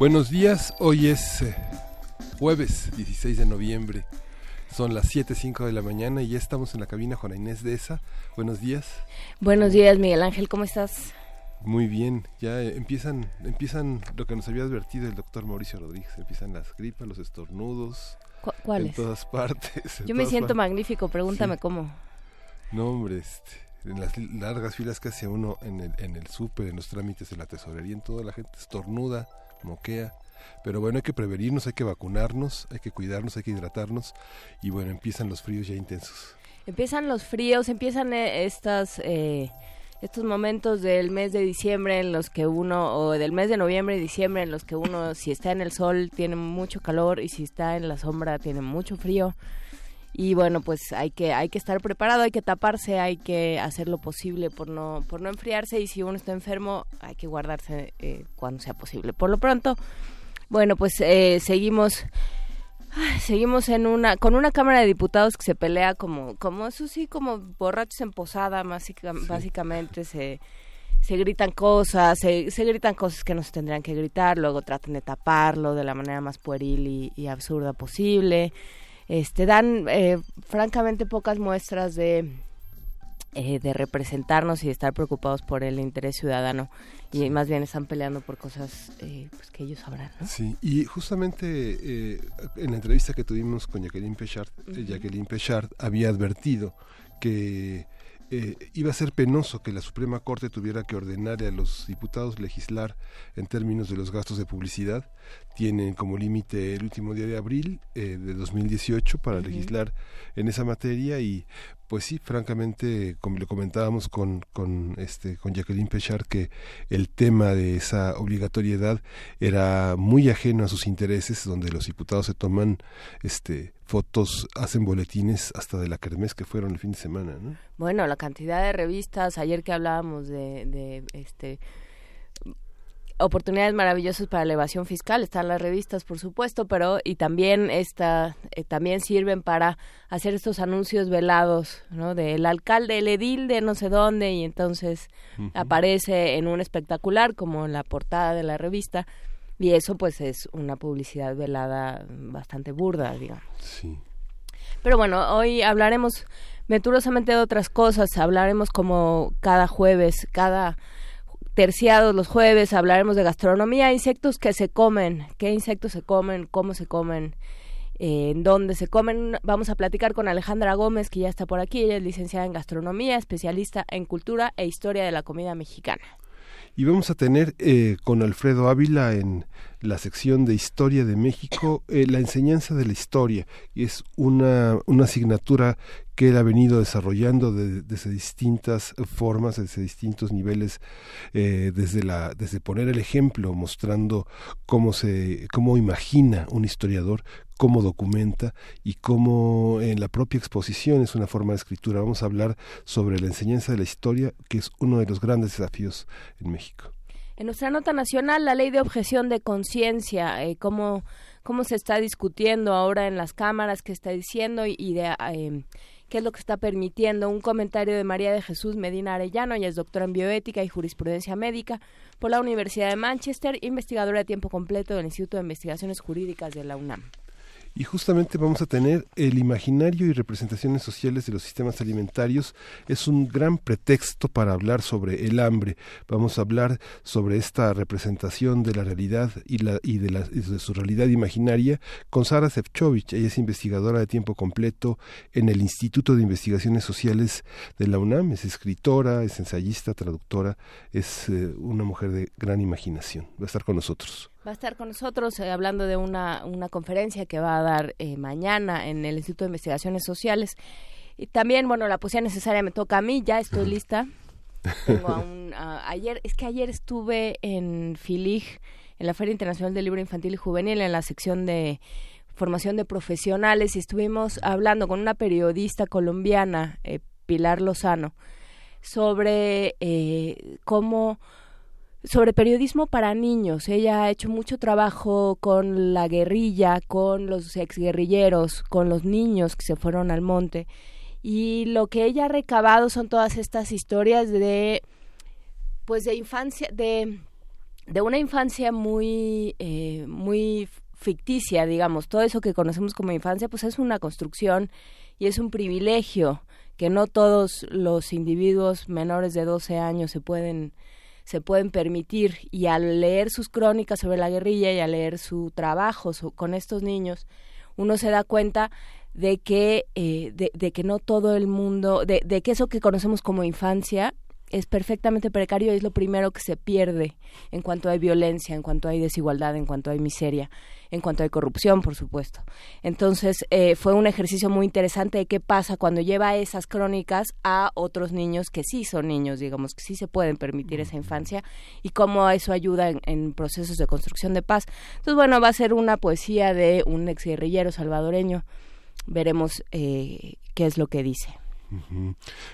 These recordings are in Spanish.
Buenos días, hoy es eh, jueves 16 de noviembre. Son las 7.05 de la mañana y ya estamos en la cabina Juana Inés de esa. Buenos días. Buenos días, Miguel Ángel, ¿cómo estás? Muy bien, ya empiezan, empiezan lo que nos había advertido el doctor Mauricio Rodríguez, empiezan las gripas, los estornudos. ¿Cuáles? En todas partes. Yo me siento magnífico, pregúntame cómo. No, hombre, este, en las largas filas que hace uno en el, en el súper, en los trámites de la tesorería, en toda la gente estornuda, moquea. Pero bueno, hay que prevenirnos, hay que vacunarnos, hay que cuidarnos, hay que hidratarnos. Y bueno, empiezan los fríos ya intensos. Empiezan los fríos, empiezan eh, estas... Eh, estos momentos del mes de diciembre en los que uno, o del mes de noviembre y diciembre en los que uno, si está en el sol, tiene mucho calor y si está en la sombra, tiene mucho frío. Y bueno, pues hay que, hay que estar preparado, hay que taparse, hay que hacer lo posible por no, por no enfriarse y si uno está enfermo, hay que guardarse eh, cuando sea posible. Por lo pronto, bueno, pues eh, seguimos seguimos en una con una cámara de diputados que se pelea como como eso sí como borrachos en posada básicamente se se gritan cosas se, se, gritan cosas que no se tendrían que gritar luego tratan de taparlo de la manera más pueril y, absurda posible este dan eh, francamente pocas muestras de eh, de representarnos y de estar preocupados por el interés ciudadano y más bien están peleando por cosas eh, pues, que ellos sabrán. Sí, y justamente eh, en la entrevista que tuvimos con Jacqueline Pechard, Jacqueline Pechard había advertido que iba a ser penoso que la Suprema Corte tuviera que ordenarle a los diputados legislar en términos de los gastos de publicidad. Tienen como límite el último día de abril de 2018 para legislar en esa materia y pues sí, francamente, como le comentábamos con, con, este, con Jacqueline Pechard, que el tema de esa obligatoriedad era muy ajeno a sus intereses, donde los diputados se toman este, fotos, hacen boletines hasta de la kermés que fueron el fin de semana. ¿no? Bueno, la cantidad de revistas, ayer que hablábamos de, de este oportunidades maravillosas para la evasión fiscal están las revistas por supuesto pero y también esta eh, también sirven para hacer estos anuncios velados no del alcalde el edil de no sé dónde y entonces aparece en un espectacular como en la portada de la revista y eso pues es una publicidad velada bastante burda digamos. Sí. Pero bueno hoy hablaremos venturosamente de otras cosas hablaremos como cada jueves cada terciados los jueves hablaremos de gastronomía, insectos que se comen, qué insectos se comen, cómo se comen, eh, dónde se comen. Vamos a platicar con Alejandra Gómez, que ya está por aquí, ella es licenciada en gastronomía, especialista en cultura e historia de la comida mexicana. Y vamos a tener eh, con Alfredo Ávila en la sección de Historia de México eh, la enseñanza de la historia. Y es una, una asignatura que él ha venido desarrollando desde distintas formas, desde distintos niveles, eh, desde la, desde poner el ejemplo, mostrando cómo se, cómo imagina un historiador, cómo documenta y cómo en la propia exposición es una forma de escritura. Vamos a hablar sobre la enseñanza de la historia, que es uno de los grandes desafíos en México. En nuestra nota nacional, la ley de objeción de conciencia, eh, cómo, cómo se está discutiendo ahora en las cámaras, qué está diciendo y, de, eh, qué es lo que está permitiendo. Un comentario de María de Jesús Medina Arellano, ella es doctora en bioética y jurisprudencia médica por la Universidad de Manchester, investigadora de tiempo completo del Instituto de Investigaciones Jurídicas de la UNAM y justamente vamos a tener el imaginario y representaciones sociales de los sistemas alimentarios. Es un gran pretexto para hablar sobre el hambre. Vamos a hablar sobre esta representación de la realidad y, la, y, de, la, su realidad imaginaria con Sara Sefcovic. Ella es investigadora de tiempo completo en el Instituto de Investigaciones Sociales de la UNAM. Es escritora, es ensayista, traductora, es eh, una mujer de gran imaginación. Va a estar con nosotros. Va a estar con nosotros eh, hablando de una, una conferencia que va a dar eh, mañana en el Instituto de Investigaciones Sociales. Y también, bueno, la poesía necesaria me toca a mí, ya estoy lista. Tengo ayer, es que ayer estuve en Filig, en la Feria Internacional del Libro Infantil y Juvenil, en la sección de formación de profesionales, y estuvimos hablando con una periodista colombiana, eh, Pilar Lozano, sobre eh, cómo sobre periodismo para niños. Ella ha hecho mucho trabajo con la guerrilla, con los exguerrilleros, con los niños que se fueron al monte. Y lo que ella ha recabado son todas estas historias de, pues, de infancia, de, de una infancia muy, eh, muy ficticia, digamos. Todo eso que conocemos como infancia, pues es una construcción y es un privilegio que no todos los individuos menores de 12 años se pueden se pueden permitir y al leer sus crónicas sobre la guerrilla y al leer su trabajo con estos niños uno se da cuenta de que eh, de, que no todo el mundo de, de que eso que conocemos como infancia es perfectamente precario y es lo primero que se pierde en cuanto hay violencia, en cuanto hay desigualdad, en cuanto hay miseria, en cuanto hay corrupción, por supuesto. Entonces, eh, fue un ejercicio muy interesante de qué pasa cuando lleva esas crónicas a otros niños que sí son niños, digamos, que sí se pueden permitir esa infancia y cómo eso ayuda en, procesos de construcción de paz. Entonces, bueno, va a ser una poesía de un exguerrillero salvadoreño. Veremos eh, qué es lo que dice.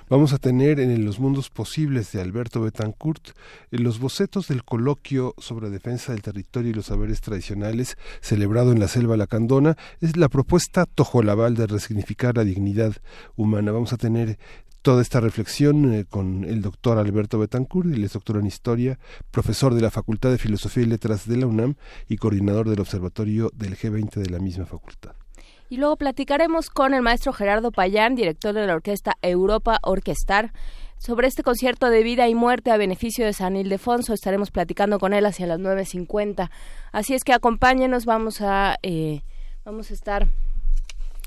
Vamos a tener en Los Mundos Posibles de Alberto Betancourt en los bocetos del coloquio sobre defensa del territorio y los saberes tradicionales celebrado en la selva lacandona. Es la propuesta Tojolabal de resignificar la dignidad humana. Vamos a tener toda esta reflexión eh, con el doctor Alberto Betancourt, él es doctor en Historia, profesor de la Facultad de Filosofía y Letras de la UNAM y coordinador del Observatorio del G20 de la misma facultad. Y luego platicaremos con el maestro Gerardo Payán, director de la orquesta Europa Orquestar, sobre este concierto de vida y muerte a beneficio de San Ildefonso. Estaremos platicando con él hacia las 9.50. Así es que acompáñenos, vamos a, eh, vamos a estar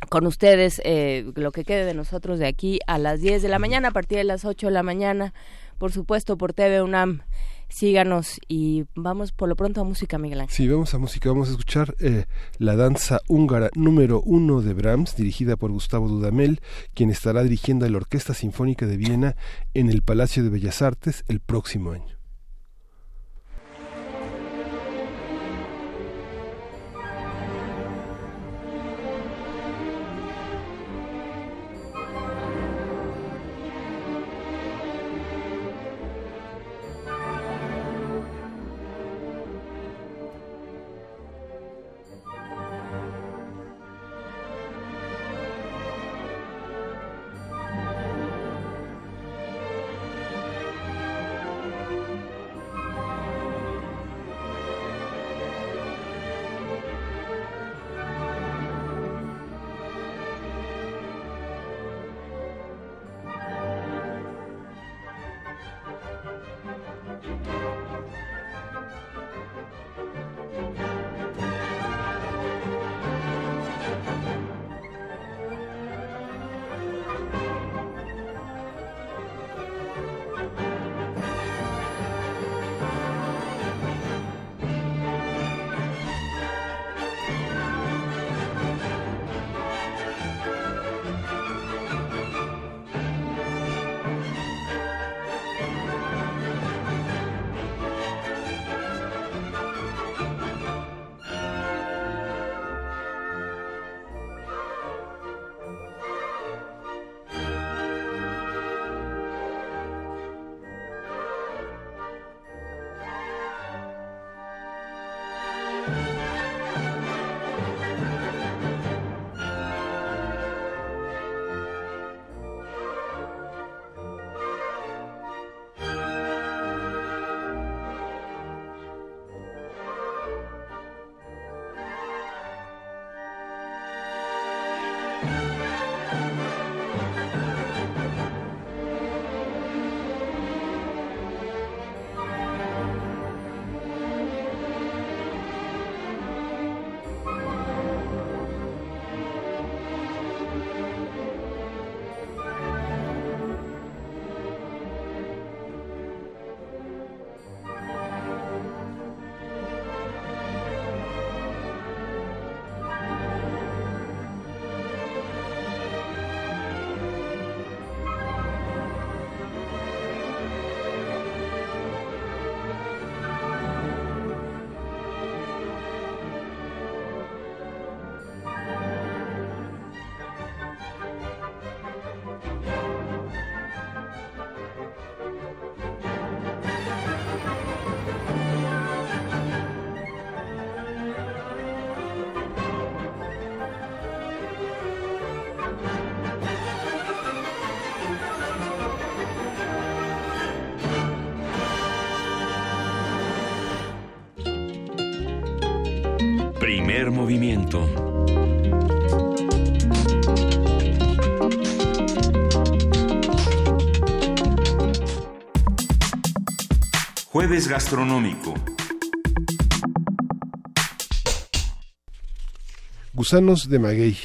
con ustedes eh, lo que quede de nosotros de aquí a las 10 de la mañana, a partir de las 8 de la mañana, por supuesto por TV UNAM síganos y vamos por lo pronto a música, Miguel Ángel. Sí, vamos a música, vamos a escuchar eh, la danza húngara número uno de Brahms, dirigida por Gustavo Dudamel, quien estará dirigiendo a la Orquesta Sinfónica de Viena en el Palacio de Bellas Artes el próximo año. Jueves gastronómico. Gusanos de maguey,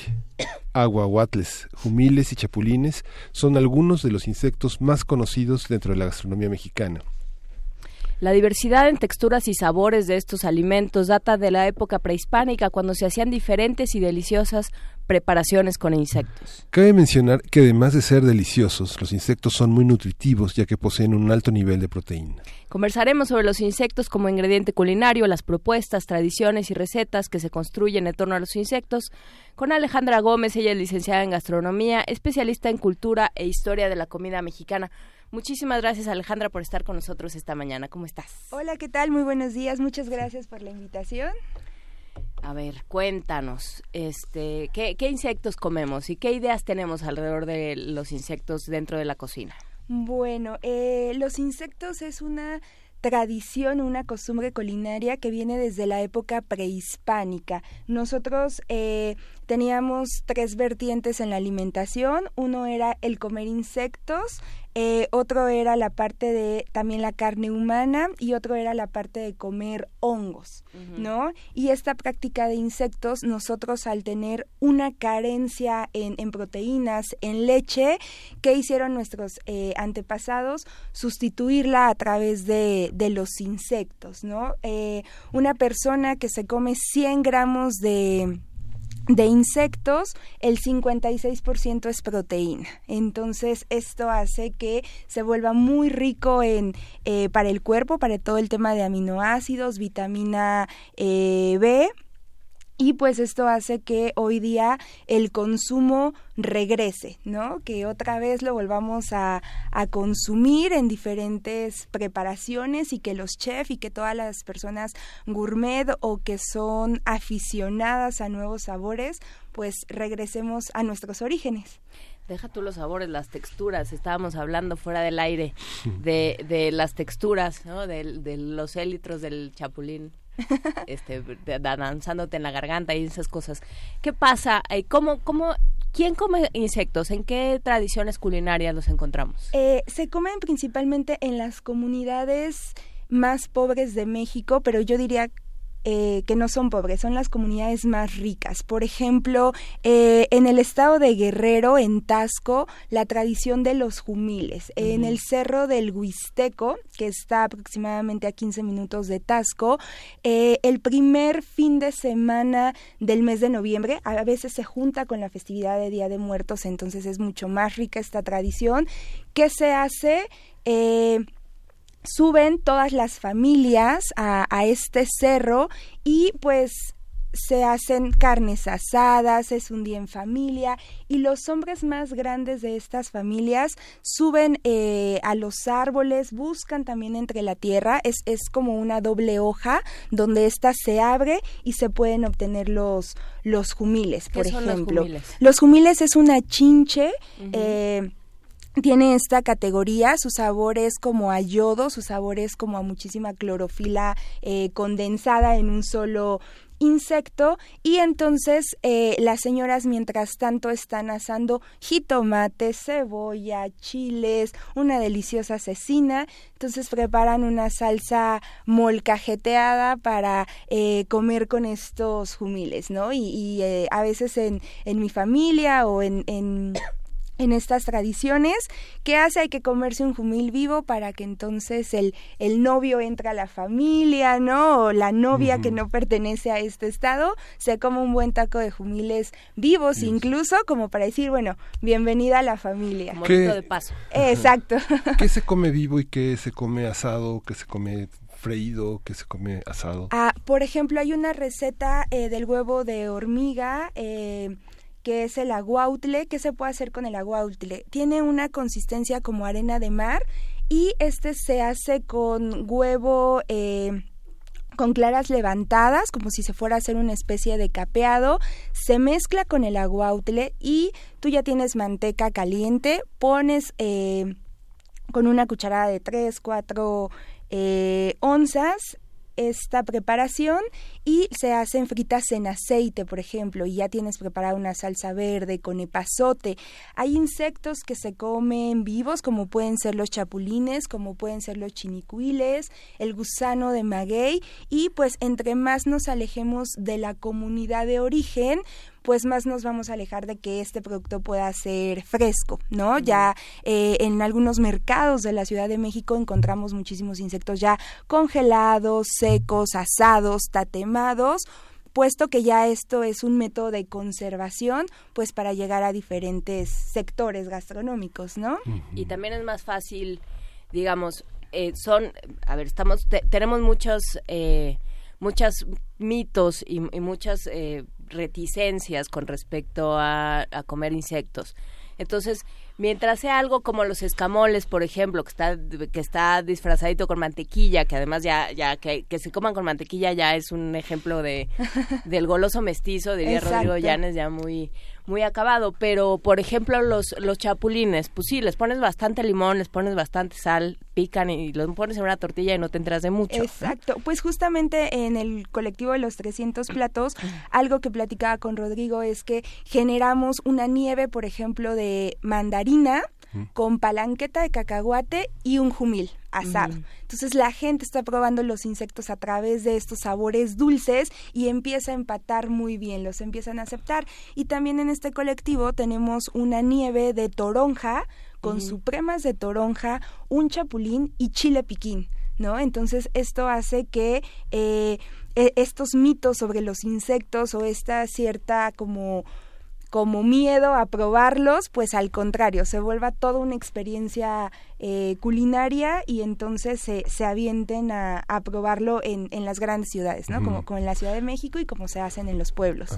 aguahuatles, jumiles y chapulines son algunos de los insectos más conocidos dentro de la gastronomía mexicana. La diversidad en texturas y sabores de estos alimentos data de la época prehispánica, cuando se hacían diferentes y deliciosas preparaciones con insectos. Cabe mencionar que además de ser deliciosos, los insectos son muy nutritivos ya que poseen un alto nivel de proteína. Conversaremos sobre los insectos como ingrediente culinario, las propuestas, tradiciones y recetas que se construyen en torno a los insectos con Alejandra Gómez, ella es licenciada en gastronomía, especialista en cultura e historia de la comida mexicana. Muchísimas gracias Alejandra por estar con nosotros esta mañana. ¿Cómo estás? Hola, ¿qué tal? Muy buenos días. Muchas gracias por la invitación. A ver, cuéntanos, este, ¿qué, ¿qué, insectos comemos y qué ideas tenemos alrededor de los insectos dentro de la cocina? Bueno, eh, los insectos es una tradición, una costumbre culinaria que viene desde la época prehispánica. Nosotros eh, teníamos tres vertientes en la alimentación. Uno era el comer insectos, eh, otro era la parte de también la carne humana y otro era la parte de comer hongos, ¿no? Y esta práctica de insectos, nosotros al tener una carencia en, en proteínas, en leche, ¿qué hicieron nuestros eh, antepasados? Sustituirla a través de, de los insectos, ¿no? Eh, una persona que se come 100 gramos de de insectos, el 56% es proteína. Entonces, esto hace que se vuelva muy rico en, eh, para el cuerpo, para todo el tema de aminoácidos, vitamina eh, B y pues esto hace que hoy día el consumo regrese, ¿no? Que otra vez lo volvamos a, consumir en diferentes preparaciones y que los chefs y que todas las personas gourmet o que son aficionadas a nuevos sabores, pues regresemos a nuestros orígenes. Deja tú los sabores, las texturas. Estábamos hablando fuera del aire de, de las texturas, ¿no? De, de los élitros del chapulín este, danzándote en la garganta y esas cosas. ¿Qué pasa? ¿Cómo, cómo, ¿Quién come insectos? ¿En qué tradiciones culinarias los encontramos? Eh, se comen principalmente en las comunidades más pobres de México, pero yo diría eh, que no son pobres, son las comunidades más ricas. Por ejemplo, eh, en el estado de Guerrero, en Tasco, la tradición de los jumiles. En el cerro del Huisteco, que está aproximadamente a 15 minutos de Tasco, eh, el primer fin de semana del mes de noviembre, a veces se junta con la festividad de Día de Muertos, entonces es mucho más rica esta tradición. ¿Qué se hace? Suben todas las familias a, este cerro y pues se hacen carnes asadas, es un día en familia y los hombres más grandes de estas familias suben eh, a los árboles, buscan también entre la tierra, es, es como una doble hoja donde ésta se abre y se pueden obtener los, los jumiles, por ejemplo. Los jumiles? los jumiles? es una chinche tiene esta categoría, su sabor es como a yodo, su sabor es como a muchísima clorofila eh, condensada en un solo insecto y entonces eh, las señoras mientras tanto están asando jitomate, cebolla, chiles, una deliciosa cecina, entonces preparan una salsa molcajeteada para eh, comer con estos jumiles, ¿no? Y, a veces en, en mi familia o en en estas tradiciones. ¿Qué hace? Hay que comerse un jumil vivo para que entonces el, el novio entre a la familia, ¿no? O la novia que no pertenece a este estado se come un buen taco de jumiles vivos, incluso como para decir, bueno, bienvenida a la familia. Como de paso. Exacto. ¿Qué se come vivo y qué se come asado? ¿Qué se come freído, que se come asado? Ah, por ejemplo, hay una receta eh, del huevo de hormiga eh, que es el aguautle. ¿Qué se puede hacer con el aguautle? Tiene una consistencia como arena de mar y este se hace con huevo... Eh, con claras levantadas, como si se fuera a hacer una especie de capeado, se mezcla con el aguautle y tú ya tienes manteca caliente, pones eh, con una cucharada de 3, 4 eh, onzas esta preparación y se hacen fritas en aceite, por ejemplo, y ya tienes preparada una salsa verde con epazote. Hay insectos que se comen vivos, como pueden ser los chapulines, como pueden ser los chinicuiles, el gusano de maguey, y pues entre más nos alejemos de la comunidad de origen, pues más nos vamos a alejar de que este producto pueda ser fresco, ¿no? Ya eh, en algunos mercados de la Ciudad de México encontramos muchísimos insectos ya congelados, secos, asados, tatemados puesto que ya esto es un método de conservación, pues para llegar a diferentes sectores gastronómicos, ¿no? Y también es más fácil, digamos, eh, son, a ver, estamos, tenemos muchos, eh, muchos mitos y, muchas eh, reticencias con respecto a, comer insectos. Entonces, mientras sea algo como los escamoles, por ejemplo, que está que está disfrazadito con mantequilla, que además ya ya que, se coman con mantequilla ya es un ejemplo de del goloso mestizo, diría Rodrigo Llanes, ya muy muy acabado, pero por ejemplo los, los chapulines, pues sí, les pones bastante limón, les pones bastante sal, pican y los pones en una tortilla y no te entras de mucho. Exacto, pues justamente en el colectivo de los 300 platos, algo que platicaba con Rodrigo es que generamos una nieve, por ejemplo, de mandarina, con palanqueta de cacahuate y un jumil asado. Entonces la gente está probando los insectos a través de estos sabores dulces y empieza a empatar muy bien, los empiezan a aceptar. Y también en este colectivo tenemos una nieve de toronja con supremas de toronja, un chapulín y chile piquín. ¿No? Entonces esto hace que eh, e, estos mitos sobre los insectos o esta cierta como como miedo a probarlos, pues al contrario, se vuelva toda una experiencia eh, culinaria y entonces se, se avienten a, a probarlo en, en, las grandes ciudades, ¿no? como, como, en la Ciudad de México y como se hacen en los pueblos.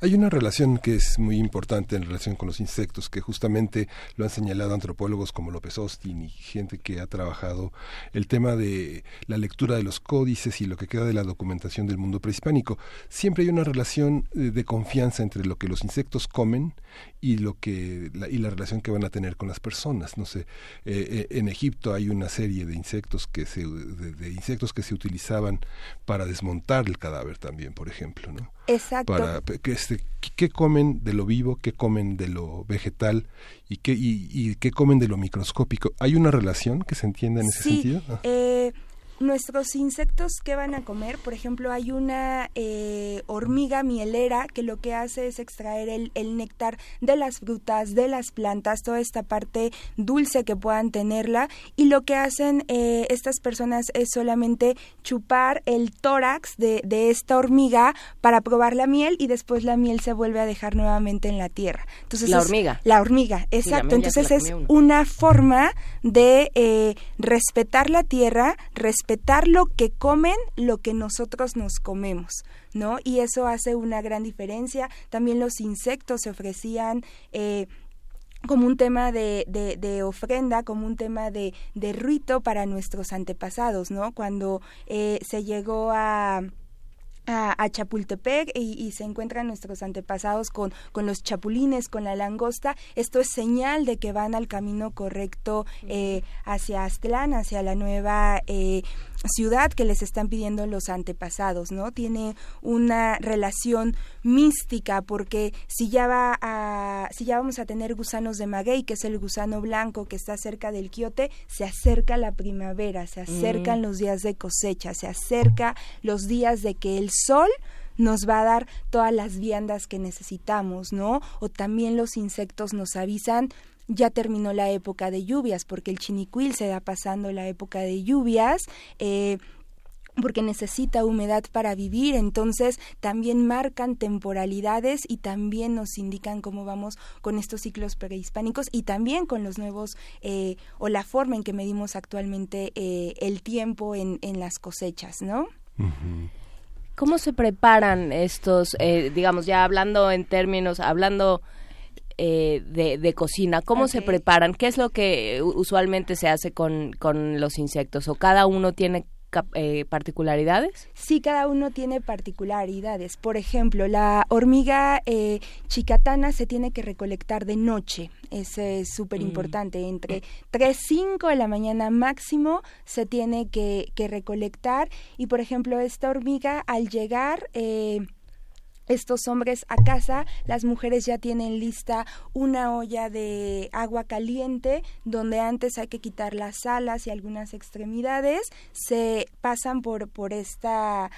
Hay una relación que es muy importante en relación con los insectos, que justamente lo han señalado antropólogos como López Austin y gente que ha trabajado el tema de la lectura de los códices y lo que queda de la documentación del mundo prehispánico. Siempre hay una relación eh, de confianza entre lo que los insectos comen y lo que la, y la relación que van a tener con las personas. No sé, eh, eh, en Egipto hay una serie de insectos que se de, insectos que se utilizaban para desmontar el cadáver también, por ejemplo, ¿no? Exacto. Para que este, qué comen de lo vivo, qué comen de lo vegetal y qué y, y qué comen de lo microscópico. ¿Hay una relación que se entienda en ese sentido? Ah. Eh, nuestros insectos que van a comer, por ejemplo, hay una eh, hormiga mielera que lo que hace es extraer el, el, néctar de las frutas, de las plantas, toda esta parte dulce que puedan tenerla y lo que hacen eh, estas personas es solamente chupar el tórax de, de, esta hormiga para probar la miel y después la miel se vuelve a dejar nuevamente en la tierra. Entonces la hormiga. La hormiga, exacto. Entonces es una forma de eh, respetar la tierra, respetar lo que comen, lo que nosotros nos comemos. ¿No? Y eso hace una gran diferencia. También los insectos se ofrecían eh, como un tema de, de, ofrenda, como un tema de, de rito para nuestros antepasados, ¿no? Cuando eh, se llegó a a, Chapultepec y, se encuentran nuestros antepasados con, con los chapulines, con la langosta. Esto es señal de que van al camino correcto eh, hacia Aztlán, hacia la nueva eh, ciudad que les están pidiendo los antepasados, ¿no? Tiene una relación mística porque si ya va a, si ya vamos a tener gusanos de maguey, que es el gusano blanco que está cerca del quiote, se acerca la primavera, se acercan mm. los días de cosecha, se acerca los días de que el sol nos va a dar todas las viandas que necesitamos, ¿no? O también los insectos nos avisan ya terminó la época de lluvias, porque el chinicuil se da pasando la época de lluvias. Eh, porque necesita humedad para vivir, entonces también marcan temporalidades y también nos indican cómo vamos con estos ciclos prehispánicos y también con los nuevos eh, o la forma en que medimos actualmente eh, el tiempo en, en, las cosechas, ¿no? ¿Cómo se preparan estos, digamos, ya hablando en términos, hablando eh, de, cocina? ¿Cómo se preparan? ¿Qué es lo que usualmente se hace con, con los insectos? ¿O cada uno tiene eh, particularidades? Sí, cada uno tiene particularidades. Por ejemplo, la hormiga eh, chicatana se tiene que recolectar de noche. Eso es súper importante. Mm. Entre 3, 5 de la mañana máximo se tiene que, que recolectar. Y, por ejemplo, esta hormiga al llegar... Eh, estos hombres a casa, las mujeres ya tienen lista una olla de agua caliente donde antes hay que quitar las alas y algunas extremidades, se pasan por, por esta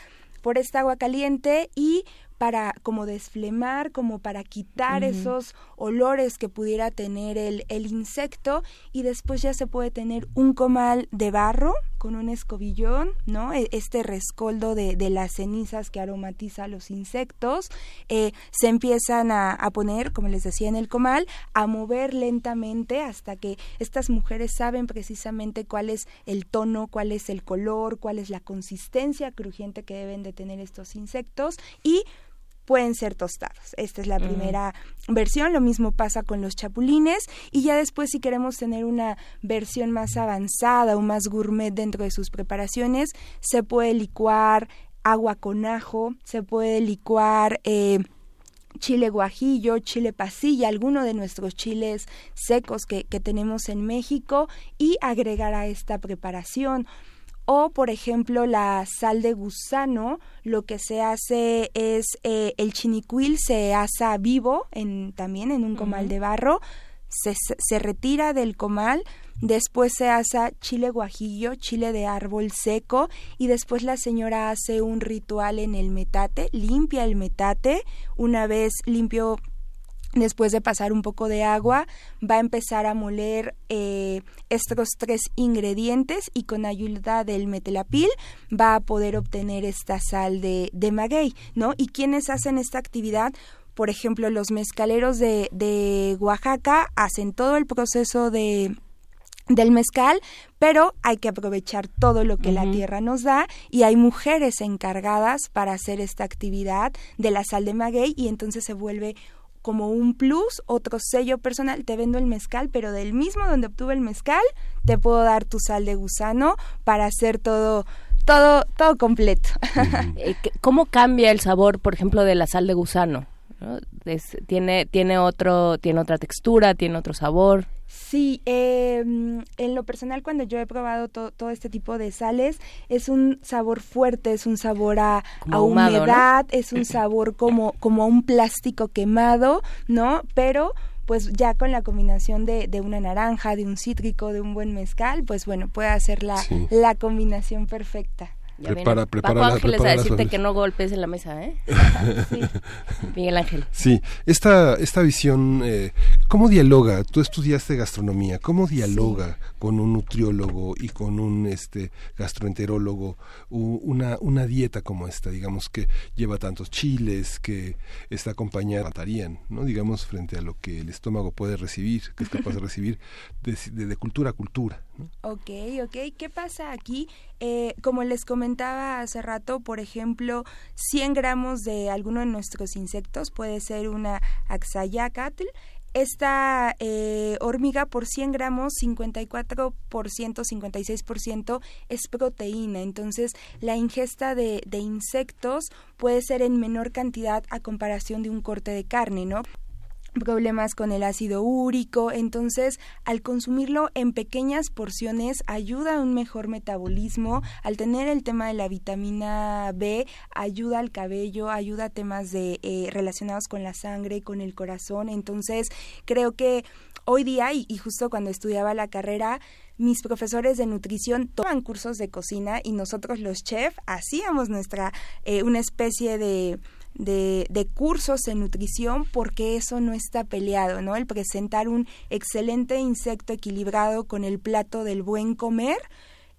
por esta agua caliente y para como desflemar, como para quitar esos olores que pudiera tener el, el, insecto y después ya se puede tener un comal de barro con un escobillón, ¿no? E, este rescoldo de, de las cenizas que aromatiza a los insectos, eh, se empiezan a, a, poner, como les decía en el comal, a mover lentamente hasta que estas mujeres saben precisamente cuál es el tono, cuál es el color, cuál es la consistencia crujiente que deben de tener estos insectos y pueden ser tostados. Esta es la mm. primera versión. Lo mismo pasa con los chapulines. Y ya después, si queremos tener una versión más avanzada o más gourmet dentro de sus preparaciones, se puede licuar agua con ajo, se puede licuar... Eh, chile guajillo, chile pasilla, alguno de nuestros chiles secos que, que tenemos en México y agregar a esta preparación o por ejemplo la sal de gusano lo que se hace es eh, el chinicuil se asa vivo en, también en un comal de barro se, se retira del comal después se asa chile guajillo, chile de árbol seco y después la señora hace un ritual en el metate, limpia el metate, una vez limpio después de pasar un poco de agua, va a empezar a moler eh, estos tres ingredientes y con ayuda del metelapil va a poder obtener esta sal de, de maguey, ¿no? ¿Y quiénes hacen esta actividad? Por ejemplo, los mezcaleros de, de Oaxaca hacen todo el proceso de del mezcal, pero hay que aprovechar todo lo que la tierra nos da y hay mujeres encargadas para hacer esta actividad de la sal de maguey y entonces se vuelve como un plus, otro sello personal, te vendo el mezcal, pero del mismo donde obtuve el mezcal, te puedo dar tu sal de gusano para hacer todo todo todo completo. Eh, ¿Cómo cambia el sabor, por ejemplo, de la sal de gusano? Tiene tiene otro tiene otra textura, tiene otro sabor. Sí, eh, en lo personal cuando yo he probado todo este tipo de sales es un sabor fuerte, es un sabor a, humedad, es un sabor como como a un plástico quemado, ¿no? Pero pues ya con la combinación de, de, una naranja, de un cítrico, de un buen mezcal, pues bueno, puede hacer la, la combinación perfecta prepara, prepara, Paco Ángeles a decirte que no golpes en la mesa, ¿eh? sí. Miguel Ángel. Sí, esta, esta visión, eh, ¿cómo dialoga? Tú estudiaste gastronomía, ¿cómo dialoga con un nutriólogo y con un este gastroenterólogo una, una dieta como esta, digamos, que lleva tantos chiles, que está acompañada, matarían, ¿no? Digamos, frente a lo que el estómago puede recibir, que es capaz de recibir de, cultura a cultura. ¿No? Ok, ok. ¿Qué pasa aquí? Eh, como les comentaba hace rato, por ejemplo, 100 gramos de alguno de nuestros insectos puede ser una axayacatl. Esta eh, hormiga por 100 gramos, 54%, 56% es proteína. Entonces, la ingesta de, de insectos puede ser en menor cantidad a comparación de un corte de carne, ¿no? Problemas con el ácido úrico, entonces al consumirlo en pequeñas porciones ayuda a un mejor metabolismo, al tener el tema de la vitamina B ayuda al cabello, ayuda a temas de eh, relacionados con la sangre, con el corazón, entonces creo que hoy día y, justo cuando estudiaba la carrera mis profesores de nutrición toman cursos de cocina y nosotros los chefs hacíamos nuestra eh, una especie de de, de, cursos en nutrición porque eso no está peleado, ¿no? El presentar un excelente insecto equilibrado con el plato del buen comer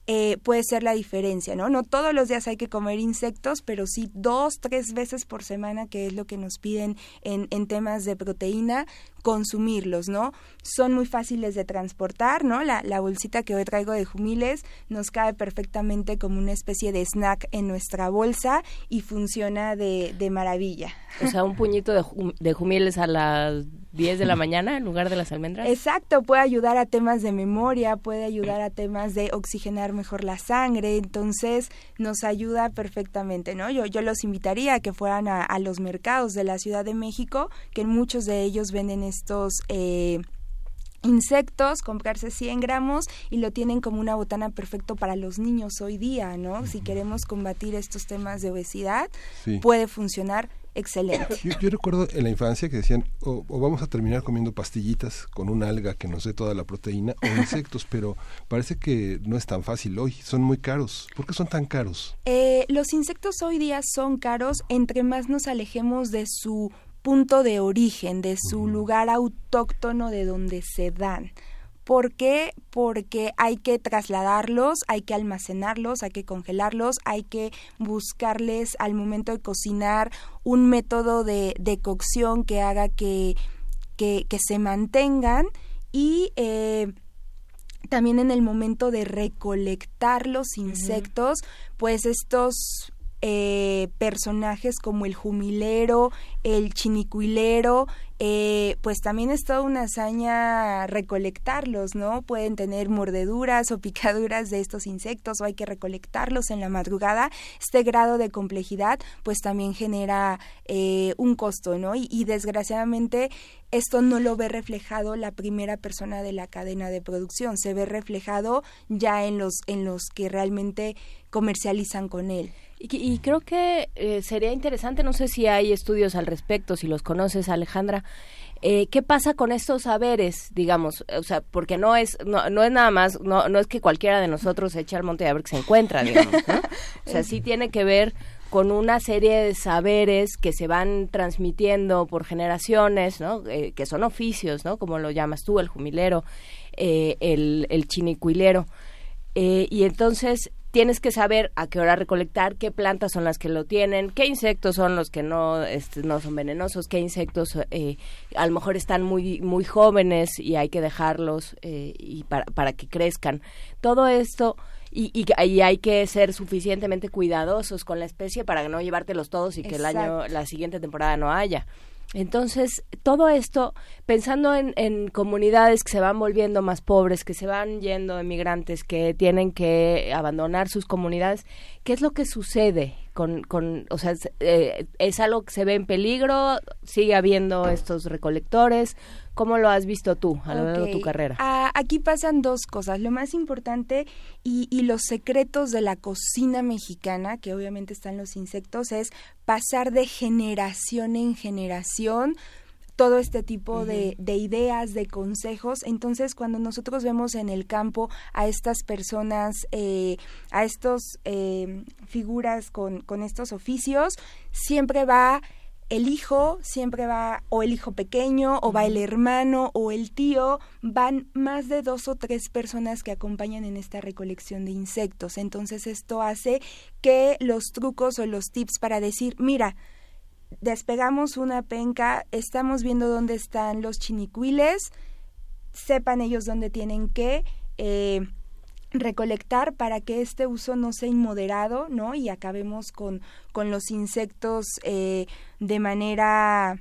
eh, puede ser la diferencia, ¿no? No todos los días hay que comer insectos, pero sí dos, tres veces por semana, que es lo que nos piden en, en temas de proteína, consumirlos, ¿no? Son muy fáciles de transportar, ¿no? La, la bolsita que hoy traigo de jumiles nos cabe perfectamente como una especie de snack en nuestra bolsa y funciona de, de maravilla. O sea, un puñito de, de jumiles a las 10 de la mañana en lugar de las almendras. Exacto, puede ayudar a temas de memoria, puede ayudar a temas de oxigenar mejor la sangre, entonces nos ayuda perfectamente, ¿no? Yo, yo los invitaría a que fueran a, a los mercados de la Ciudad de México, que en muchos de ellos venden estos... Eh, insectos, comprarse 100 gramos y lo tienen como una botana perfecto para los niños hoy día, ¿no? Si queremos combatir estos temas de obesidad, puede funcionar excelente. Yo, recuerdo en la infancia que decían, o, vamos a terminar comiendo pastillitas con una alga que nos dé toda la proteína, o insectos, pero parece que no es tan fácil hoy, son muy caros. ¿Por qué son tan caros? Eh, los insectos hoy día son caros, entre más nos alejemos de su punto de origen, de su lugar autóctono de donde se dan. ¿Por qué? Porque hay que trasladarlos, hay que almacenarlos, hay que congelarlos, hay que buscarles al momento de cocinar un método de, de cocción que haga que, que, se mantengan y eh, también en el momento de recolectar los insectos, pues estos eh, personajes como el jumilero, el chinicuilero, eh, pues también es toda una hazaña recolectarlos, ¿no? Pueden tener mordeduras o picaduras de estos insectos o hay que recolectarlos en la madrugada. Este grado de complejidad pues también genera eh, un costo, ¿no? Y, y desgraciadamente esto no lo ve reflejado la primera persona de la cadena de producción, se ve reflejado ya en los, en los que realmente comercializan con él. Y, creo que eh, sería interesante, no sé si hay estudios al respecto, si los conoces, Alejandra, eh, ¿qué pasa con estos saberes, digamos? O sea, porque no es, no, no es nada más, no, no es que cualquiera de nosotros eche al monte a ver qué se encuentra, digamos, ¿no? O sea, sí tiene que ver con una serie de saberes que se van transmitiendo por generaciones, ¿no? Eh, que son oficios, ¿no? Como lo llamas tú, el jumilero, el, el chinicuilero. y entonces tienes que saber a qué hora recolectar, qué plantas son las que lo tienen, qué insectos son los que no, este, no son venenosos, qué insectos eh, a lo mejor están muy, muy jóvenes y hay que dejarlos eh, y para, para que crezcan. Todo esto... Y, y, hay que ser suficientemente cuidadosos con la especie para no llevártelos todos y que el año, la siguiente temporada no haya. Entonces, todo esto, pensando en, comunidades que se van volviendo más pobres, que se van yendo emigrantes, que tienen que abandonar sus comunidades, ¿qué es lo que sucede con, con o sea, eh, es algo que se ve en peligro? ¿Sigue habiendo estos recolectores? ¿Cómo lo has visto tú a lo largo de tu carrera? Ah, aquí pasan dos cosas. Lo más importante y, y, los secretos de la cocina mexicana, que obviamente están los insectos, es pasar de generación en generación todo este tipo de, de, ideas, de consejos. Entonces, cuando nosotros vemos en el campo a estas personas, eh, a estos eh, figuras con, con estos oficios, siempre va el hijo siempre va, o el hijo pequeño, o va el hermano, o el tío, van más de dos o tres personas que acompañan en esta recolección de insectos. Entonces esto hace que los trucos o los tips para decir, mira, despegamos una penca, estamos viendo dónde están los chinicuiles, sepan ellos dónde tienen que... Eh, recolectar para que este uso no sea inmoderado, ¿no? Y acabemos con, con los insectos eh, de manera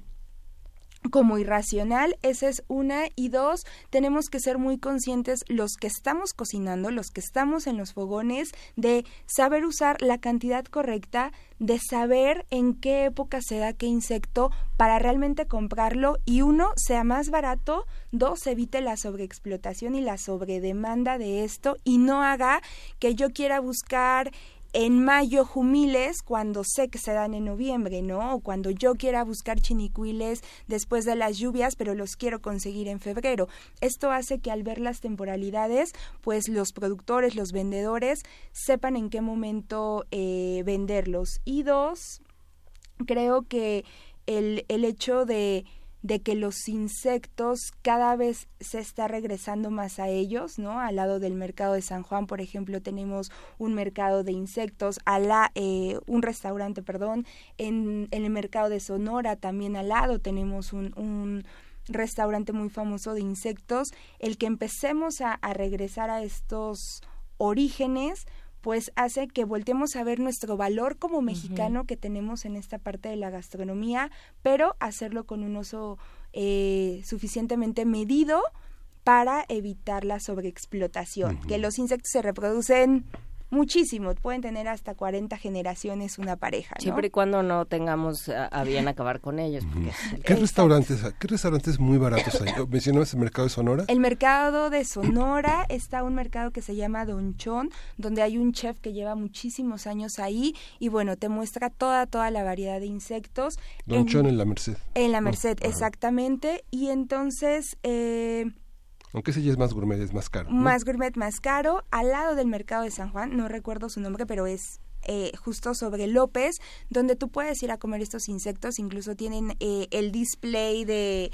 como irracional, esa es una. Y dos, tenemos que ser muy conscientes los que estamos cocinando, los que estamos en los fogones, de saber usar la cantidad correcta, de saber en qué época se da qué insecto para realmente comprarlo. Y uno sea más barato, dos evite la sobreexplotación y la sobredemanda de esto. Y no haga que yo quiera buscar en mayo jumiles cuando sé que se dan en noviembre, ¿no? O cuando yo quiera buscar chinicuiles después de las lluvias, pero los quiero conseguir en febrero. Esto hace que al ver las temporalidades, pues los productores, los vendedores sepan en qué momento eh, venderlos. Y dos, creo que el, el hecho de de que los insectos cada vez se está regresando más a ellos, ¿no? Al lado del mercado de San Juan, por ejemplo, tenemos un mercado de insectos, a la, eh, un restaurante, perdón, en, el mercado de Sonora también al lado tenemos un, un restaurante muy famoso de insectos, el que empecemos a, regresar a estos orígenes, pues hace que volteemos a ver nuestro valor como mexicano que tenemos en esta parte de la gastronomía, pero hacerlo con un uso eh, suficientemente medido para evitar la sobreexplotación, que los insectos se reproducen muchísimo, pueden tener hasta 40 generaciones una pareja. Siempre y cuando no tengamos a, bien acabar con ellos. ¿Qué restaurantes, ¿Qué restaurantes muy baratos hay? ¿Mencionabas el mercado de Sonora? El mercado de Sonora está un mercado que se llama Don Chon, donde hay un chef que lleva muchísimos años ahí y bueno, te muestra toda, toda la variedad de insectos. Don en, Chon en la Merced. En la Merced, exactamente. Y entonces... Eh, aunque ese ya es más gourmet, es más caro. Más gourmet, más caro. Al lado del mercado de San Juan, no recuerdo su nombre, pero es eh, justo sobre López, donde tú puedes ir a comer estos insectos. Incluso tienen eh, el display de,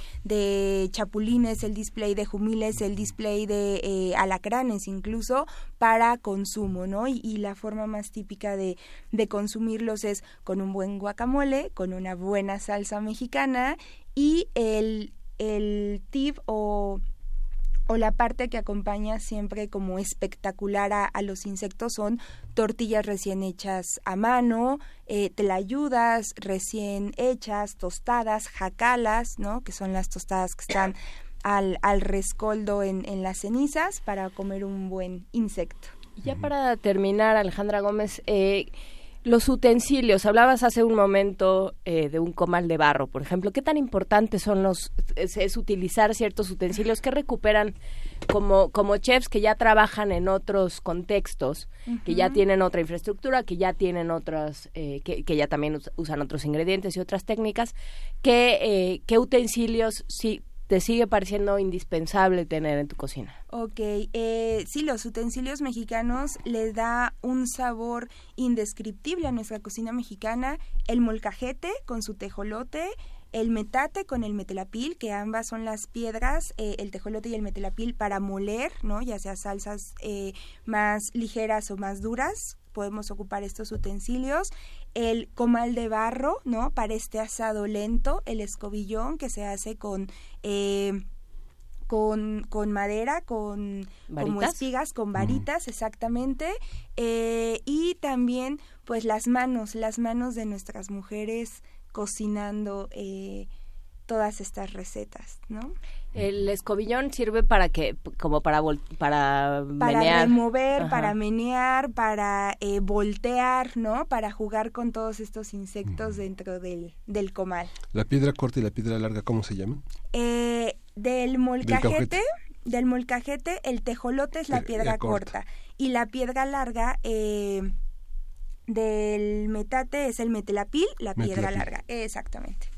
chapulines, el display de jumiles, el display de eh, alacranes, incluso para consumo, ¿no? Y, la forma más típica de, de consumirlos es con un buen guacamole, con una buena salsa mexicana y el, el tip o o la parte que acompaña siempre como espectacular a, los insectos son tortillas recién hechas a mano, eh, telayudas recién hechas, tostadas, jacalas, ¿no? que son las tostadas que están al, al rescoldo en, en las cenizas para comer un buen insecto. Ya para terminar, Alejandra Gómez, eh, los utensilios, hablabas hace un momento eh, de un comal de barro, por ejemplo. ¿Qué tan importantes son los, es, utilizar ciertos utensilios que recuperan como, como chefs que ya trabajan en otros contextos, que ya tienen otra infraestructura, que ya tienen otras, eh, que, que, ya también usan otros ingredientes y otras técnicas? ¿Qué, eh, qué utensilios sí te sigue pareciendo indispensable tener en tu cocina? Ok, eh, sí, los utensilios mexicanos les da un sabor indescriptible a nuestra cocina mexicana. El molcajete con su tejolote, el metate con el metelapil, que ambas son las piedras, eh, el tejolote y el metelapil para moler, ¿no? Ya sea salsas eh, más ligeras o más duras, podemos ocupar estos utensilios el comal de barro, ¿no? Para este asado lento, el escobillón que se hace con... Eh, con, con, madera, con como espigas, con varitas, exactamente, eh, y también pues las manos, las manos de nuestras mujeres cocinando eh, todas estas recetas, ¿no? El escobillón sirve para que, como para para, para remover, para menear, para eh, voltear, ¿no? Para jugar con todos estos insectos dentro del, del comal. La piedra corta y la piedra larga, ¿cómo se llaman? Eh, del molcajete, del molcajete, el tejolote es la piedra corta. y la piedra larga eh, del metate es el metelapil, la piedra larga, exactamente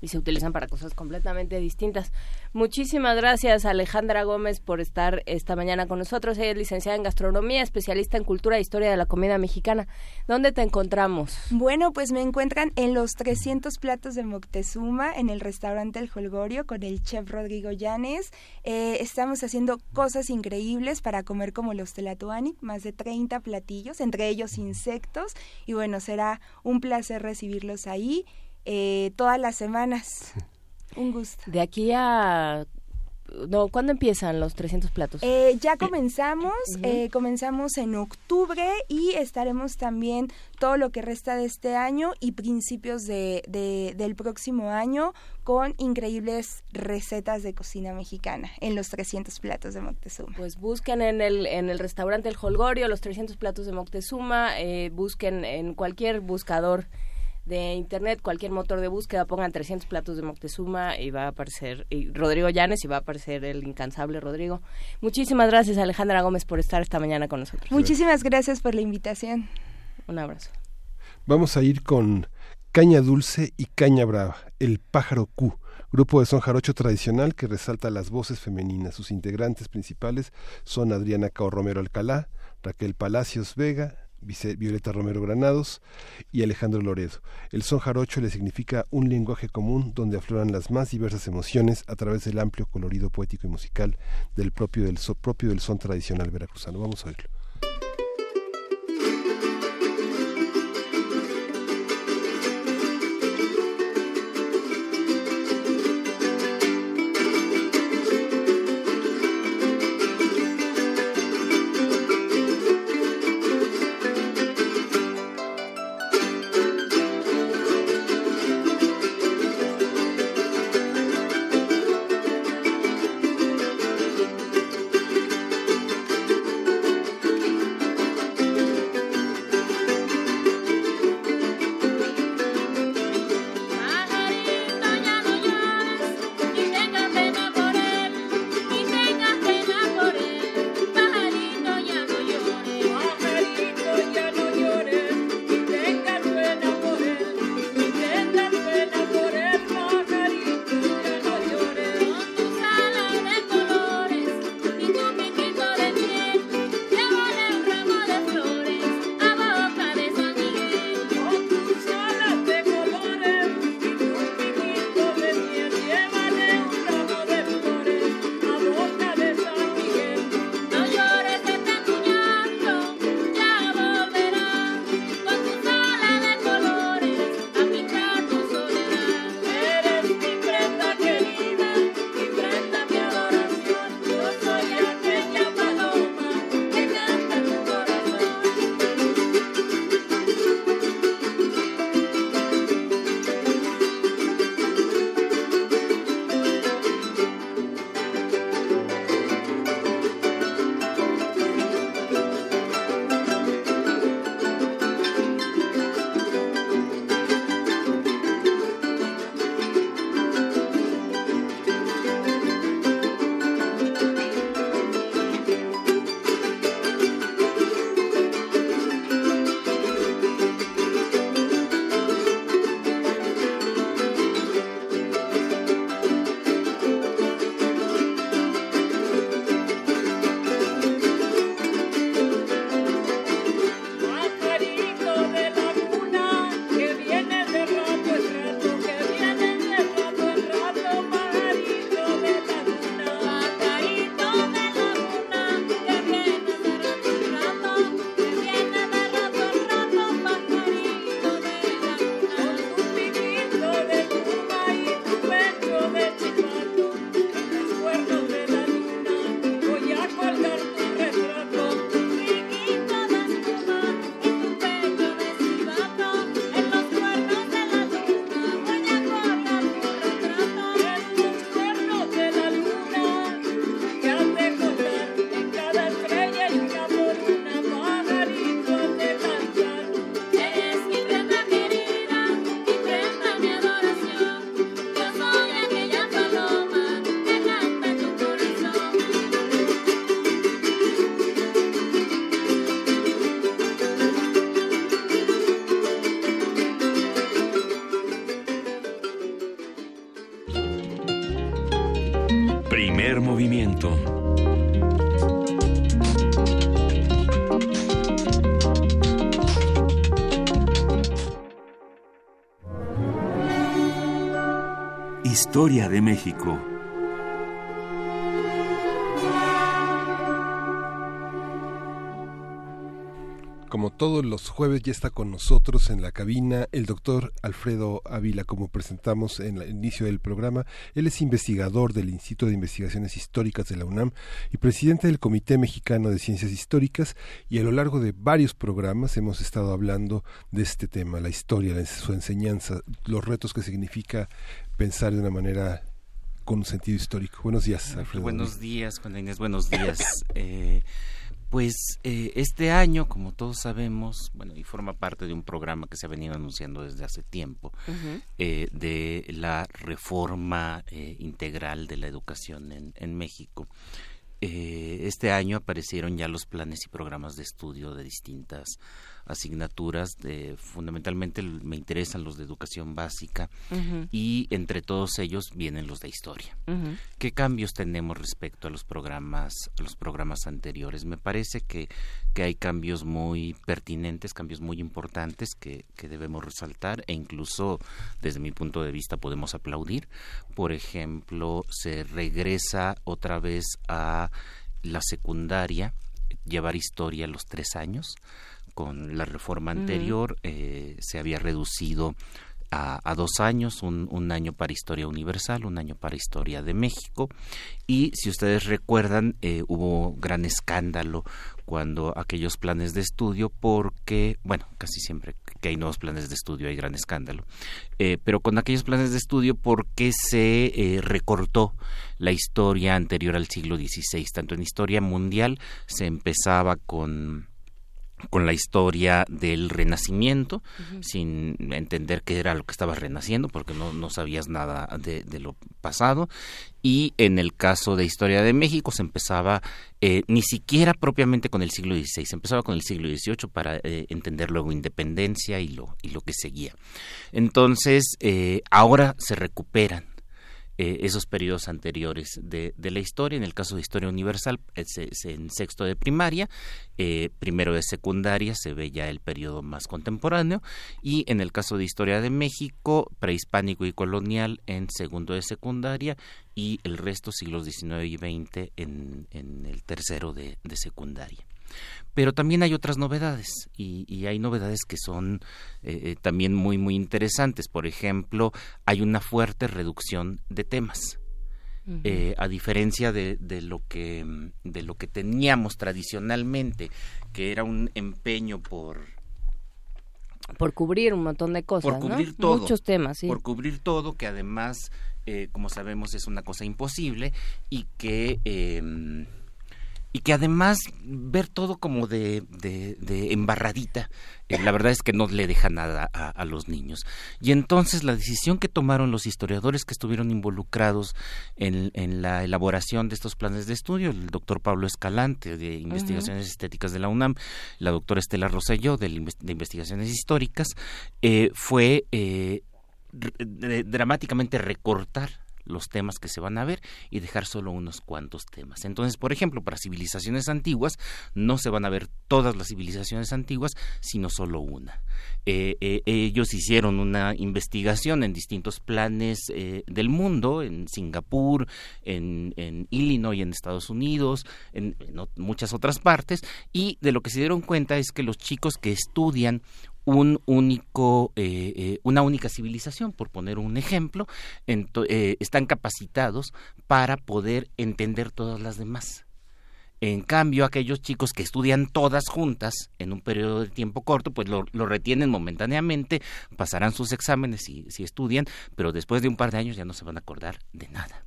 y se utilizan para cosas completamente distintas. Muchísimas gracias Alejandra Gómez por estar esta mañana con nosotros. Ella es licenciada en gastronomía, especialista en cultura e historia de la comida mexicana. ¿Dónde te encontramos? Bueno, pues me encuentran en los 300 platos de Moctezuma, en el restaurante El Holgorio con el chef Rodrigo Llanes. Eh, estamos haciendo cosas increíbles para comer como los telatuani, más de 30 platillos, entre ellos insectos. Y bueno, será un placer recibirlos ahí eh, todas las semanas. Un gusto. De aquí a no, ¿cuándo empiezan los 300 platos? Eh, ya comenzamos, eh, comenzamos en octubre y estaremos también todo lo que resta de este año y principios de, del próximo año con increíbles recetas de cocina mexicana en los 300 platos de Moctezuma. Pues busquen en el, en el restaurante El Holgorio los 300 platos de Moctezuma, busquen en cualquier buscador de internet, cualquier motor de búsqueda, pongan 300 platos de Moctezuma y va a aparecer y Rodrigo Llanes y va a aparecer el incansable Rodrigo. Muchísimas gracias Alejandra Gómez por estar esta mañana con nosotros. Muchísimas gracias por la invitación. Un abrazo. Vamos a ir con Caña Dulce y Caña Brava, el pájaro Q grupo de son jarocho tradicional que resalta las voces femeninas. Sus integrantes principales son Adriana Cao Romero Alcalá, Raquel Palacios Vega, Violeta Romero Granados y Alejandro Loredo. El son jarocho le significa un lenguaje común donde afloran las más diversas emociones a través del amplio colorido poético y musical del propio del, propio del son tradicional veracruzano. Vamos a oírlo. Historia de México. Como todos los jueves ya está con nosotros en la cabina el doctor Alfredo Ávila, como presentamos en el inicio del programa. Él es investigador del Instituto de Investigaciones Históricas de la UNAM y presidente del Comité Mexicano de Ciencias Históricas y a lo largo de varios programas hemos estado hablando de este tema, la historia, su enseñanza, los retos que significa pensar de una manera con un sentido histórico. Buenos días, Alfredo. Buenos días, Juan Inés, buenos días. Eh, pues eh, este año, como todos sabemos, bueno, y forma parte de un programa que se ha venido anunciando desde hace tiempo, eh, de la reforma eh, integral de la educación en, en México. este año aparecieron ya los planes y programas de estudio de distintas asignaturas, de, fundamentalmente me interesan los de educación básica y entre todos ellos vienen los de historia. ¿Qué cambios tenemos respecto a los programas, a los programas anteriores? Me parece que, que hay cambios muy pertinentes, cambios muy importantes que, que debemos resaltar e incluso desde mi punto de vista podemos aplaudir. Por ejemplo, se regresa otra vez a la secundaria, llevar historia a los tres años con la reforma anterior eh, se había reducido a, dos años, un, un, año para Historia Universal, un año para Historia de México. Y si ustedes recuerdan, eh, hubo gran escándalo cuando aquellos planes de estudio, porque, bueno, casi siempre que hay nuevos planes de estudio hay gran escándalo, eh, pero con aquellos planes de estudio porque se recortó la historia anterior al siglo XVI, tanto en historia mundial se empezaba con con la historia del renacimiento, sin entender qué era lo que estaba renaciendo, porque no, no sabías nada de, lo pasado. Y en el caso de Historia de México se empezaba eh, ni siquiera propiamente con el siglo XVI, se empezaba con el siglo XVIII para eh, entender luego independencia y lo, y lo que seguía. Entonces, eh, ahora se recuperan eh, esos periodos anteriores de, de, la historia. En el caso de Historia Universal, es, en sexto de primaria, eh, primero de secundaria, se ve ya el periodo más contemporáneo, y en el caso de Historia de México, prehispánico y colonial, en segundo de secundaria, y el resto, siglos XIX y XX, en, en el tercero de, de secundaria. Pero también hay otras novedades y, hay novedades que son eh, eh, también muy, muy interesantes. Por ejemplo, hay una fuerte reducción de temas. Eh, a diferencia de, de, lo que de lo que teníamos tradicionalmente que era un empeño por por cubrir un montón de cosas por cubrir todo muchos temas sí. por cubrir todo que además como sabemos es una cosa imposible y que em, y que además ver todo como de, de, embarradita, eh, la verdad es que no le deja nada a, los niños. Y entonces la decisión que tomaron los historiadores que estuvieron involucrados en, en la elaboración de estos planes de estudio, el doctor Pablo Escalante de Investigaciones Estéticas de la UNAM, la doctora Estela Roselló de, Investigaciones Históricas, eh, fue eh, dramáticamente recortar los temas que se van a ver y dejar solo unos cuantos temas. Entonces, por ejemplo, para civilizaciones antiguas no se van a ver todas las civilizaciones antiguas, sino solo una. Eh, eh, ellos hicieron una investigación en distintos planes eh, del mundo, en Singapur, en, en, Illinois, en Estados Unidos, en muchas otras partes, y de lo que se dieron cuenta es que los chicos que estudian un único, eh, eh, una única civilización, por poner un ejemplo, eh, están capacitados para poder entender todas las demás. En cambio, aquellos chicos que estudian todas juntas en un periodo de tiempo corto, pues lo, lo retienen momentáneamente, pasarán sus exámenes si, si estudian, pero después de un par de años ya no se van a acordar de nada.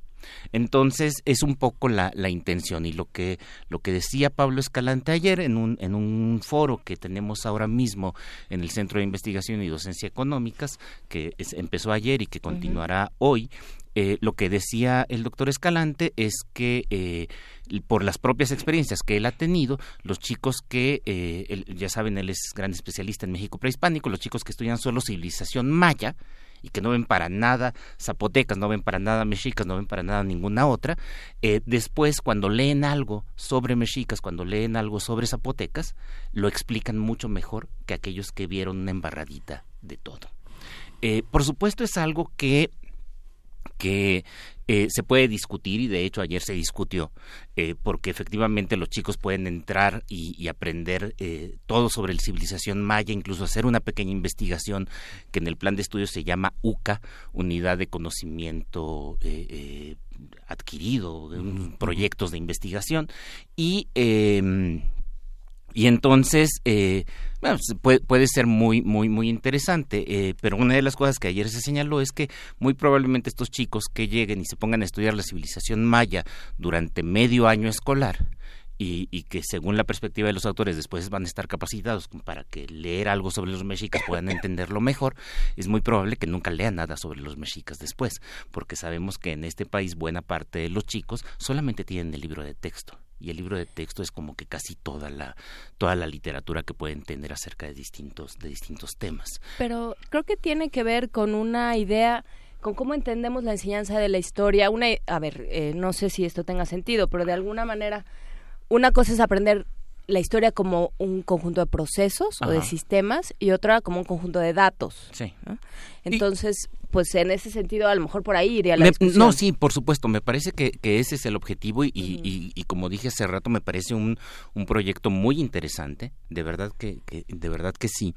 Entonces es un poco la, la, intención. Y lo que, lo que decía Pablo Escalante ayer en un, en un foro que tenemos ahora mismo en el Centro de Investigación y Docencia Económicas, que empezó ayer y que continuará hoy, eh, lo que decía el doctor Escalante es que eh, por las propias experiencias que él ha tenido, los chicos que, eh, ya saben, él es gran especialista en México prehispánico, los chicos que estudian solo civilización maya, y que no ven para nada zapotecas, no ven para nada mexicas, no ven para nada ninguna otra, eh, después cuando leen algo sobre mexicas, cuando leen algo sobre zapotecas, lo explican mucho mejor que aquellos que vieron una embarradita de todo. Eh, por supuesto es algo que que eh, se puede discutir y de hecho ayer se discutió eh, porque efectivamente los chicos pueden entrar y, aprender eh, todo sobre la civilización maya, incluso hacer una pequeña investigación que en el plan de estudio se llama UCA, Unidad de Conocimiento Adquirido, proyectos de investigación. Y em, y entonces, eh, bueno, puede, puede, ser muy, muy, muy interesante, eh, pero una de las cosas que ayer se señaló es que muy probablemente estos chicos que lleguen y se pongan a estudiar la civilización maya durante medio año escolar, y, que según la perspectiva de los autores después van a estar capacitados para que leer algo sobre los mexicas puedan entenderlo mejor, es muy probable que nunca lean nada sobre los mexicas después, porque sabemos que en este país buena parte de los chicos solamente tienen el libro de texto y el libro de texto es como que casi toda la toda la literatura que pueden tener acerca de distintos de distintos temas. Pero creo que tiene que ver con una idea con cómo entendemos la enseñanza de la historia. Una, a ver, eh, no sé si esto tenga sentido, pero de alguna manera una cosa es aprender la historia como un conjunto de procesos o de sistemas y otra como un conjunto de datos. Sí. Entonces, pues en ese sentido a lo mejor por ahí iría la No, sí, por supuesto, me parece que, que ese es el objetivo y, y, y, como dije hace rato, me parece un, un proyecto muy interesante, de verdad que, que, de verdad que sí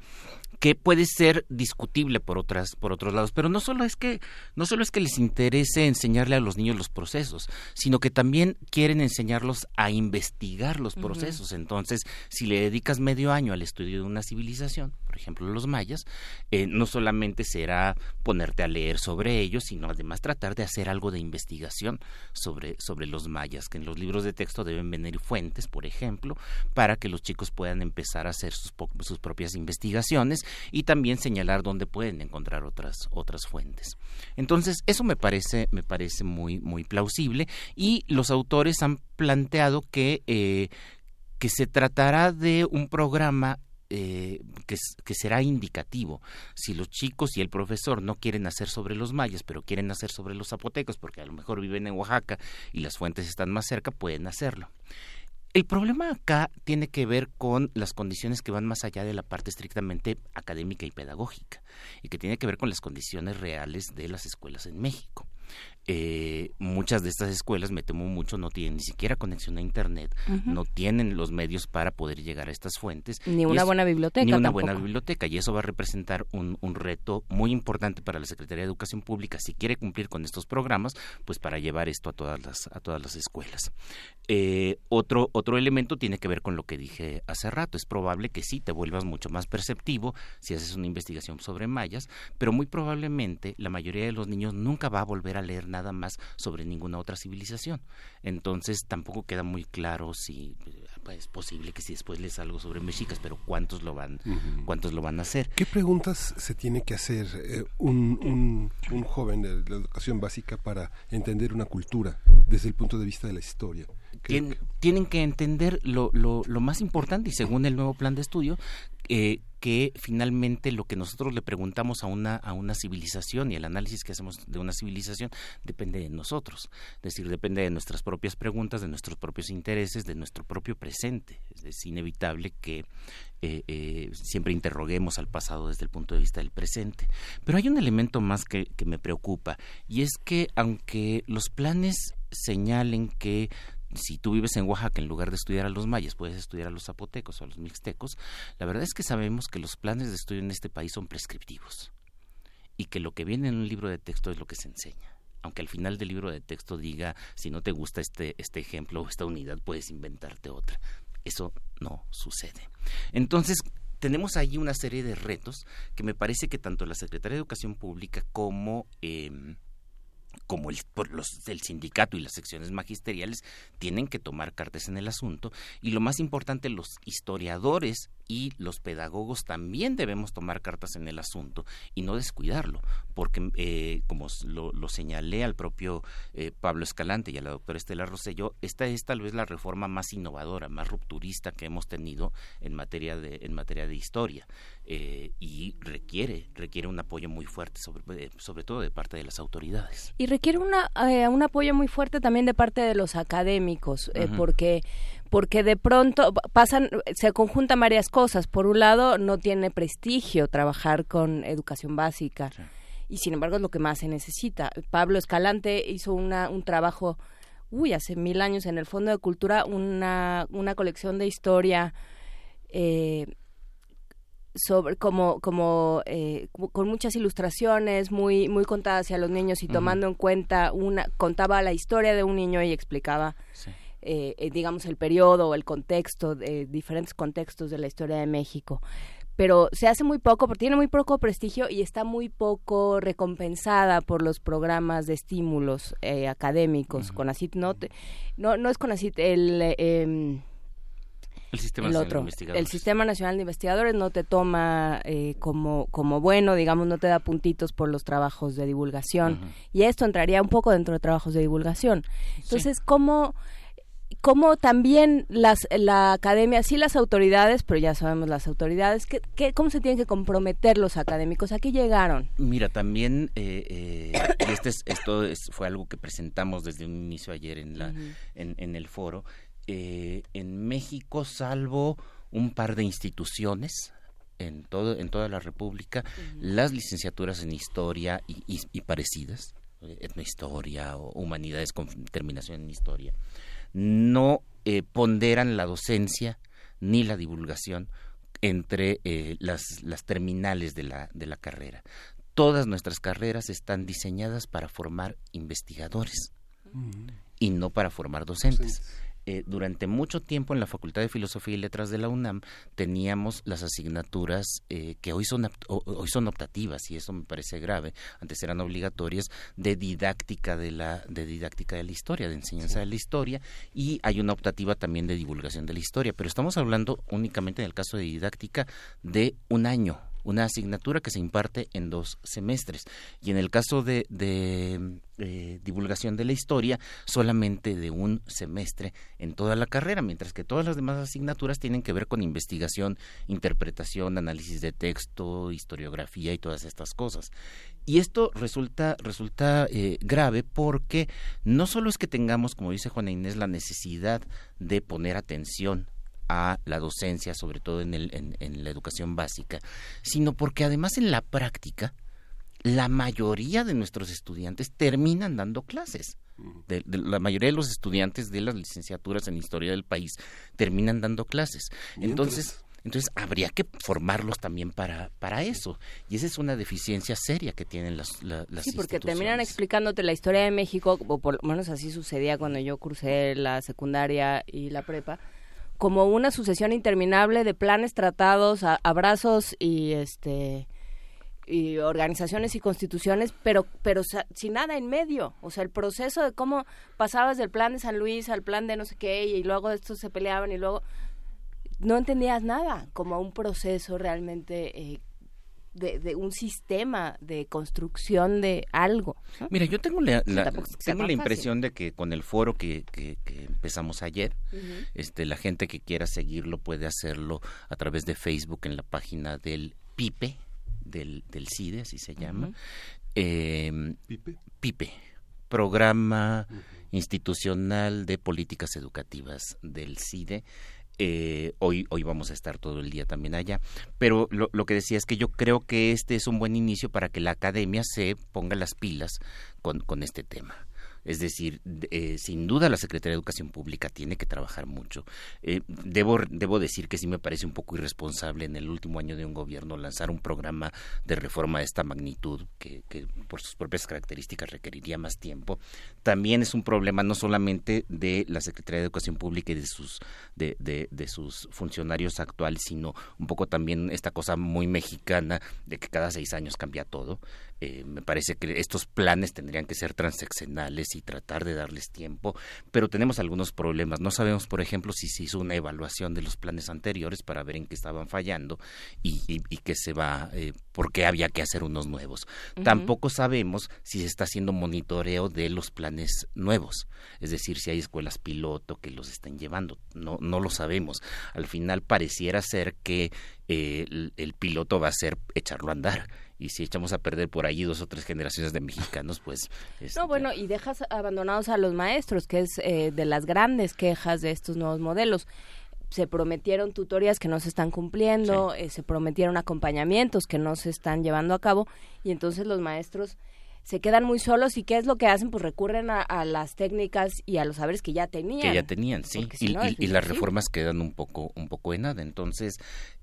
que puede ser discutible por otras por otros lados. Pero no solo es que no solo es que les interese enseñarle a los niños los procesos sino que también quieren enseñarlos a investigar los procesos. Entonces si le dedicas medio año al estudio de una civilización por ejemplo los mayas, eh, no solamente será ponerte a leer sobre ellos, sino además tratar de hacer algo de investigación sobre, sobre los mayas, que en los libros de texto deben venir fuentes, por ejemplo, para que los chicos puedan empezar a hacer sus, sus propias investigaciones y también señalar dónde pueden encontrar otras, otras fuentes. Entonces, eso me parece, me parece muy, muy plausible y los autores han planteado que eh, que se tratará de un programa eh, que, que, será indicativo. Si los chicos y el profesor no quieren hacer sobre los mayas, pero quieren hacer sobre los zapotecos, porque a lo mejor viven en Oaxaca y las fuentes están más cerca, pueden hacerlo. El problema acá tiene que ver con las condiciones que van más allá de la parte estrictamente académica y pedagógica, y que tiene que ver con las condiciones reales de las escuelas en México eh, muchas de estas escuelas, me temo mucho, no tienen ni siquiera conexión a Internet, no tienen los medios para poder llegar a estas fuentes. Ni una buena biblioteca. Ni una buena biblioteca. Y eso va a representar un, un, reto muy importante para la Secretaría de Educación Pública, si quiere cumplir con estos programas, pues para llevar esto a todas las, a todas las escuelas. Eh, otro, otro elemento tiene que ver con lo que dije hace rato. Es probable que sí te vuelvas mucho más perceptivo si haces una investigación sobre mayas, pero muy probablemente la mayoría de los niños nunca va a volver a leer nada más sobre ninguna otra civilización. Entonces tampoco queda muy claro si pues, es posible que si después les algo sobre mexicas, pero cuántos lo van, cuántos lo van a hacer. ¿Qué preguntas se tiene que hacer eh, un, un, joven de la educación básica para entender una cultura desde el punto de vista de la historia? Tienen que entender lo, lo, lo, más importante y según el nuevo plan de estudio, eh, que finalmente lo que nosotros le preguntamos a una, a una civilización y el análisis que hacemos de una civilización depende de nosotros, es decir, depende de nuestras propias preguntas, de nuestros propios intereses, de nuestro propio presente. Es, inevitable que eh, eh, siempre interroguemos al pasado desde el punto de vista del presente. Pero hay un elemento más que, que me preocupa y es que aunque los planes señalen que si tú vives en Oaxaca, en lugar de estudiar a los mayas, puedes estudiar a los zapotecos o a los mixtecos, la verdad es que sabemos que los planes de estudio en este país son prescriptivos y que lo que viene en un libro de texto es lo que se enseña. Aunque al final del libro de texto diga, si no te gusta este, este ejemplo o esta unidad, puedes inventarte otra. Eso no sucede. Entonces, tenemos ahí una serie de retos que me parece que tanto la Secretaría de Educación Pública como eh, como el, los, el sindicato y las secciones magisteriales tienen que tomar cartas en el asunto. Y lo más importante los historiadores y los pedagogos también debemos tomar cartas en el asunto y no descuidarlo, porque eh, como lo, señalé al propio eh, Pablo Escalante y a la doctora Estela Rosselló, esta es tal vez la reforma más innovadora, más rupturista que hemos tenido en materia de, en materia de historia eh, y requiere, requiere un apoyo muy fuerte, sobre, sobre todo de parte de las autoridades. Y requiere una, un apoyo muy fuerte también de parte de los académicos, porque porque de pronto pasan, se conjuntan varias cosas. Por un lado, no tiene prestigio trabajar con educación básica. Y sin embargo es lo que más se necesita. Pablo Escalante hizo una, un trabajo, uy, hace mil años en el Fondo de Cultura, una, una colección de historia eh, sobre como como eh, con muchas ilustraciones muy muy contadas hacia los niños y tomando en cuenta una contaba la historia de un niño y explicaba eh, eh, digamos, el periodo o el contexto, de diferentes contextos de la historia de México. Pero se hace muy poco, porque tiene muy poco prestigio y está muy poco recompensada por los programas de estímulos eh, académicos. con no, no, no es CONACIT, el... Em, el Sistema Nacional otro. El Sistema Nacional de Investigadores no te toma como, como bueno, digamos, no te da puntitos por los trabajos de divulgación. Y esto entraría un poco dentro de trabajos de divulgación. Entonces, ¿cómo cómo también las, la academia, sí las autoridades, pero ya sabemos las autoridades, ¿qué, cómo se tienen que comprometer los académicos? ¿A qué llegaron? Mira, también, eh, eh, y este esto fue algo que presentamos desde un inicio ayer en, la, en, el foro, eh, en México, salvo un par de instituciones, en todo en toda la república las licenciaturas en historia y, y, y parecidas etnohistoria o humanidades con terminación en historia no eh, ponderan la docencia ni la divulgación entre eh, las, las, terminales de la, de la carrera. Todas nuestras carreras están diseñadas para formar investigadores mm. y no para formar docentes. Eh, durante mucho tiempo en la Facultad de Filosofía y Letras de la UNAM teníamos las asignaturas eh, que hoy son, hoy son optativas y eso me parece grave, antes eran obligatorias, de didáctica de la, de didáctica de la historia, de enseñanza de la historia y hay una optativa también de divulgación de la historia, pero estamos hablando únicamente en el caso de didáctica de un año una asignatura que se imparte en dos semestres. Y en el caso de, eh, divulgación de la historia, solamente de un semestre en toda la carrera, mientras que todas las demás asignaturas tienen que ver con investigación, interpretación, análisis de texto, historiografía y todas estas cosas. Y esto resulta, resulta eh, grave porque no solo es que tengamos, como dice Juana Inés, la necesidad de poner atención a la docencia, sobre todo en, el, en, la educación básica, sino porque además en la práctica la mayoría de nuestros estudiantes terminan dando clases. la mayoría de los estudiantes de las licenciaturas en historia del país terminan dando clases. Entonces, entonces habría que formarlos también para, para eso. Y esa es una deficiencia seria que tienen las, las Sí, porque terminan explicándote la historia de México, o por lo menos así sucedía cuando yo cursé la secundaria y la prepa como una sucesión interminable de planes, tratados, abrazos y este y organizaciones y constituciones, pero pero sin nada en medio, o sea, el proceso de cómo pasabas del plan de San Luis al plan de no sé qué y luego estos se peleaban y luego no entendías nada, como un proceso realmente eh, de, un sistema de construcción de algo. Mira, yo tengo la, tengo la impresión de que con el foro que, que, empezamos ayer, este, la gente que quiera seguirlo puede hacerlo a través de Facebook en la página del PIPE, del, del CIDE, así se llama. Em, ¿Pipe? PIPE, Programa Institucional de Políticas Educativas del CIDE. Eh, hoy, hoy vamos a estar todo el día también allá. Pero lo, lo, que decía es que yo creo que este es un buen inicio para que la academia se ponga las pilas con, con este tema. Es decir, eh, sin duda la Secretaría de Educación Pública tiene que trabajar mucho. Eh, debo, debo decir que sí me parece un poco irresponsable en el último año de un gobierno lanzar un programa de reforma de esta magnitud, que, que por sus propias características requeriría más tiempo. También es un problema no solamente de la Secretaría de Educación Pública y de sus, de, sus funcionarios actuales, sino un poco también esta cosa muy mexicana de que cada seis años cambia todo. Eh, me parece que estos planes tendrían que ser transeccionales y tratar de darles tiempo, pero tenemos algunos problemas. No sabemos, por ejemplo, si se hizo una evaluación de los planes anteriores para ver en qué estaban fallando y, y, qué se va, eh, por qué había que hacer unos nuevos. Tampoco sabemos si se está haciendo monitoreo de los planes nuevos, es decir, si hay escuelas piloto que los estén llevando. No, no lo sabemos. Al final pareciera ser que eh, el, piloto va a ser echarlo a andar y si echamos a perder por allí dos o tres generaciones de mexicanos, pues... no, este, bueno, y dejas abandonados a los maestros, que es eh, de las grandes quejas de estos nuevos modelos. Se prometieron tutorías que no se están cumpliendo, eh, se prometieron acompañamientos que no se están llevando a cabo, y entonces los maestros se quedan muy solos y qué es lo que hacen pues recurren a, las técnicas y a los saberes que ya tenían que ya tenían sí y, y, las reformas quedan un poco un poco en nada. Entonces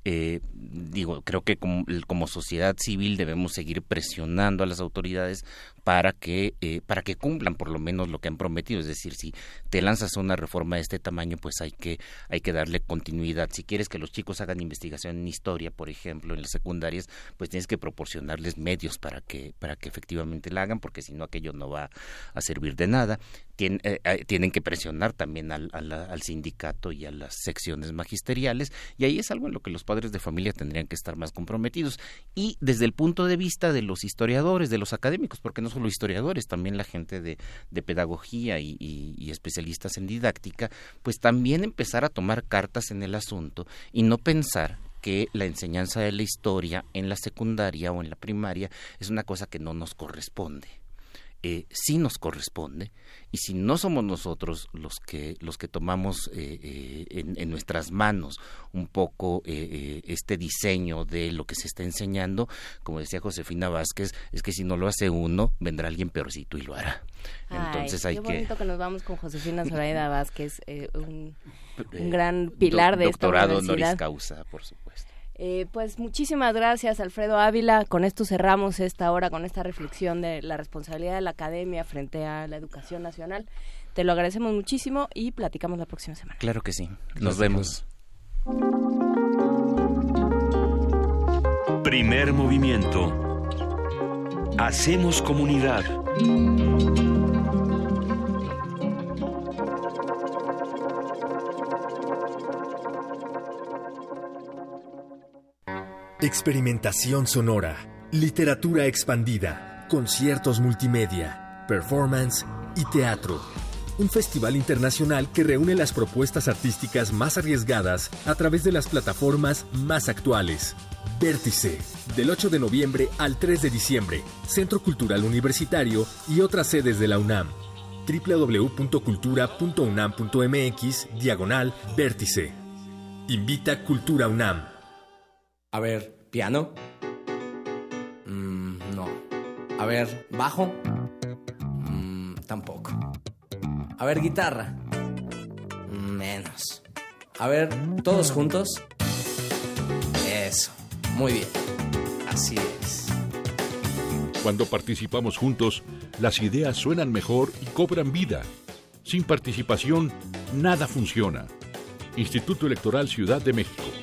eh, digo, creo que como, como, sociedad civil debemos seguir presionando a las autoridades para que, eh, para que cumplan por lo menos lo que han prometido. Es decir, si te lanzas a una reforma de este tamaño, pues hay que, hay que darle continuidad. Si quieres que los chicos hagan investigación en historia, por ejemplo, en las secundarias, pues tienes que proporcionarles medios para que, para que efectivamente la hagan, porque si no aquello no va a servir de nada. Eh, eh, tienen que presionar también al, al, sindicato y a las secciones magisteriales y ahí es algo en lo que los padres de familia tendrían que estar más comprometidos. Y desde el punto de vista de los historiadores, de los académicos, porque no solo historiadores, también la gente de, pedagogía y, y especialistas en didáctica, pues también empezar a tomar cartas en el asunto y no pensar que la enseñanza de la historia en la secundaria o en la primaria es una cosa que no nos corresponde eh, sí nos corresponde y si no somos nosotros los que los que tomamos eh, eh, en, nuestras manos un poco este diseño de lo que se está enseñando como decía Josefina Vázquez es que si no lo hace uno vendrá alguien peorcito y lo hará entonces hay qué bonito que... nos vamos con Josefina Zoraida Vázquez un, un, gran pilar de doctorado esta universidad. honoris causa por supuesto eh, pues muchísimas gracias, Alfredo Ávila. Con esto cerramos esta hora, con esta reflexión de la responsabilidad de la academia frente a la educación nacional. Te lo agradecemos muchísimo y platicamos la próxima semana. Claro que sí. Nos vemos. Primer movimiento. Hacemos comunidad. Experimentación sonora, literatura expandida, conciertos multimedia, performance y teatro. Un festival internacional que reúne las propuestas artísticas más arriesgadas a través de las plataformas más actuales. Vértice, del 8 de noviembre al 3 de diciembre, Centro Cultural Universitario y otras sedes de la UNAM. www.cultura.unam.mx, diagonal, vértice. Invita Cultura UNAM. A ver, piano. Mm, no. A ver, bajo. Mm, tampoco. A ver, guitarra. Menos. A ver, todos juntos. Eso. Muy bien. Así es. Cuando participamos juntos, las ideas suenan mejor y cobran vida. Sin participación, nada funciona. Instituto Electoral Ciudad de México.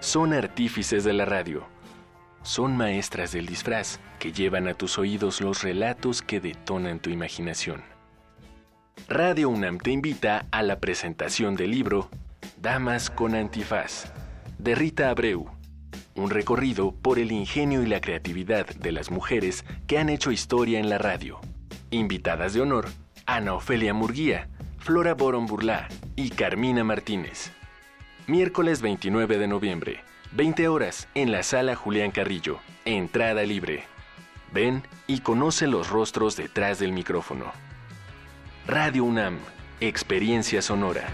Son artífices de la radio. Son maestras del disfraz que llevan a tus oídos los relatos que detonan tu imaginación. Radio UNAM te invita a la presentación del libro Damas con Antifaz, de Rita Abreu. Un recorrido por el ingenio y la creatividad de las mujeres que han hecho historia en la radio. Invitadas de honor, Ana Ofelia Murguía, Flora Boron Burlá y Carmina Martínez miércoles 29 de noviembre, 20 horas, en la sala Julián Carrillo, entrada libre. Ven y conoce los rostros detrás del micrófono. Radio UNAM, experiencia sonora.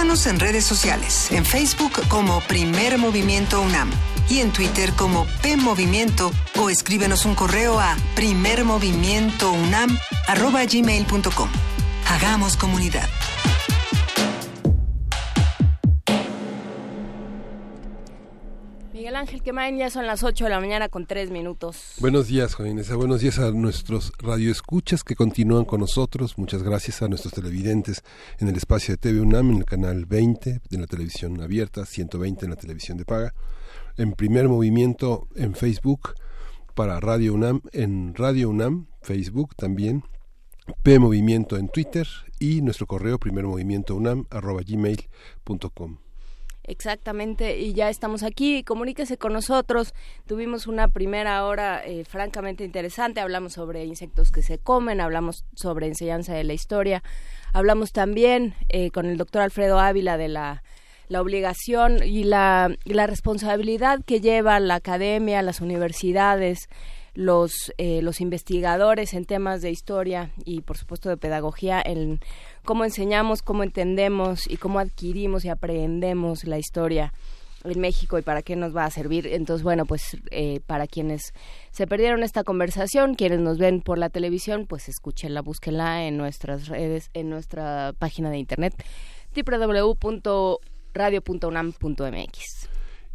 Síguenos en redes sociales, en Facebook como Primer Movimiento UNAM y en Twitter como P Movimiento o escríbenos un correo a primermovimientounam@gmail.com. Hagamos comunidad. Miguel Ángel Quemain, ya son las 8 de la mañana con 3 minutos. Buenos días, Juan Inés. Buenos días a nuestros radioescuchas que continúan con nosotros. Muchas gracias a nuestros televidentes en el espacio de TV UNAM, en el canal 20 de la televisión abierta, 120 en la televisión de paga. En primer movimiento en Facebook para Radio UNAM, en Radio UNAM, Facebook también. P Movimiento en Twitter y nuestro correo primermovimientounam.gmail.com. Exactamente, y ya estamos aquí. Comuníquese con nosotros. Tuvimos una primera hora eh, francamente interesante. Hablamos sobre insectos que se comen, hablamos sobre enseñanza de la historia. Hablamos también eh, con el doctor Alfredo Ávila de la, la obligación y la, la responsabilidad que lleva la academia, las universidades, los, eh, los investigadores en temas de historia y por supuesto de pedagogía en cómo enseñamos, cómo entendemos y cómo adquirimos y aprendemos la historia en México y para qué nos va a servir. Entonces, bueno, pues eh, para quienes se perdieron esta conversación, quienes nos ven por la televisión, pues escúchenla, búsquenla en nuestras redes, en nuestra página de internet www.radio.unam.mx.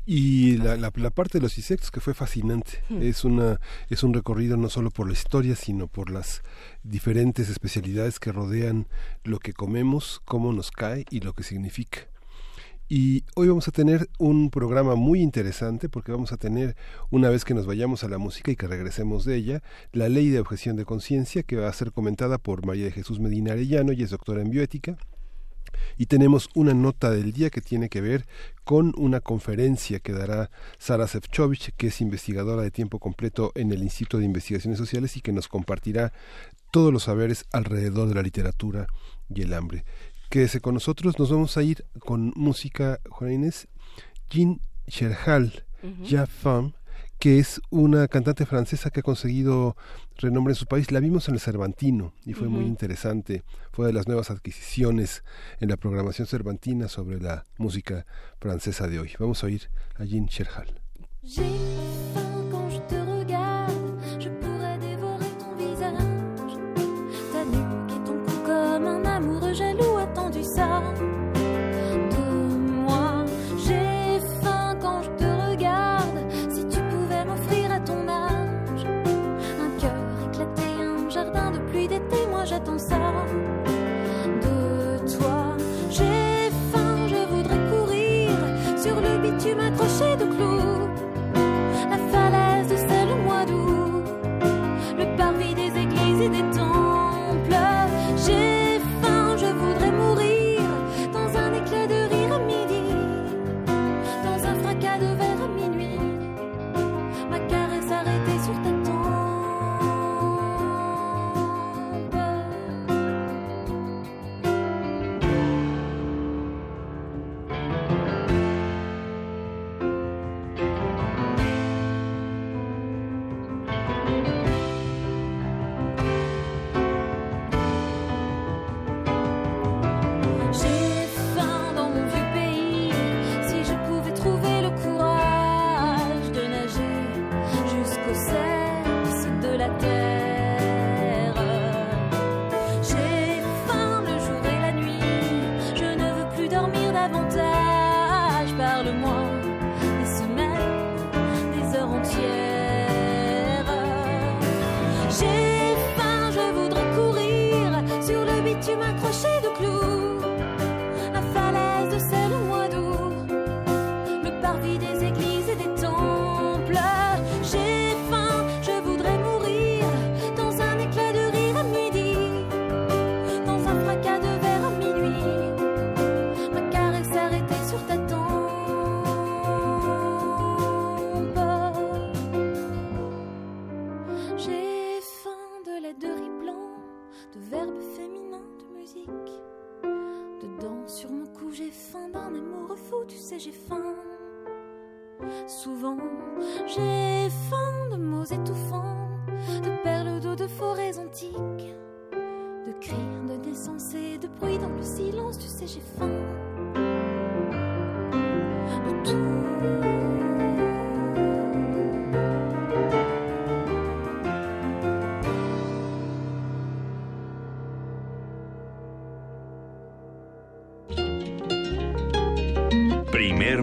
Y la, la, parte de los insectos que fue fascinante. Es, una, es un recorrido no solo por la historia, sino por las diferentes especialidades que rodean lo que comemos, cómo nos cae y lo que significa. Y hoy vamos a tener un programa muy interesante porque vamos a tener, una vez que nos vayamos a la música y que regresemos de ella, la ley de objeción de conciencia que va a ser comentada por María de Jesús Medina Arellano y es doctora en bioética y tenemos una nota del día que tiene que ver con una conferencia que dará Sara Sefcovic, que es investigadora de tiempo completo en el Instituto de Investigaciones Sociales y que nos compartirá todos los saberes alrededor de la literatura y el hambre. Quédese con nosotros, nos vamos a ir con música, Juan Inés, Jean Ya Femme, que es una cantante francesa que ha conseguido renombre en su país. La vimos en el Cervantino y fue muy interesante. Fue de las nuevas adquisiciones en la programación cervantina sobre la música francesa de hoy. Vamos a oír a Jean Cherhal.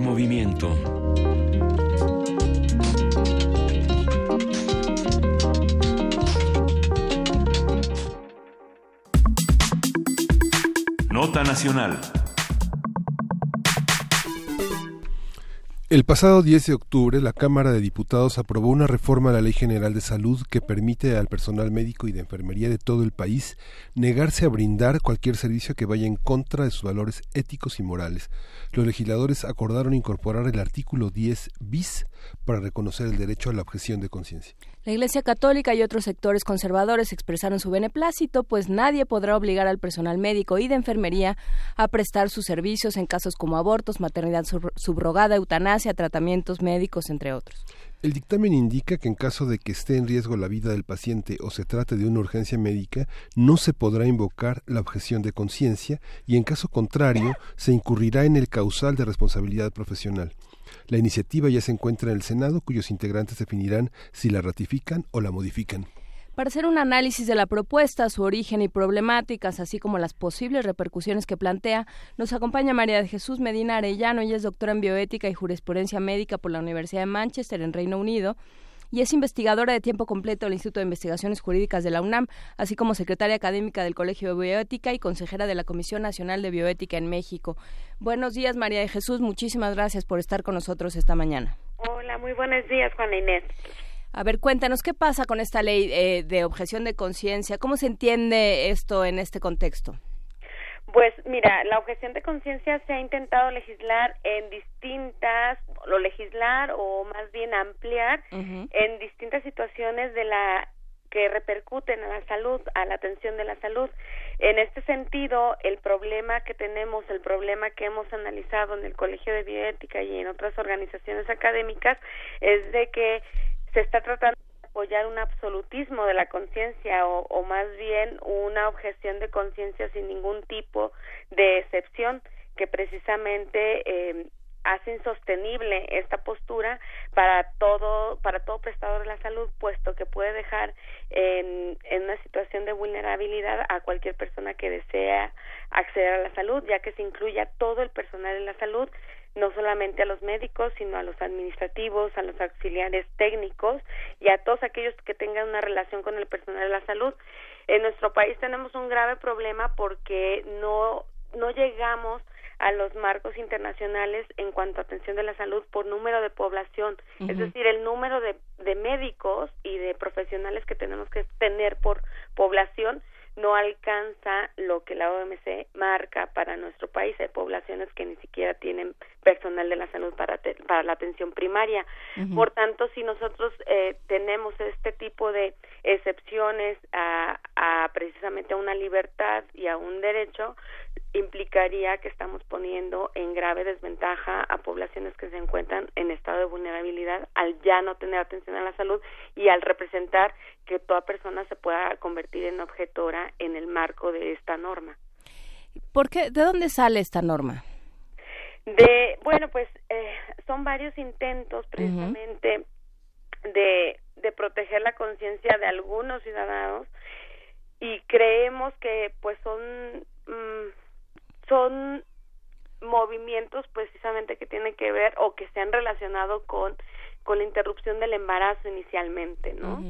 Movimiento. Nota Nacional. El pasado 10 de octubre, la Cámara de Diputados aprobó una reforma a la Ley General de Salud que permite al personal médico y de enfermería de todo el país negarse a brindar cualquier servicio que vaya en contra de sus valores éticos y morales. Los legisladores acordaron incorporar el artículo 10 bis para reconocer el derecho a la objeción de conciencia. La Iglesia Católica y otros sectores conservadores expresaron su beneplácito, pues nadie podrá obligar al personal médico y de enfermería a prestar sus servicios en casos como abortos, maternidad subrogada, eutanasia, tratamientos médicos, entre otros. El dictamen indica que en caso de que esté en riesgo la vida del paciente o se trate de una urgencia médica, no se podrá invocar la objeción de conciencia y en caso contrario se incurrirá en el causal de responsabilidad profesional. La iniciativa ya se encuentra en el Senado, cuyos integrantes definirán si la ratifican o la modifican. Para hacer un análisis de la propuesta, su origen y problemáticas, así como las posibles repercusiones que plantea, nos acompaña María de Jesús Medina Arellano. Ella es doctora en bioética y jurisprudencia médica por la Universidad de Manchester, en Reino Unido y es investigadora de tiempo completo del Instituto de Investigaciones Jurídicas de la UNAM, así como secretaria académica del Colegio de Bioética y consejera de la Comisión Nacional de Bioética en México. Buenos días, María de Jesús. Muchísimas gracias por estar con nosotros esta mañana. Hola, muy buenos días, Juana Inés. A ver, cuéntanos qué pasa con esta ley eh, de objeción de conciencia. ¿Cómo se entiende esto en este contexto? Pues mira, la objeción de conciencia se ha intentado legislar en distintas, lo legislar o más bien ampliar en distintas situaciones de la que repercuten a la salud, a la atención de la salud. En este sentido, el problema que tenemos, el problema que hemos analizado en el Colegio de Bioética y en otras organizaciones académicas es de que se está tratando apoyar un absolutismo de la conciencia o, más bien una objeción de conciencia sin ningún tipo de excepción que precisamente eh, hace insostenible esta postura para todo para todo prestador de la salud puesto que puede dejar en, en una situación de vulnerabilidad a cualquier persona que desea acceder a la salud ya que se incluye a todo el personal de la salud no solamente a los médicos, sino a los administrativos, a los auxiliares técnicos y a todos aquellos que tengan una relación con el personal de la salud. En nuestro país tenemos un grave problema porque no no llegamos a los marcos internacionales en cuanto a atención de la salud por número de población, es decir, el número de, de médicos y de profesionales que tenemos que tener por población no alcanza lo que la OMC marca para nuestro país. Hay poblaciones que ni siquiera tienen personal de la salud para, para la atención primaria. Por tanto, si nosotros eh, tenemos este tipo de excepciones a, a precisamente a una libertad y a un derecho, implicaría que estamos poniendo en grave desventaja a poblaciones que se encuentran en estado de vulnerabilidad al ya no tener atención a la salud y al representar que toda persona se pueda convertir en objetora en el marco de esta norma. ¿Por qué? ¿De dónde sale esta norma? De, bueno, pues eh, son varios intentos precisamente de, de proteger la conciencia de algunos ciudadanos y creemos que pues son mm, son movimientos precisamente que tienen que ver o que se han relacionado con con la interrupción del embarazo inicialmente, ¿no?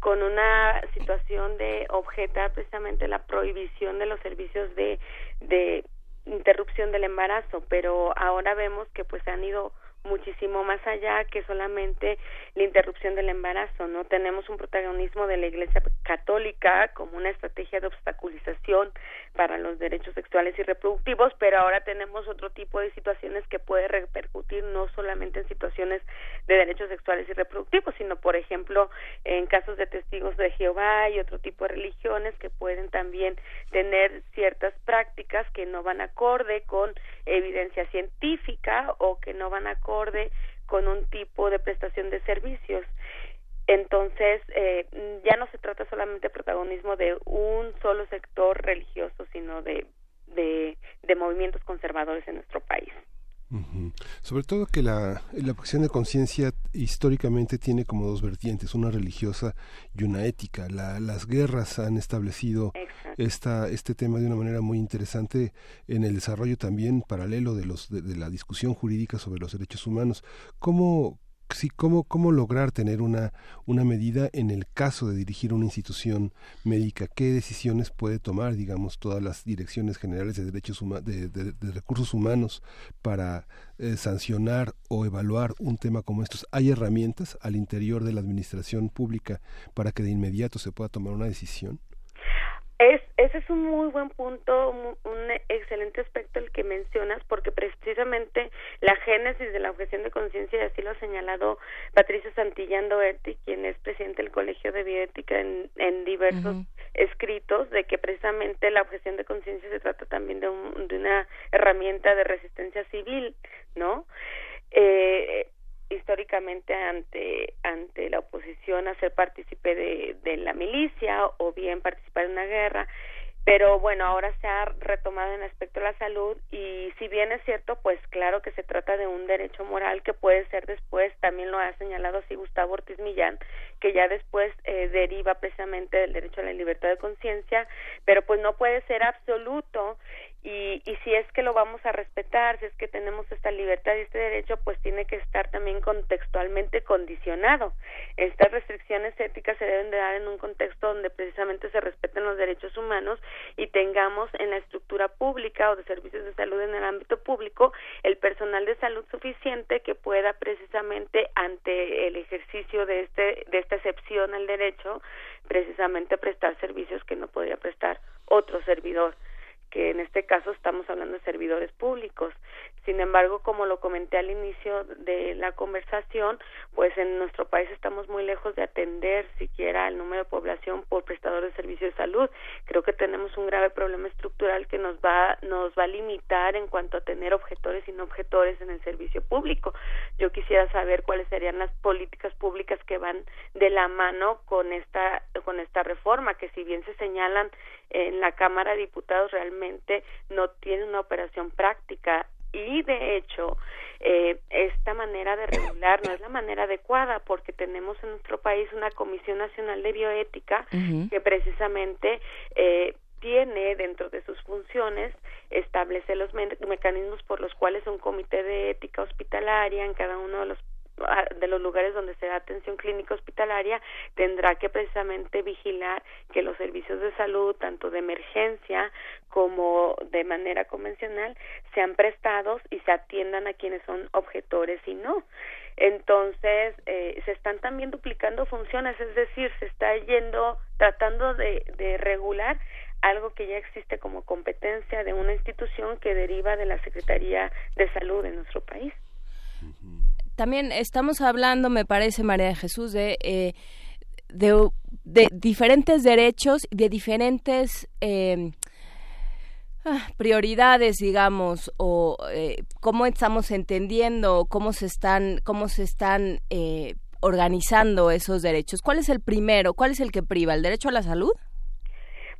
Con una situación de objetar precisamente la prohibición de los servicios de de interrupción del embarazo, pero ahora vemos que pues se han ido muchísimo más allá que solamente la interrupción del embarazo, ¿no? Tenemos un protagonismo de la Iglesia Católica como una estrategia de obstaculización para los derechos sexuales y reproductivos, pero ahora tenemos otro tipo de situaciones que puede repercutir no solamente en situaciones de derechos sexuales y reproductivos, sino por ejemplo en casos de testigos de Jehová y otro tipo de religiones que pueden también tener ciertas prácticas que no van acorde con evidencia científica o que no van acorde con un tipo de prestación de servicios. Entonces, eh, ya no se trata solamente de protagonismo de un solo sector religioso, sino de, de, movimientos conservadores en nuestro país. Sobre todo que la, la objeción de conciencia históricamente tiene como dos vertientes, una religiosa y una ética. las guerras han establecido esta, este tema de una manera muy interesante en el desarrollo también paralelo de, los, de la discusión jurídica sobre los derechos humanos. ¿Cómo, sí, cómo, cómo lograr tener una, una medida en el caso de dirigir una institución médica, qué decisiones puede tomar, digamos, todas las direcciones generales de derechos de, recursos humanos para eh, sancionar o evaluar un tema como estos. ¿Hay herramientas al interior de la administración pública para que de inmediato se pueda tomar una decisión? Es, ese es un muy buen punto, un, excelente aspecto el que mencionas, porque precisamente la génesis de la objeción de conciencia, y así lo ha señalado Patricia Santillán Doerti, quien es presidente del Colegio de Bioética en, en diversos escritos, de que precisamente la objeción de conciencia se trata también de, un, de una herramienta de resistencia civil, ¿no? Eh, históricamente ante ante la oposición a ser partícipe de, de la milicia o bien participar en una guerra pero bueno, ahora se ha retomado en aspecto de la salud y si bien es cierto, pues claro que se trata de un derecho moral que puede ser después, también lo ha señalado así Gustavo Ortiz Millán, que ya después eh, deriva precisamente del derecho a la libertad de conciencia, pero pues no puede ser absoluto y, y si es que lo vamos a respetar, si es que tenemos esta libertad y este derecho, pues tiene que estar también contextualmente condicionado. Estas restricciones éticas se deben de dar en un contexto donde precisamente se respeten los derechos humanos y tengamos en la estructura pública o de servicios de salud en el ámbito público el personal de salud suficiente que pueda precisamente ante el ejercicio de este de esta excepción al derecho precisamente prestar servicios que no podría prestar otro servidor que en este caso estamos hablando de servidores públicos. Sin embargo, como lo comenté al inicio de la conversación, pues en nuestro país estamos muy lejos de atender siquiera el número de población por prestadores de servicios de salud. Creo que tenemos un grave problema estructural que nos va nos va a limitar en cuanto a tener objetores y no objetores en el servicio público. Yo quisiera saber cuáles serían las políticas públicas que van de la mano con esta con esta reforma que si bien se señalan en la Cámara de Diputados realmente no tiene una operación práctica. Y de hecho eh, esta manera de regular no es la manera adecuada porque tenemos en nuestro país una Comisión Nacional de Bioética que precisamente eh, tiene dentro de sus funciones establece los mecanismos por los cuales un comité de ética hospitalaria en cada uno de los de los lugares donde se da atención clínica hospitalaria tendrá que precisamente vigilar que los servicios de salud tanto de emergencia como de manera convencional sean prestados y se atiendan a quienes son objetores y no. Entonces eh, se están también duplicando funciones es decir se está yendo tratando de, de regular algo que ya existe como competencia de una institución que deriva de la Secretaría de Salud en nuestro país también estamos hablando, me parece, María de Jesús, de, eh, de, diferentes derechos, de diferentes em, ah, prioridades, digamos, o eh, cómo estamos entendiendo, cómo se están, cómo se están eh, organizando esos derechos. ¿Cuál es el primero? ¿Cuál es el que priva? ¿El derecho a la salud?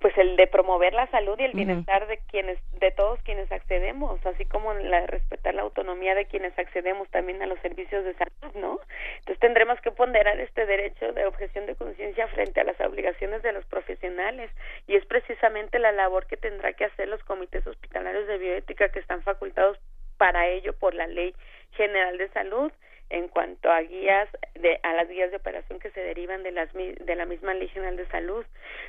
Pues el de promover la salud y el bienestar de quienes de todos quienes accedemos así como la respetar la autonomía de quienes accedemos también a los servicios de salud no entonces tendremos que ponderar este derecho de objeción de conciencia frente a las obligaciones de los profesionales. Y es precisamente la labor que tendrá que hacer los comités hospitalarios de bioética que están facultados para ello por la ley general de salud en cuanto a guías de a las guías de operación que se derivan de las de la misma ley general de salud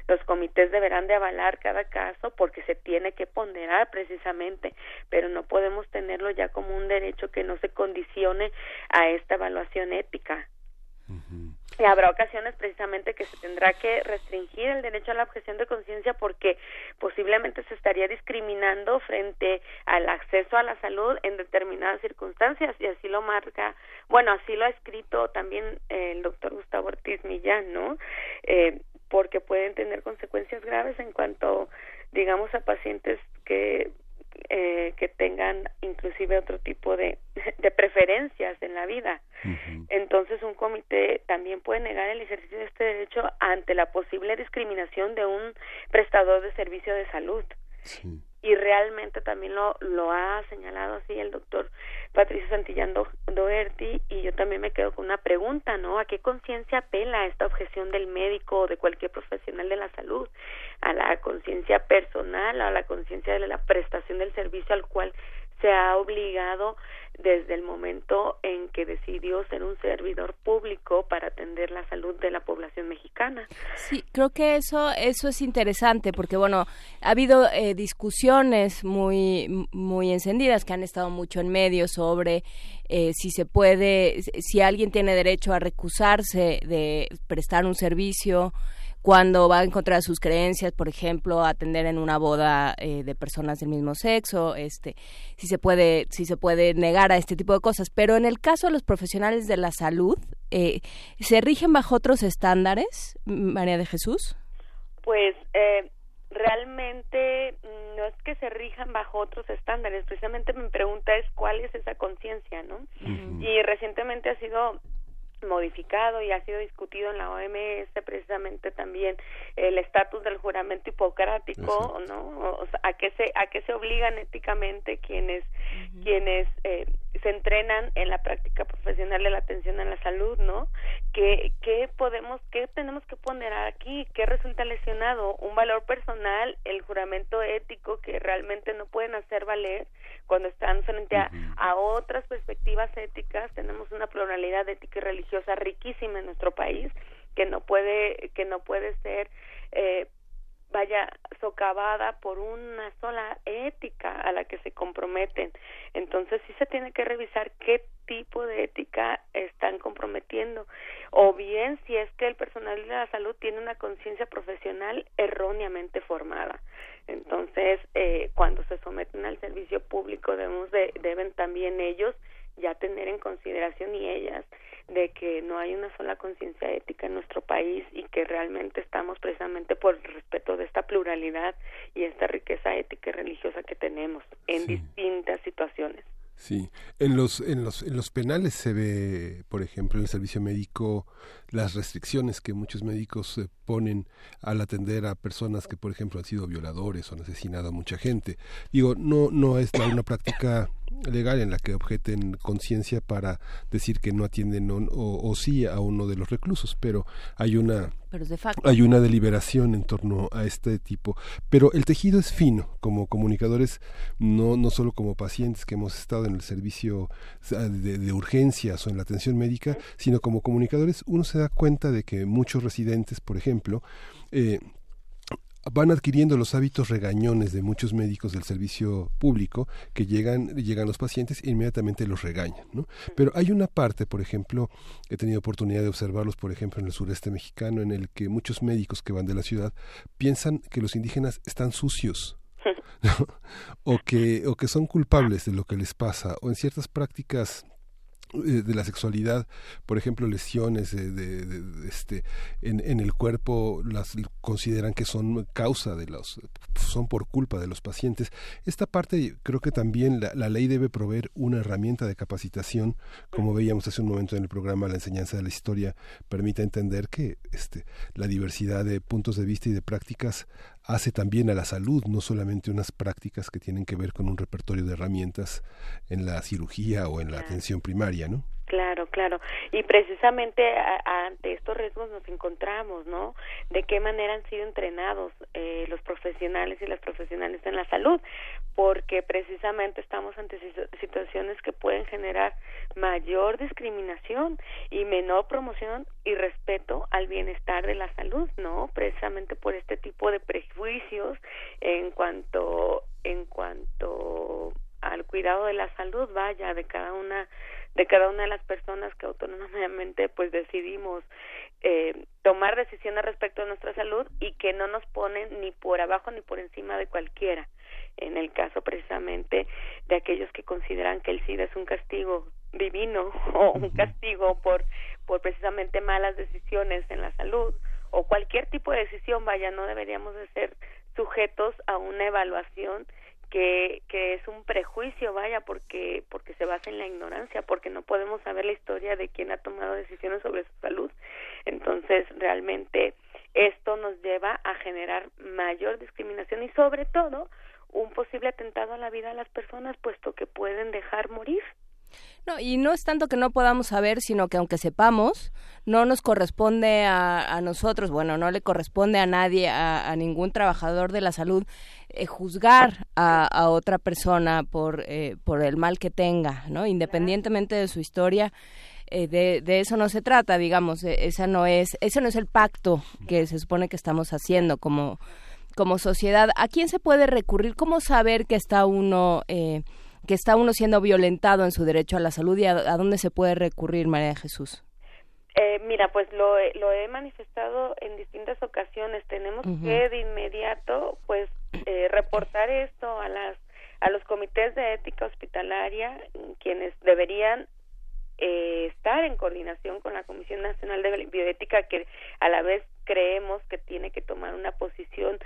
los comités deberán de avalar cada caso porque se tiene que ponderar precisamente pero no podemos tenerlo ya como un derecho que no se condicione a esta evaluación ética y habrá ocasiones precisamente que se tendrá que restringir el derecho a la objeción de conciencia porque posiblemente se estaría discriminando frente al acceso a la salud en determinadas circunstancias y así lo marca, bueno, así lo ha escrito también el doctor Gustavo Ortiz Millán, ¿no? Eh, porque pueden tener consecuencias graves en cuanto, digamos, a pacientes que eh, que tengan inclusive otro tipo de, de preferencias en la vida. Entonces un comité también puede negar el ejercicio de este derecho ante la posible discriminación de un prestador de servicio de salud. Y realmente también lo, lo ha señalado así el doctor Patricio Santillán Doherty y yo también me quedo con una pregunta, ¿no? ¿A qué conciencia apela esta objeción del médico o de cualquier profesional de la salud? ¿A la conciencia personal, a la conciencia de la prestación del servicio al cual se ha obligado desde el momento en que decidió ser un servidor público para atender la salud de la población mexicana. Sí, creo que eso eso es interesante porque bueno ha habido eh, discusiones muy muy encendidas que han estado mucho en medios sobre eh, si se puede si alguien tiene derecho a recusarse de prestar un servicio cuando va en contra de sus creencias, por ejemplo, atender en una boda eh, de personas del mismo sexo, este, si se puede, si se puede negar a este tipo de cosas. Pero en el caso de los profesionales de la salud, eh, ¿se rigen bajo otros estándares, María de Jesús? Pues eh, realmente mm, no es que se rijan bajo otros estándares, precisamente mi pregunta es cuál es esa conciencia, ¿no? Y recientemente ha sido modificado y ha sido discutido en la OMS precisamente también el estatus del juramento hipocrático, ¿no? O sea, a qué se a qué se obligan éticamente quienes quienes eh, se entrenan en la práctica profesional de la atención a la salud, ¿no? ¿Qué, qué podemos, qué tenemos que poner aquí? ¿Qué resulta lesionado? Un valor personal, el juramento ético que realmente no pueden hacer valer cuando están frente a, a otras perspectivas éticas. Tenemos una pluralidad ética y religiosa riquísima en nuestro país que no puede, que no puede ser eh, vaya socavada por una sola ética a la que se comprometen. Entonces sí se tiene que revisar qué tipo de ética están comprometiendo o bien si es que el personal de la salud tiene una conciencia profesional erróneamente formada. Entonces, eh, cuando se someten al servicio público debemos de, deben también ellos ya tener en consideración y ellas de que no hay una sola conciencia ética en nuestro país y que realmente estamos precisamente por el respeto de esta pluralidad y esta riqueza ética y religiosa que tenemos en distintas situaciones. Sí, en los, en los, en los penales se ve, por ejemplo, en el servicio médico, las restricciones que muchos médicos eh, ponen al atender a personas que, por ejemplo, han sido violadores o han asesinado a mucha gente. Digo, no, no es una práctica legal en la que objeten conciencia para decir que no atienden o, o, sí a uno de los reclusos, pero hay una hay una deliberación en torno a este tipo. Pero el tejido es fino, como comunicadores, no, no solo como pacientes que hemos estado en el servicio de, de urgencias o en la atención médica, sino como comunicadores, uno se da cuenta de que muchos residentes, por ejemplo, eh, van adquiriendo los hábitos regañones de muchos médicos del servicio público que llegan llegan los pacientes e inmediatamente los regañan ¿no? pero hay una parte por ejemplo he tenido oportunidad de observarlos por ejemplo en el sureste mexicano en el que muchos médicos que van de la ciudad piensan que los indígenas están sucios o que o que son culpables de lo que les pasa o en ciertas prácticas de la sexualidad, por ejemplo, lesiones de, este en, en, el cuerpo las consideran que son causa de los son por culpa de los pacientes. Esta parte creo que también la, la ley debe proveer una herramienta de capacitación, como veíamos hace un momento en el programa La enseñanza de la historia permite entender que este la diversidad de puntos de vista y de prácticas hace también a la salud, no solamente unas prácticas que tienen que ver con un repertorio de herramientas en la cirugía o en la atención primaria, ¿no? Claro, claro. Y precisamente ante estos riesgos nos encontramos, ¿no? De qué manera han sido entrenados eh, los profesionales y las profesionales en la salud, porque precisamente estamos ante situaciones que pueden generar mayor discriminación y menor promoción y respeto al bienestar de la salud, ¿no? Precisamente por este tipo de prejuicios en cuanto en cuanto al cuidado de la salud, vaya, de cada una de cada una de las personas que autónomamente pues decidimos eh, tomar decisiones respecto a nuestra salud y que no nos ponen ni por abajo ni por encima de cualquiera. En el caso precisamente de aquellos que consideran que el SIDA es un castigo divino o un castigo por por precisamente malas decisiones en la salud o cualquier tipo de decisión, vaya, no deberíamos de ser sujetos a una evaluación que, es un prejuicio, vaya, porque, porque se basa en la ignorancia, porque no podemos saber la historia de quién ha tomado decisiones sobre su salud. Entonces, realmente esto nos lleva a generar mayor discriminación y sobre todo un posible atentado a la vida de las personas, puesto que pueden dejar morir. No, y no es tanto que no podamos saber, sino que aunque sepamos, no nos corresponde a, nosotros, bueno, no le corresponde a nadie, a, ningún trabajador de la salud, eh, juzgar a, otra persona por, eh, por el mal que tenga, ¿no? Independientemente de su historia. Eh, de, de, eso no se trata, digamos, esa no es, ese no es el pacto que se supone que estamos haciendo como, como sociedad. ¿A quién se puede recurrir? ¿Cómo saber que está uno eh, que está uno siendo violentado en su derecho a la salud y a, dónde se puede recurrir, María Jesús? Eh, mira, pues lo, lo he manifestado en distintas ocasiones. Tenemos que de inmediato, pues, eh, reportar esto a las a los comités de ética hospitalaria, quienes deberían eh, estar en coordinación con la Comisión Nacional de Bioética, que a la vez creemos que tiene que tomar una posición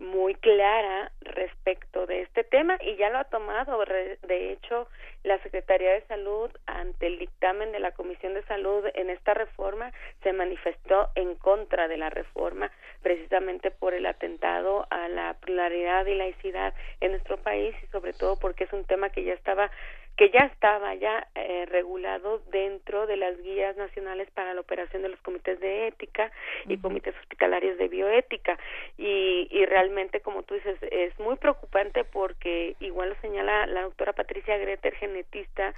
muy clara respecto de este tema y ya lo ha tomado. De hecho, la Secretaría de Salud, ante el dictamen de la Comisión de Salud en esta reforma, se manifestó en contra de la reforma precisamente por el atentado a la pluralidad y laicidad en nuestro país y sobre todo porque es un tema que ya estaba que ya estaba ya eh, regulado dentro de las guías nacionales para la operación de los comités de ética y comités hospitalarios de bioética. Y, y realmente como tú dices es muy preocupante porque igual lo señala la doctora Patricia Greter genetista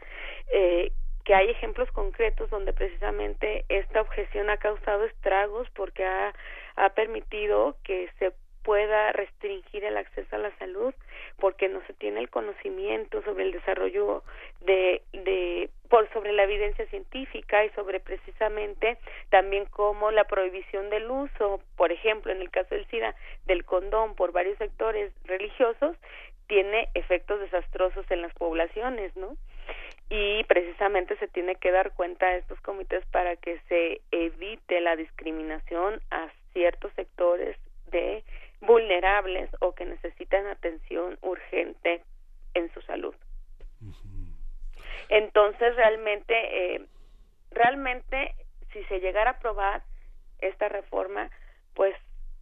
eh, que hay ejemplos concretos donde precisamente esta objeción ha causado estragos porque ha, ha permitido que se pueda restringir el acceso a la salud porque no se tiene el conocimiento sobre el desarrollo de, de por sobre la evidencia científica y sobre precisamente también como la prohibición del uso, por ejemplo, en el caso del SIDA, del condón por varios sectores religiosos tiene efectos desastrosos en las poblaciones, ¿no? Y precisamente se tiene que dar cuenta a estos comités para que se evite la discriminación a ciertos sectores de vulnerables o que necesitan atención urgente en su salud. Entonces, realmente, eh, realmente, si se llegara a aprobar esta reforma, pues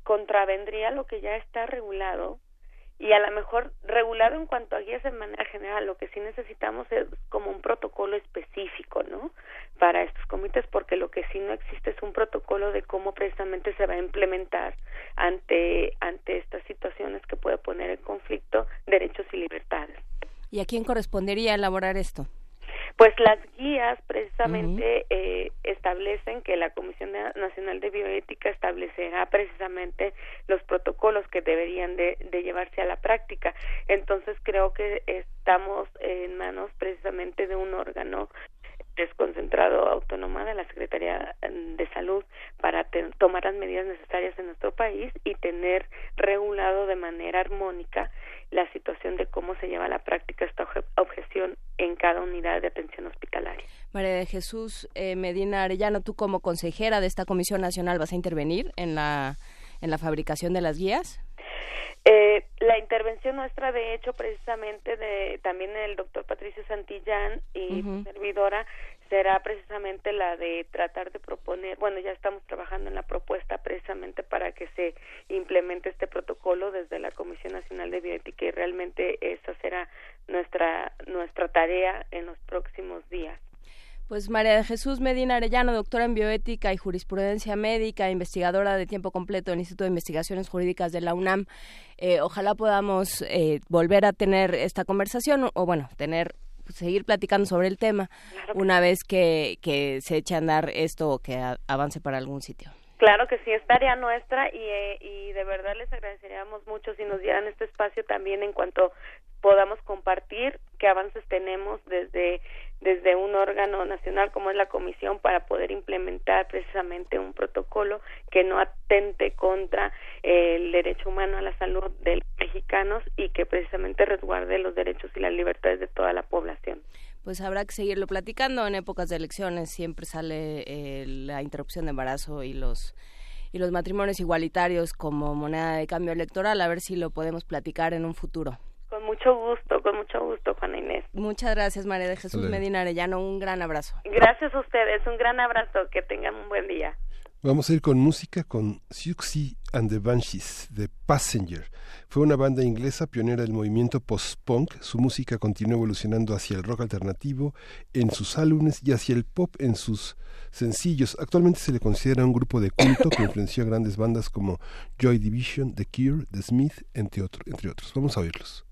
contravendría lo que ya está regulado y a lo mejor regulado en cuanto a guías de manera general, lo que sí necesitamos es como un protocolo específico, ¿no? Para estos comités, porque lo que sí no existe es un protocolo de cómo precisamente se va a implementar ante, ante estas situaciones que puede poner en conflicto derechos y libertades. ¿Y a quién correspondería elaborar esto? Pues las guías precisamente eh, establecen que la Comisión Nacional de Bioética establecerá precisamente los protocolos que deberían de, de llevarse a la práctica. Entonces creo que estamos en manos precisamente de un órgano desconcentrado autónoma de la Secretaría de Salud para tomar las medidas necesarias en nuestro país y tener regulado de manera armónica la situación de cómo se lleva a la práctica esta objeción en cada unidad de atención hospitalaria. María de Jesús eh, Medina Arellano, tú como consejera de esta Comisión Nacional vas a intervenir en la en la fabricación de las guías. Eh, la intervención nuestra, de hecho, precisamente de también el doctor Patricio Santillán y su servidora, será precisamente la de tratar de proponer, bueno, ya estamos trabajando en la propuesta precisamente para que se implemente este protocolo desde la Comisión Nacional de Bioética y realmente esa será nuestra nuestra tarea en los próximos días. Pues María de Jesús Medina Arellano, doctora en bioética y jurisprudencia médica, investigadora de tiempo completo del Instituto de Investigaciones Jurídicas de la UNAM. Eh, ojalá podamos eh, volver a tener esta conversación o, bueno, tener seguir platicando sobre el tema una vez que, que se eche a andar esto o que avance para algún sitio. Claro que sí, es tarea nuestra y, eh, y de verdad les agradeceríamos mucho si nos dieran este espacio también en cuanto podamos compartir qué avances tenemos desde desde un órgano nacional como es la comisión para poder implementar precisamente un protocolo que no atente contra el derecho humano a la salud de los mexicanos y que precisamente resguarde los derechos y las libertades de toda la población. Pues habrá que seguirlo platicando. En épocas de elecciones siempre sale eh, la interrupción de embarazo y los y los matrimonios igualitarios como moneda de cambio electoral. A ver si lo podemos platicar en un futuro con mucho gusto, con mucho gusto, Juana Inés. Muchas gracias, María de Jesús Medina Arellano. Un gran abrazo. Gracias a ustedes, un gran abrazo. Que tengan un buen día. Vamos a ir con música con Siouxsie and the Banshees de Passenger. Fue una banda inglesa pionera del movimiento post-punk. Su música continuó evolucionando hacia el rock alternativo en sus álbumes y hacia el pop en sus sencillos. Actualmente se le considera un grupo de culto que influenció a grandes bandas como Joy Division, The Cure, The Smith, entre, otro- entre otros. Vamos a oírlos.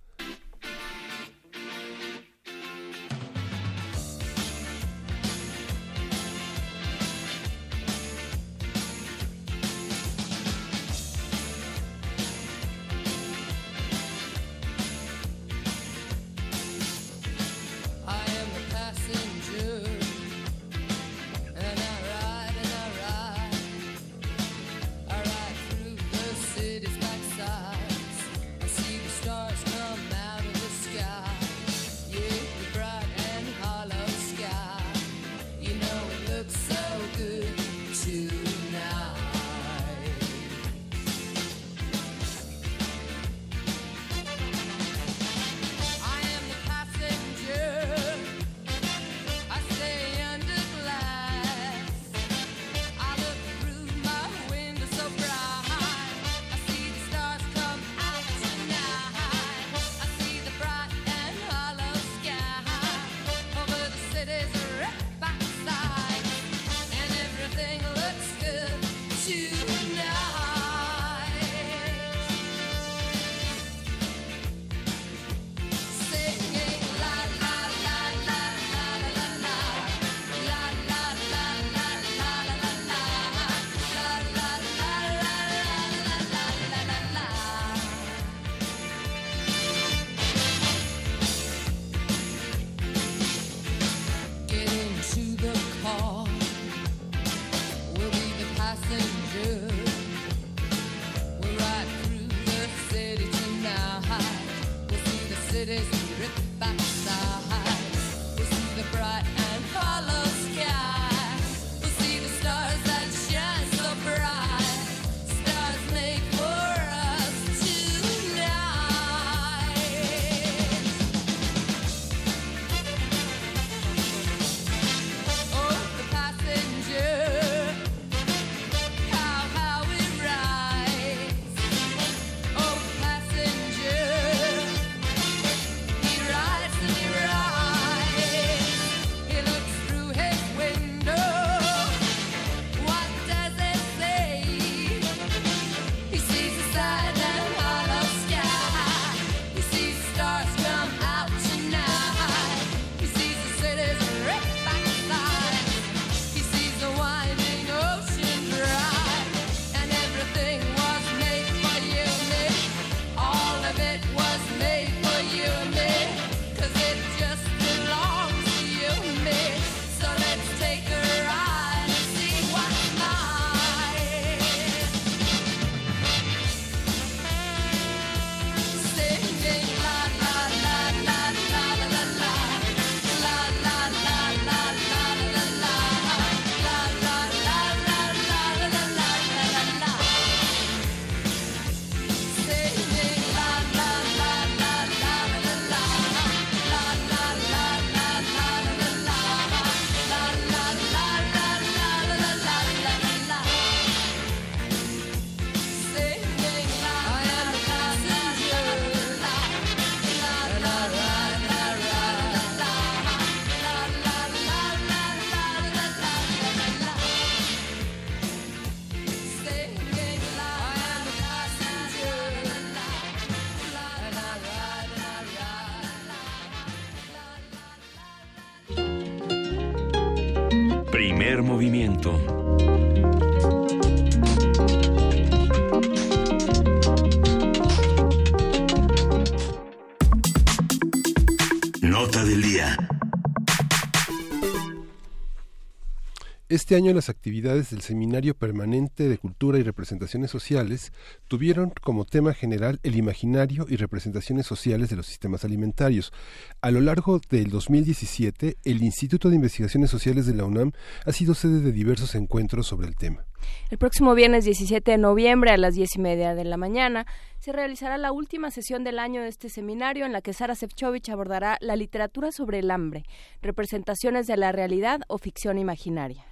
Este año las actividades del Seminario Permanente de Cultura y Representaciones Sociales tuvieron como tema general el imaginario y representaciones sociales de los sistemas alimentarios. A lo largo del 2017, el Instituto de Investigaciones Sociales de la UNAM ha sido sede de diversos encuentros sobre el tema. El próximo viernes 17 de noviembre a las diez y media de la mañana se realizará la última sesión del año de este seminario en la que Sara Sefcovic abordará la literatura sobre el hambre, representaciones de la realidad o ficción imaginaria.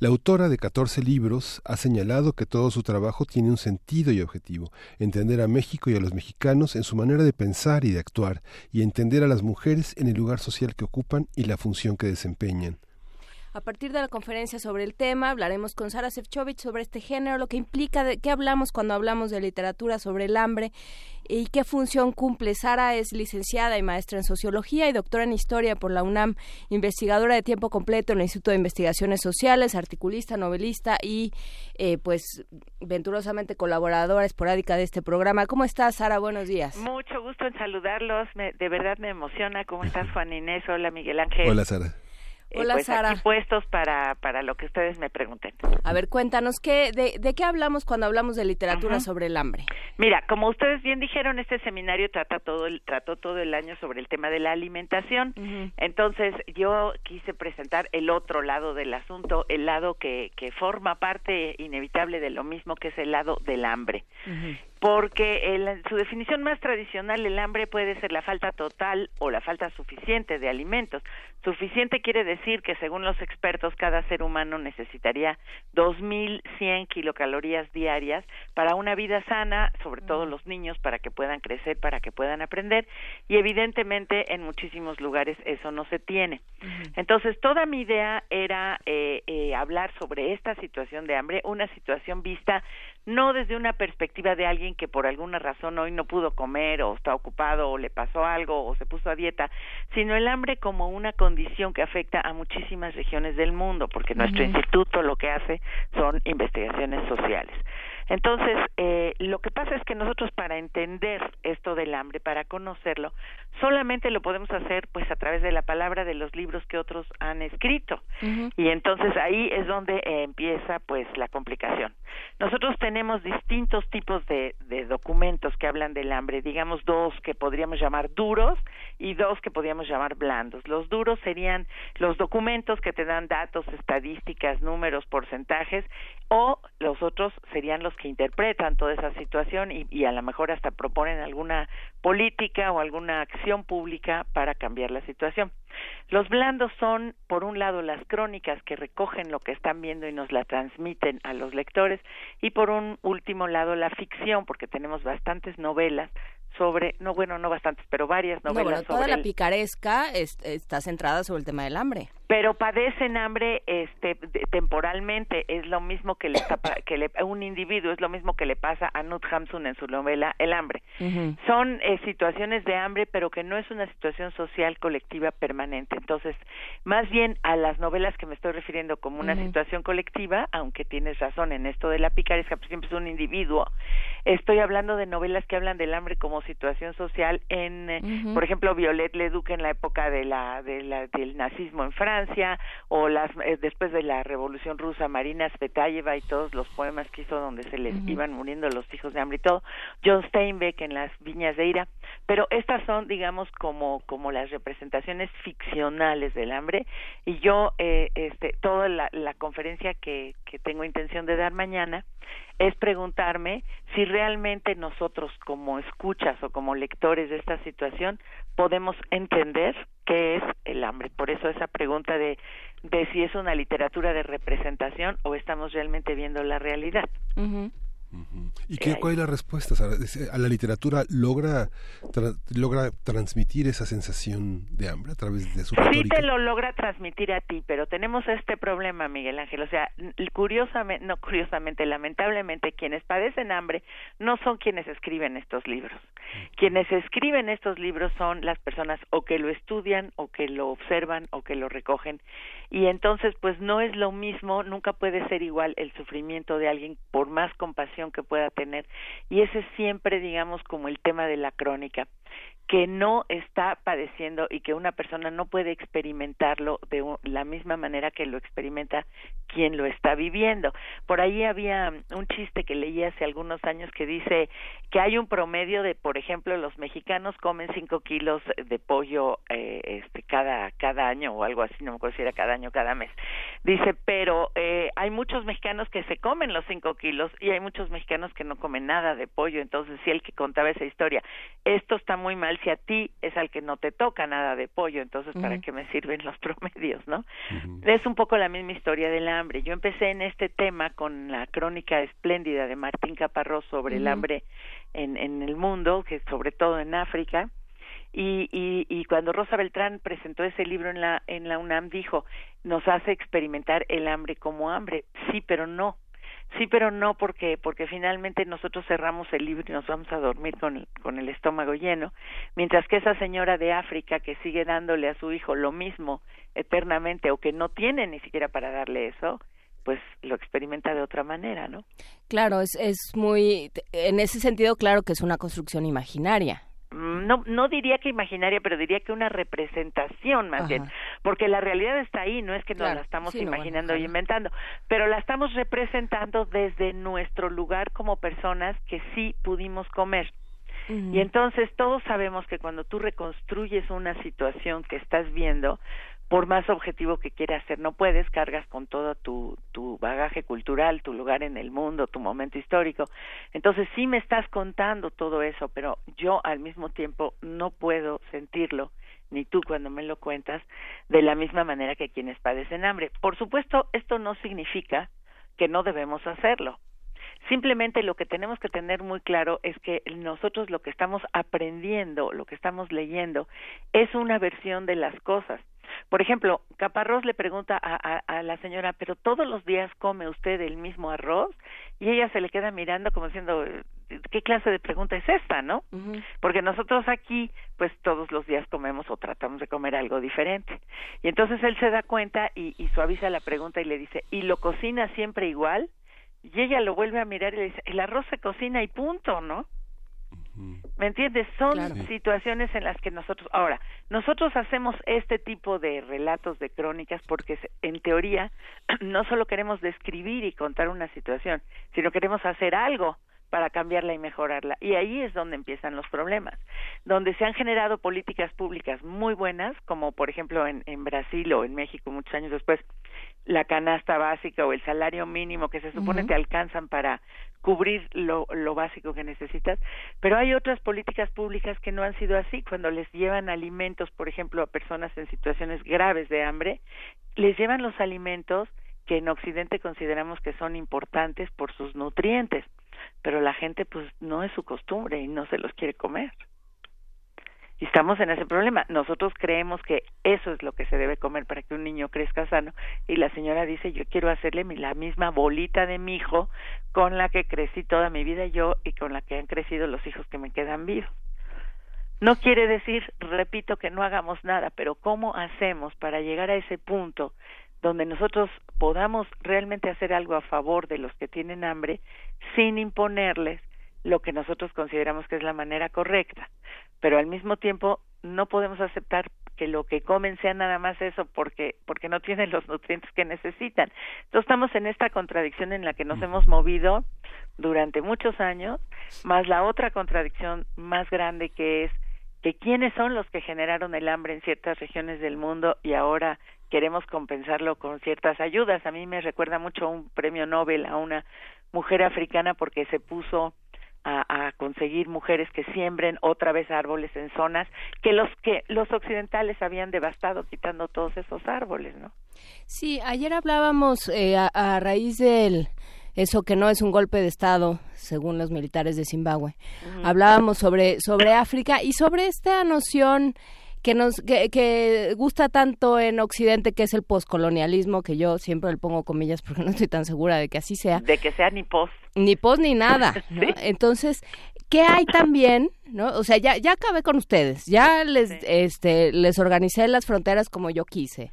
La autora de 14 libros ha señalado que todo su trabajo tiene un sentido y objetivo, entender a México y a los mexicanos en su manera de pensar y de actuar, y entender a las mujeres en el lugar social que ocupan y la función que desempeñan. A partir de la conferencia sobre el tema, hablaremos con Sara Sefcovic sobre este género, lo que implica, de qué hablamos cuando hablamos de literatura sobre el hambre y qué función cumple. Sara es licenciada y maestra en sociología y doctora en historia por la UNAM, investigadora de tiempo completo en el Instituto de Investigaciones Sociales, articulista, novelista y, eh, pues, venturosamente colaboradora esporádica de este programa. ¿Cómo estás, Sara? Buenos días. Mucho gusto en saludarlos. Me- de verdad me emociona. ¿Cómo estás, Juan Inés? Hola, Miguel Ángel. Hola, Sara. Eh, Hola, pues Sara. Aquí puestos para, para lo que ustedes me pregunten. A ver, cuéntanos, ¿qué, de, de qué hablamos cuando hablamos de literatura sobre el hambre? Mira, como ustedes bien dijeron, este seminario trata todo el, trató todo el año sobre el tema de la alimentación. Entonces, yo quise presentar el otro lado del asunto, el lado que, que forma parte inevitable de lo mismo que es el lado del hambre. Porque el- su definición más tradicional, el hambre puede ser la falta total o la falta suficiente de alimentos. Suficiente quiere decir que según los expertos cada ser humano necesitaría 2.100 kilocalorías diarias para una vida sana, sobre todo los niños, para que puedan crecer, para que puedan aprender y evidentemente en muchísimos lugares eso no se tiene. Entonces, toda mi idea era eh, eh, hablar sobre esta situación de hambre, una situación vista no desde una perspectiva de alguien que por alguna razón hoy no pudo comer o está ocupado o le pasó algo o se puso a dieta, sino el hambre como una condición que afecta a muchísimas regiones del mundo, porque nuestro instituto lo que hace son investigaciones sociales. Entonces, eh, lo que pasa es que nosotros para entender esto del hambre, para conocerlo, solamente lo podemos hacer pues a través de la palabra de los libros que otros han escrito. Y entonces ahí es donde eh, empieza pues la complicación. Nosotros tenemos distintos tipos de, de documentos que hablan del hambre, digamos dos que podríamos llamar duros y dos que podríamos llamar blandos. Los duros serían los documentos que te dan datos, estadísticas, números, porcentajes, o los otros serían los que interpretan toda esa situación y, y a lo mejor hasta proponen alguna política o alguna acción pública para cambiar la situación. Los blandos son, por un lado, las crónicas que recogen lo que están viendo y nos la transmiten a los lectores, y por un último lado, la ficción, porque tenemos bastantes novelas sobre, no bueno, no bastantes, pero varias No, bueno, toda sobre la el- picaresca es- está centrada sobre el tema del hambre. Pero padecen hambre este temporalmente es lo mismo que le que le, un individuo es lo mismo que le pasa a Nut Hamsun en su novela El hambre. Son eh, situaciones de hambre pero que no es una situación social colectiva permanente. Entonces más bien a las novelas que me estoy refiriendo como una situación colectiva aunque tienes razón en esto de la picaresca pues siempre es un individuo. Estoy hablando de novelas que hablan del hambre como situación social en eh, por ejemplo Violet Leduc en la época de la, de la- del nazismo en Francia o las eh, después de la Revolución Rusa Marina Tsvetaeva y todos los poemas que hizo donde se les iban muriendo los hijos de hambre y todo John Steinbeck en las Viñas de Ira. Pero estas son digamos como como las representaciones ficcionales del hambre. Y yo eh, este toda la, la conferencia que que tengo intención de dar mañana es preguntarme si realmente nosotros como escuchas o como lectores de esta situación podemos entender qué es el hambre. Por eso esa pregunta de, de si es una literatura de representación o estamos realmente viendo la realidad. ¿Y qué, cuál es la respuesta? Sara? ¿A la literatura logra, tra- logra transmitir esa sensación de hambre a través de su Sí te lo logra transmitir a ti, pero tenemos este problema, Miguel Ángel. O sea, curiosamente, no curiosamente, lamentablemente, quienes padecen hambre no son quienes escriben estos libros. Quienes escriben estos libros son las personas o que lo estudian, o que lo observan, o que lo recogen. Y entonces, pues no es lo mismo, nunca puede ser igual el sufrimiento de alguien por más compasión que pueda tener. Y ese es siempre, digamos, como el tema de la crónica que no está padeciendo y que una persona no puede experimentarlo de la misma manera que lo experimenta quien lo está viviendo. Por ahí había un chiste que leí hace algunos años que dice que hay un promedio de, por ejemplo, los mexicanos comen cinco kilos de pollo eh, este, cada cada año o algo así, no me acuerdo si era cada año cada mes. Dice, pero eh, hay muchos mexicanos que se comen los cinco kilos y hay muchos mexicanos que no comen nada de pollo. Entonces, si el que contaba esa historia, esto está muy mal si a ti es al que no te toca nada de pollo, entonces para qué me sirven los promedios, ¿no? Es un poco la misma historia del hambre. Yo empecé en este tema con la crónica espléndida de Martín Caparrós sobre el hambre en, en el mundo, que sobre todo en África. Y, y, y cuando Rosa Beltrán presentó ese libro en la, en la UNAM, dijo, nos hace experimentar el hambre como hambre. Sí, pero no. Sí, pero no porque porque finalmente nosotros cerramos el libro y nos vamos a dormir con el, con el estómago lleno, mientras que esa señora de África que sigue dándole a su hijo lo mismo eternamente o que no tiene ni siquiera para darle eso, pues lo experimenta de otra manera, ¿no? Claro, es, es muy, en ese sentido, claro que es una construcción imaginaria. Mm, No, no diría que imaginaria, pero diría que una representación más Ajá. bien, porque la realidad está ahí, no es que nos Claro, la estamos sí, no, bueno, imaginando y inventando, pero la estamos representando desde nuestro lugar como personas que sí pudimos comer. Y entonces todos sabemos que cuando tú reconstruyes una situación que estás viendo, por más objetivo que quieras ser, no puedes, cargas con todo tu, tu bagaje cultural, tu lugar en el mundo, tu momento histórico. Entonces sí me estás contando todo eso, pero yo al mismo tiempo no puedo sentirlo, ni tú cuando me lo cuentas, de la misma manera que quienes padecen hambre. Por supuesto, esto no significa que no debemos hacerlo. Simplemente lo que tenemos que tener muy claro es que nosotros lo que estamos aprendiendo, lo que estamos leyendo, es una versión de las cosas. Por ejemplo, Caparrós le pregunta a, a, a la señora, pero todos los días come usted el mismo arroz y ella se le queda mirando como diciendo, ¿qué clase de pregunta es esta, no? Porque nosotros aquí, pues todos los días comemos o tratamos de comer algo diferente. Y entonces él se da cuenta y, y suaviza la pregunta y le dice, ¿y lo cocina siempre igual? Y ella lo vuelve a mirar y le dice, el arroz se cocina y punto, ¿no? ¿Me entiendes? Son Claro. situaciones en las que nosotros, ahora, nosotros hacemos este tipo de relatos, de crónicas, porque se- en teoría no solo queremos describir y contar una situación, sino queremos hacer algo para cambiarla y mejorarla. Y ahí es donde empiezan los problemas, donde se han generado políticas públicas muy buenas, como por ejemplo en, en Brasil o en México muchos años después, la canasta básica o el salario mínimo que se supone Ujú. te alcanzan para cubrir lo, lo básico que necesitas, pero hay otras políticas públicas que no han sido así, cuando les llevan alimentos, por ejemplo, a personas en situaciones graves de hambre, les llevan los alimentos que en Occidente consideramos que son importantes por sus nutrientes, pero la gente pues no es su costumbre y no se los quiere comer. Y estamos en ese problema. Nosotros creemos que eso es lo que se debe comer para que un niño crezca sano. Y la señora dice, yo quiero hacerle la misma bolita de mi hijo con la que crecí toda mi vida yo y con la que han crecido los hijos que me quedan vivos. No quiere decir, repito, que no hagamos nada, pero ¿cómo hacemos para llegar a ese punto donde nosotros podamos realmente hacer algo a favor de los que tienen hambre sin imponerles lo que nosotros consideramos que es la manera correcta? Pero al mismo tiempo no podemos aceptar que lo que comen sea nada más eso porque porque no tienen los nutrientes que necesitan. Entonces estamos en esta contradicción en la que nos hemos movido durante muchos años, más la otra contradicción más grande que es que quiénes son los que generaron el hambre en ciertas regiones del mundo y ahora queremos compensarlo con ciertas ayudas. A mí me recuerda mucho un premio Nobel a una mujer africana porque se puso a, a conseguir mujeres que siembren otra vez árboles en zonas que los que los occidentales habían devastado quitando todos esos árboles, ¿no? Sí, ayer hablábamos eh, a, a raíz del eso que no es un golpe de estado, según los militares de Zimbabue. Hablábamos sobre sobre África y sobre esta noción que nos que, que gusta tanto en Occidente que es el poscolonialismo que yo siempre le pongo comillas porque no estoy tan segura de que así sea De que sea ni pos. ni pos ni nada, ¿no? Entonces, ¿qué hay también, no? O sea, ya ya acabé con ustedes, ya les este les organicé las fronteras como yo quise.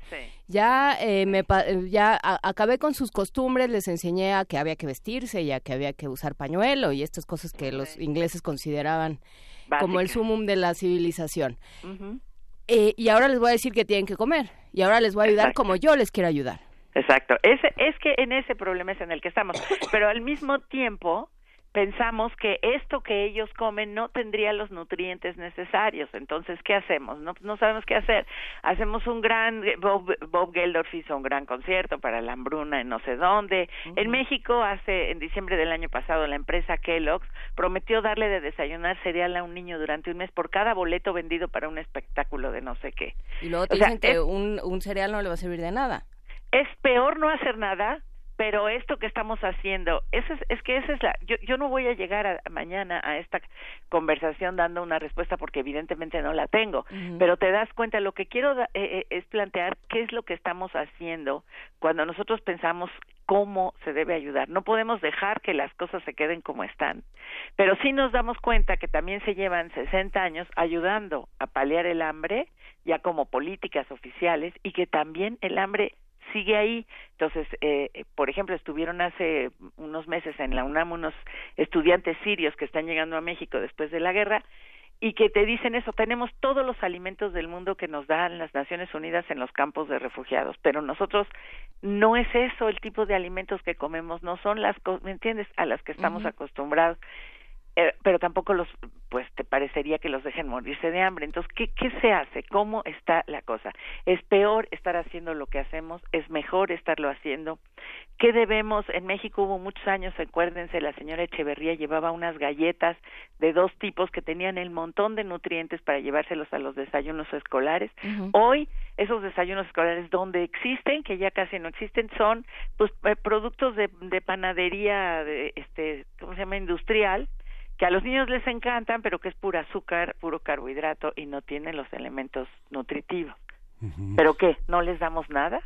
Ya eh, me ya a- acabé con sus costumbres, les enseñé a que había que vestirse y a que había que usar pañuelo y estas cosas que los ingleses consideraban como el sumum de la civilización. Eh, y ahora les voy a decir que tienen que comer y ahora les voy a ayudar Exacto. como yo les quiero ayudar. Exacto. Ese, es que en ese problema es en el que estamos. Pero al mismo tiempo, pensamos que esto que ellos comen no tendría los nutrientes necesarios. Entonces, ¿qué hacemos? No, no sabemos qué hacer. Hacemos un gran, Bob, Bob Geldof hizo un gran concierto para la hambruna en no sé dónde. En México, hace, en diciembre del año pasado, la empresa Kellogg's prometió darle de desayunar cereal a un niño durante un mes por cada boleto vendido para un espectáculo de no sé qué. Y luego te O sea, dicen que es- un, un cereal no le va a servir de nada. es peor no hacer nada pero esto que estamos haciendo es, es que esa es la yo yo no voy a llegar a, mañana a esta conversación dando una respuesta porque evidentemente no la tengo pero te das cuenta lo que quiero da- eh, eh, es plantear qué es lo que estamos haciendo cuando nosotros pensamos cómo se debe ayudar. No podemos dejar que las cosas se queden como están pero sí nos damos cuenta que también se llevan 60 años ayudando a paliar el hambre ya como políticas oficiales y que también el hambre sigue ahí. Entonces, eh, eh, por ejemplo, estuvieron hace unos meses en la UNAM unos estudiantes sirios que están llegando a México después de la guerra y que te dicen eso, tenemos todos los alimentos del mundo que nos dan las Naciones Unidas en los campos de refugiados, pero nosotros no es eso el tipo de alimentos que comemos, no son las, ¿me entiendes?, a las que estamos acostumbrados. Eh, pero tampoco los, pues te parecería que los dejen morirse de hambre. Entonces, ¿qué, ¿qué se hace? ¿Cómo está la cosa? ¿Es peor estar haciendo lo que hacemos? ¿Es mejor estarlo haciendo? ¿Qué debemos? En México hubo muchos años, acuérdense, la señora Echeverría llevaba unas galletas de dos tipos que tenían el montón de nutrientes para llevárselos a los desayunos escolares. Hoy esos desayunos escolares donde existen, que ya casi no existen, son pues eh, productos de, de panadería, de, este, ¿cómo se llama? Industrial, que a los niños les encantan, pero que es pura azúcar, puro carbohidrato y no tienen los elementos nutritivos. ¿Pero qué? ¿No les damos nada?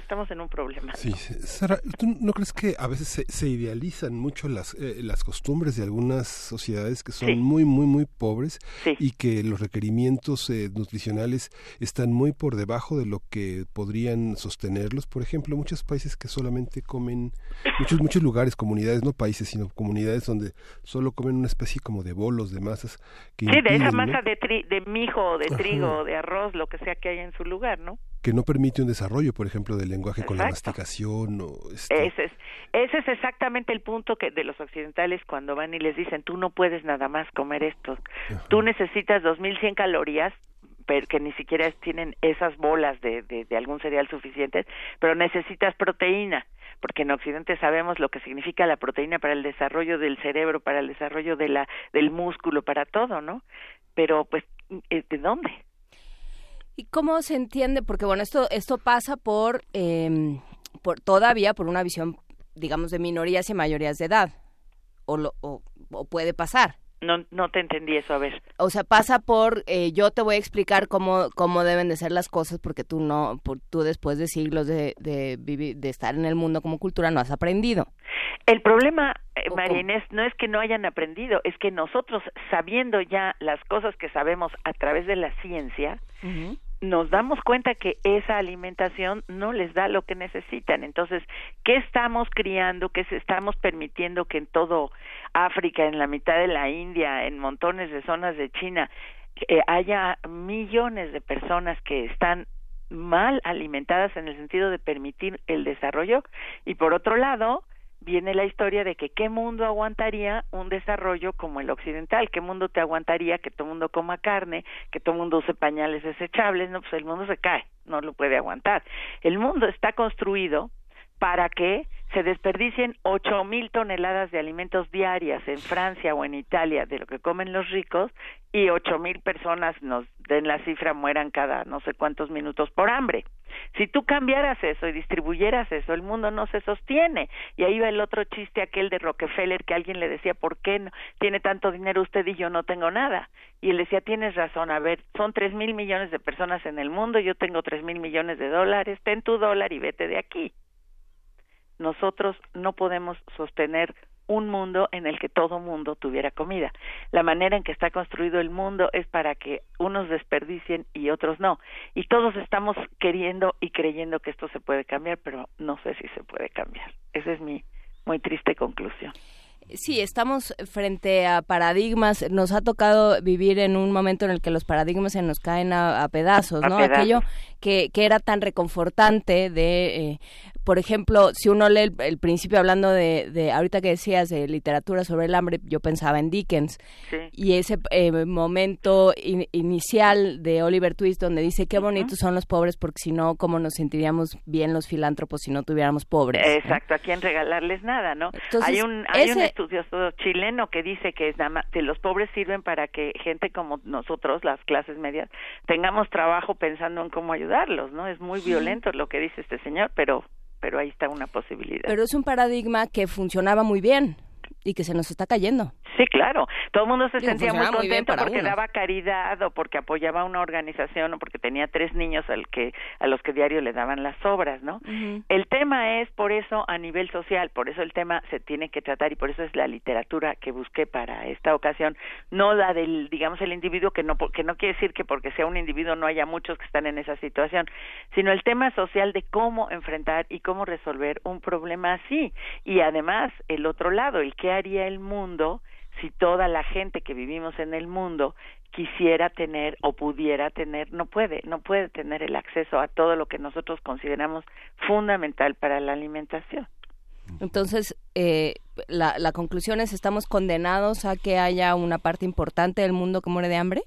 Estamos en un problema. Sí, sí. Sara, ¿tú no crees que a veces se, se idealizan mucho las, eh, las costumbres de algunas sociedades que son Sí. muy, muy, muy pobres y que los requerimientos eh, nutricionales están muy por debajo de lo que podrían sostenerlos? Por ejemplo, muchos países que solamente comen, muchos, muchos lugares, comunidades, no países, sino comunidades donde solo comen una especie como de bolos, de masas. Que Sí, de esa ¿no? masa de, tri de mijo, de Ajá. trigo, de arroz, lo que sea que haya en su lugar, ¿no? Que no permite un desarrollo, por ejemplo, del lenguaje con la masticación o este, Ese es, ese es exactamente el punto que de los occidentales cuando van y les dicen, tú no puedes nada más comer esto, tú necesitas 2100 calorías pero que ni siquiera tienen esas bolas de, de, de algún cereal suficientes, pero necesitas proteína, porque en Occidente sabemos lo que significa la proteína para el desarrollo del cerebro, para el desarrollo de la, del músculo, para todo, ¿no? Pero, pues, ¿de dónde? ¿Y cómo se entiende? Porque bueno, esto esto pasa por, eh, por todavía por una visión, digamos, de minorías y mayorías de edad, o, lo, o, o puede pasar. No, no te entendí eso, a ver. O sea, pasa por eh, yo te voy a explicar cómo cómo deben de ser las cosas porque tú no, por, tú después de siglos de, de vivir, de estar en el mundo como cultura no has aprendido. El problema, eh, María Inés, no es que no hayan aprendido, es que nosotros, sabiendo ya las cosas que sabemos a través de la ciencia, nos damos cuenta que esa alimentación no les da lo que necesitan. Entonces, ¿qué estamos criando? ¿Qué estamos permitiendo que en todo África, en la mitad de la India, en montones de zonas de China, eh, haya millones de personas que están mal alimentadas en el sentido de permitir el desarrollo? Y por otro lado, viene la historia de que qué mundo aguantaría un desarrollo como el occidental, qué mundo te aguantaría que todo mundo coma carne, que todo el mundo use pañales desechables, no, pues el mundo se cae, no lo puede aguantar. El mundo está construido para que se desperdicien ocho mil toneladas de alimentos diarias en Francia o en Italia de lo que comen los ricos y ocho mil personas nos den la cifra mueran cada no sé cuántos minutos por hambre. Si tú cambiaras eso y distribuyeras eso, el mundo no se sostiene. Y ahí va el otro chiste aquel de Rockefeller que alguien le decía, ¿por qué no tiene tanto dinero usted y yo no tengo nada? Y él decía, tienes razón, a ver, son tres mil millones de personas en el mundo, yo tengo tres mil millones de dólares, ten tu dólar y vete de aquí. Nosotros no podemos sostener un mundo en el que todo mundo tuviera comida. La manera en que está construido el mundo es para que unos desperdicien y otros no. Y todos estamos queriendo y creyendo que esto se puede cambiar, pero no sé si se puede cambiar. Esa es mi muy triste conclusión. Sí, estamos frente a paradigmas. Nos ha tocado vivir en un momento en el que los paradigmas se nos caen a, a pedazos, A ¿no? pedazos. Aquello que, que era tan reconfortante de, eh, por ejemplo, si uno lee el, el principio hablando de, de, ahorita que decías de literatura sobre el hambre, yo pensaba en Dickens. Sí. Y ese eh, momento in- inicial de Oliver Twist donde dice qué bonitos son los pobres porque si no, ¿cómo nos sentiríamos bien los filántropos si no tuviéramos pobres? Exacto, a quién regalarles nada, ¿no? Entonces, hay un hay un estudioso chileno que dice que es nada más- que los pobres sirven para que gente como nosotros, las clases medias, tengamos trabajo pensando en cómo ayudarlos, ¿no? Es muy Sí. violento lo que dice este señor, pero pero ahí está una posibilidad. Pero es un paradigma que funcionaba muy bien y que se nos está cayendo. Sí, claro. Todo el mundo se Digo, sentía muy funcionaba muy contento porque uno. daba caridad o porque apoyaba a una organización o porque tenía tres niños al que a los que diario le daban las obras, ¿no? El tema es por eso a nivel social, por eso el tema se tiene que tratar y por eso es la literatura que busqué para esta ocasión, no la del digamos el individuo que no que no quiere decir que porque sea un individuo no haya muchos que están en esa situación, sino el tema social de cómo enfrentar y cómo resolver un problema así y además el otro lado, el qué haría el mundo si toda la gente que vivimos en el mundo quisiera tener o pudiera tener, no puede, no puede tener el acceso a todo lo que nosotros consideramos fundamental para la alimentación. Entonces, eh, la, la conclusión es, ¿estamos condenados a que haya una parte importante del mundo que muere de hambre?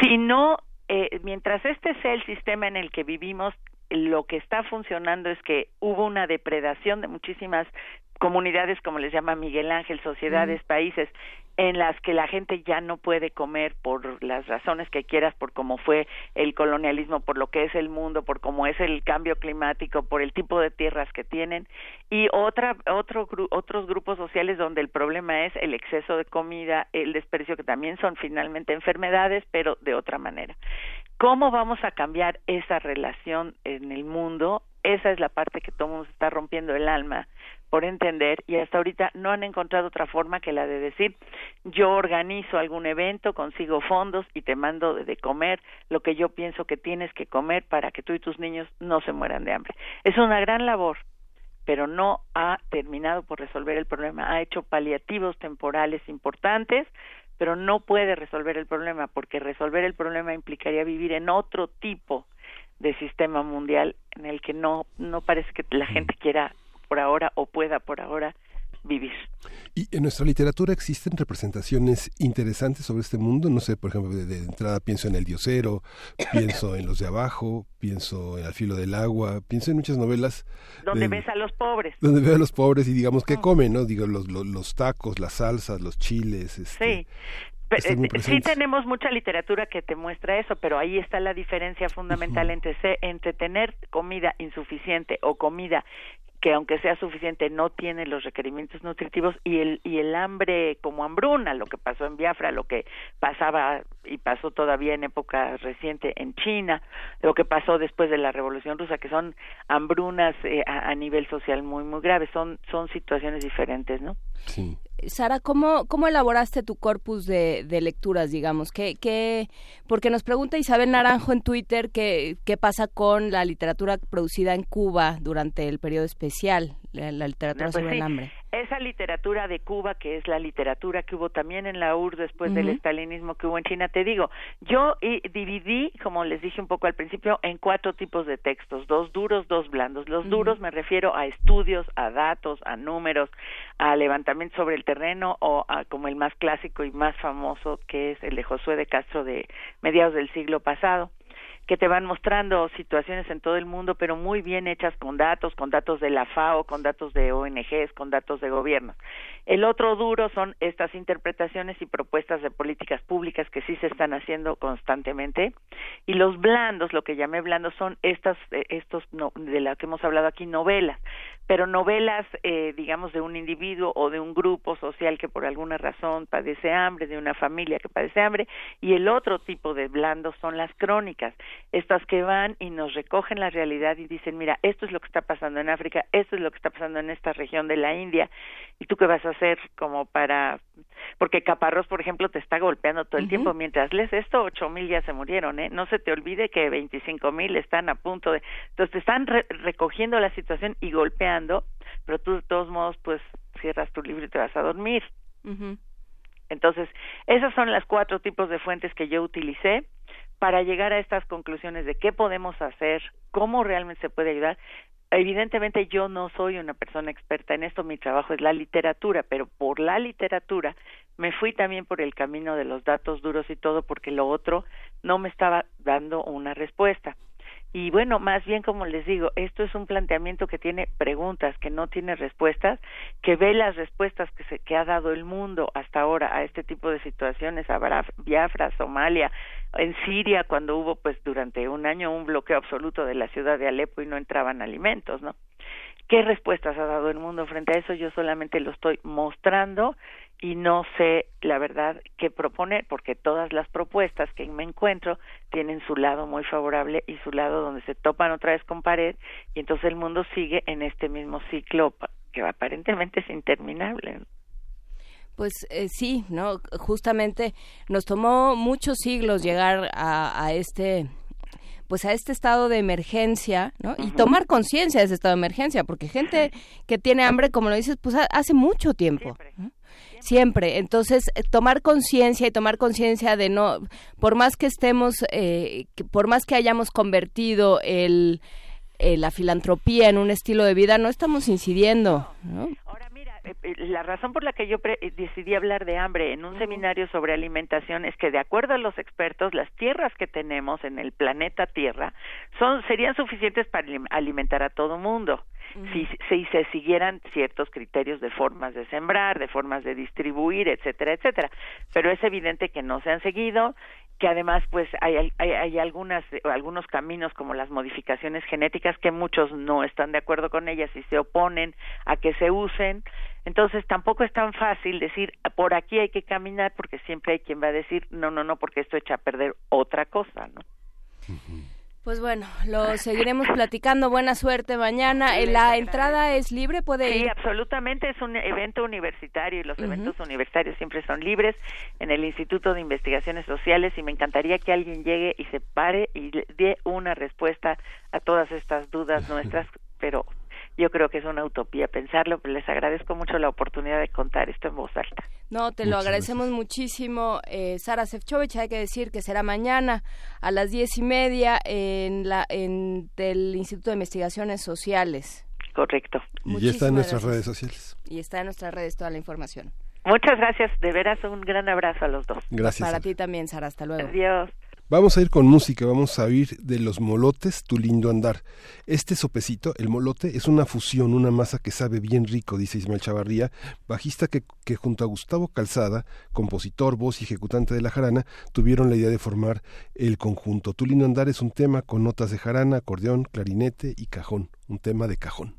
Si no, eh, mientras este sea el sistema en el que vivimos, lo que está funcionando es que hubo una depredación de muchísimas comunidades, como les llama Miguel Ángel, sociedades, Mm. países, en las que la gente ya no puede comer por las razones que quieras, por cómo fue el colonialismo, por lo que es el mundo, por cómo es el cambio climático, por el tipo de tierras que tienen, y otra, otro, otros grupos sociales donde el problema es el exceso de comida, el desprecio, que también son finalmente enfermedades, pero de otra manera. ¿Cómo vamos a cambiar esa relación en el mundo? Esa es la parte que todo mundo está rompiendo el alma por entender y hasta ahorita no han encontrado otra forma que la de decir yo organizo algún evento, consigo fondos y te mando de comer lo que yo pienso que tienes que comer para que tú y tus niños no se mueran de hambre. Es una gran labor, pero no ha terminado por resolver el problema. Ha hecho paliativos temporales importantes, pero no puede resolver el problema porque resolver el problema implicaría vivir en otro tipo de sistema mundial en el que no no parece que la gente quiera por ahora o pueda por ahora vivir. Y en nuestra literatura existen representaciones interesantes sobre este mundo. No sé, por ejemplo, de, de entrada pienso en El Diosero, pienso en Los de Abajo, pienso en Al filo del agua, pienso en muchas novelas. Donde de- ves a los pobres. donde veo a los pobres y digamos qué comen, ¿no? Digo, los, los, los tacos, las salsas, los chiles. Este, Sí. Eh, sí tenemos mucha literatura que te muestra eso, pero ahí está la diferencia fundamental entre, entre tener comida insuficiente o comida que aunque sea suficiente no tiene los requerimientos nutritivos y el y el hambre como hambruna, lo que pasó en Biafra, lo que pasaba y pasó todavía en época reciente en China, lo que pasó después de la Revolución Rusa, que son hambrunas eh, a, a nivel social muy muy graves, son son situaciones diferentes, ¿no? Sí. Sara, ¿cómo, ¿cómo elaboraste tu corpus de, de lecturas, digamos? ¿Qué, qué, porque nos pregunta Isabel Naranjo en Twitter qué, qué pasa con la literatura producida en Cuba durante el periodo especial, la, la literatura No, pues sobre sí. el hambre. Esa literatura de Cuba, que es la literatura que hubo también en la URSS después del estalinismo que hubo en China, te digo, yo dividí, como les dije un poco al principio, en cuatro tipos de textos, dos duros, dos blandos. Los duros me refiero a estudios, a datos, a números, a levantamiento sobre el terreno o a como el más clásico y más famoso que es el de Josué de Castro de mediados del siglo pasado que te van mostrando situaciones en todo el mundo, pero muy bien hechas con datos, con datos de la FAO, con datos de ONGs, con datos de gobiernos. El otro duro son estas interpretaciones y propuestas de políticas públicas que sí se están haciendo constantemente. Y los blandos, lo que llamé blandos, son estas, eh, estos no, de la que hemos hablado aquí, novelas, pero novelas, eh, digamos, de un individuo o de un grupo social que por alguna razón padece hambre, de una familia que padece hambre, y el otro tipo de blandos son las crónicas, estas que van y nos recogen la realidad y dicen, mira, esto es lo que está pasando en África, esto es lo que está pasando en esta región de la India, y tú qué vas a hacer como para, porque Caparrós, por ejemplo, te está golpeando todo el tiempo, mientras lees esto, ocho mil ya se murieron, ¿eh? No se te olvide que veinticinco mil están a punto de, entonces te están re- recogiendo la situación y golpeando, pero tú de todos modos, pues, cierras tu libro y te vas a dormir. Entonces, esos son los cuatro tipos de fuentes que yo utilicé para llegar a estas conclusiones de qué podemos hacer, cómo realmente se puede ayudar. evidentemente yo no soy una persona experta en esto, mi trabajo es la literatura, pero por la literatura me fui también por el camino de los datos duros y todo, porque lo otro no me estaba dando una respuesta. Y bueno, más bien como les digo, esto es un planteamiento que tiene preguntas, que no tiene respuestas, que ve las respuestas que, se, que ha dado el mundo hasta ahora a este tipo de situaciones, a Biafra, Somalia, en Siria, cuando hubo pues durante un año un bloqueo absoluto de la ciudad de Alepo y no entraban alimentos, ¿no? ¿Qué respuestas ha dado el mundo frente a eso? Yo solamente lo estoy mostrando y no sé la verdad qué proponer, porque todas las propuestas que me encuentro tienen su lado muy favorable y su lado donde se topan otra vez con pared y entonces el mundo sigue en este mismo ciclo que aparentemente es interminable. Pues eh, sí, ¿no? Justamente nos tomó muchos siglos llegar a, a este pues a este estado de emergencia, ¿no? Y tomar conciencia de ese estado de emergencia, porque gente que tiene hambre, como lo dices, pues ha- hace mucho tiempo. ¿no? Siempre. Entonces, eh, tomar conciencia y tomar conciencia de no, por más que estemos, eh, que por más que hayamos convertido el, eh, la filantropía en un estilo de vida, no estamos incidiendo, ¿no? Eh, La razón por la que yo pre- eh, decidí hablar de hambre en un seminario sobre alimentación es que de acuerdo a los expertos, las tierras que tenemos en el planeta Tierra son serían suficientes para alim- alimentar a todo mundo. Si, si se siguieran ciertos criterios de formas de sembrar, de formas de distribuir, etcétera, etcétera. Pero es evidente que no se han seguido, que además pues hay, hay, hay algunas, algunos caminos como las modificaciones genéticas que muchos no están de acuerdo con ellas y se oponen a que se usen. Entonces tampoco es tan fácil decir por aquí hay que caminar porque siempre hay quien va a decir no, no, no, porque esto echa a perder otra cosa, ¿no? Pues bueno, lo seguiremos platicando. Buena suerte mañana. La entrada es libre, puede Sí, ir. absolutamente, es un evento universitario y los eventos universitarios siempre son libres en el Instituto de Investigaciones Sociales y me encantaría que alguien llegue y se pare y le dé una respuesta a todas estas dudas nuestras, pero yo creo que es una utopía pensarlo, pero les agradezco mucho la oportunidad de contar esto en voz alta. No, te lo agradecemos muchísimo. Eh, Sara Sefcovic, hay que decir que será mañana a las diez y media en la en del Instituto de Investigaciones Sociales. Correcto. Y ya está en nuestras gracias. redes sociales. Y está en nuestras redes toda la información. Muchas gracias, de veras un gran abrazo a los dos. Gracias. Para Sara. ti también, Sara. Hasta luego. Adiós. Vamos a ir con música, vamos a oír de los molotes Tu lindo andar. Este sopecito, el molote, es una fusión, una masa que sabe bien rico, dice Ismael Chavarría, bajista que, que junto a Gustavo Calzada, compositor, voz y ejecutante de la jarana, tuvieron la idea de formar el conjunto. Tu lindo andar es un tema con notas de jarana, acordeón, clarinete y cajón, un tema de cajón.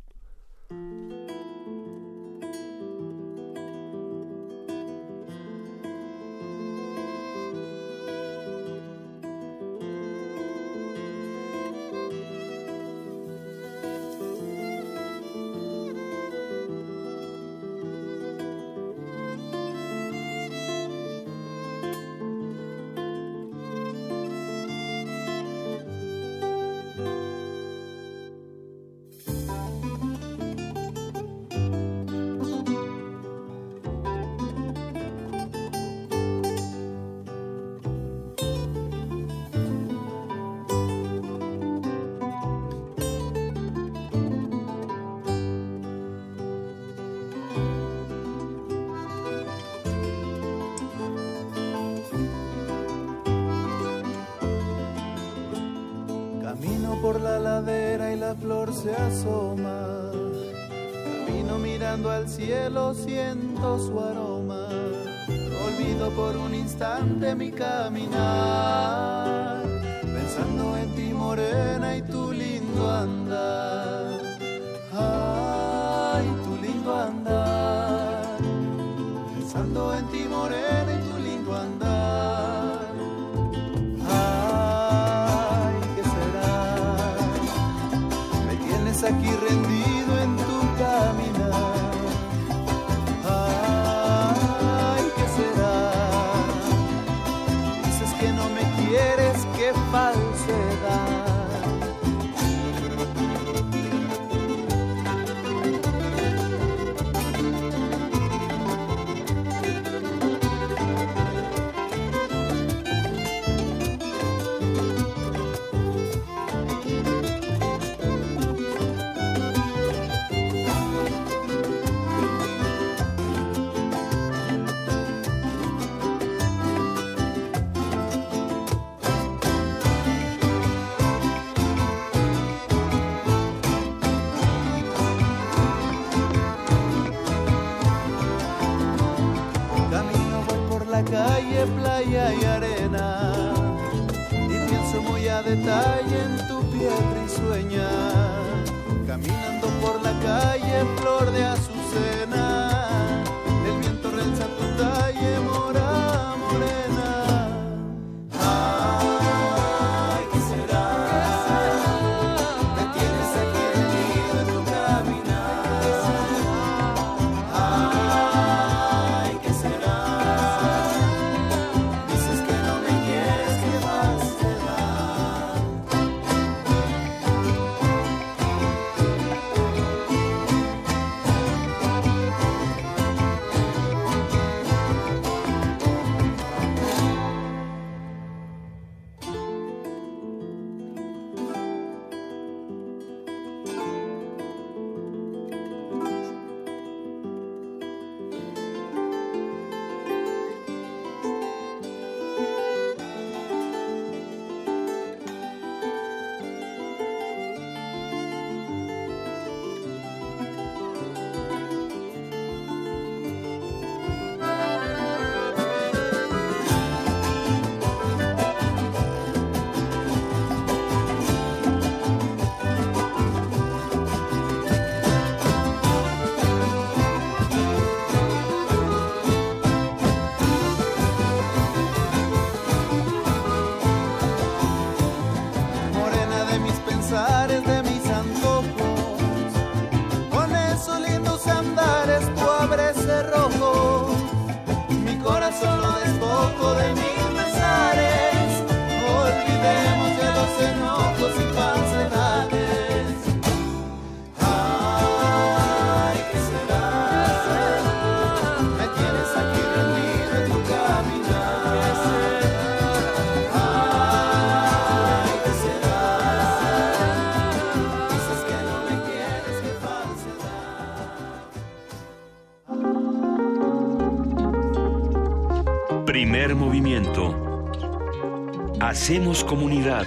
Hacemos comunidad.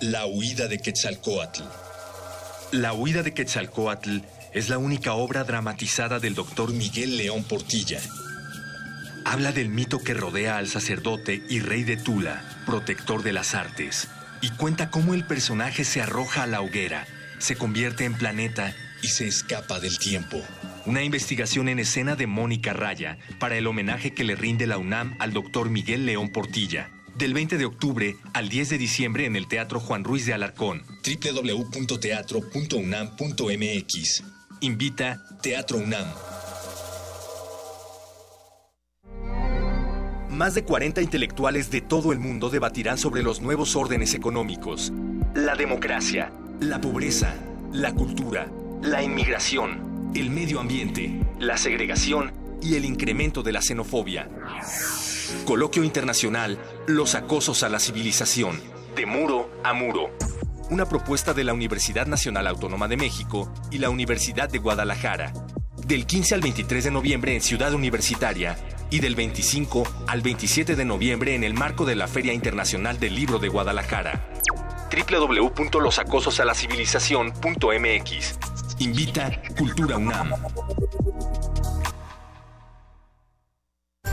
La huida de Quetzalcoatl. La huida de Quetzalcoatl es la única obra dramatizada del doctor Miguel León Portilla. Habla del mito que rodea al sacerdote y rey de Tula, protector de las artes, y cuenta cómo el personaje se arroja a la hoguera, se convierte en planeta y se escapa del tiempo. Una investigación en escena de Mónica Raya para el homenaje que le rinde la UNAM al doctor Miguel León Portilla. Del 20 de octubre al 10 de diciembre en el Teatro Juan Ruiz de Alarcón. www.teatro.unam.mx. Invita Teatro UNAM. Más de 40 intelectuales de todo el mundo debatirán sobre los nuevos órdenes económicos, la democracia, la pobreza, la cultura, la inmigración, el medio ambiente, la segregación y el incremento de la xenofobia. Coloquio Internacional Los acosos a la civilización, de muro a muro. Una propuesta de la Universidad Nacional Autónoma de México y la Universidad de Guadalajara. Del 15 al 23 de noviembre en Ciudad Universitaria y del 25 al 27 de noviembre en el marco de la Feria Internacional del Libro de Guadalajara. www.losacososalavcivilizacion.mx. Invita Cultura UNAM.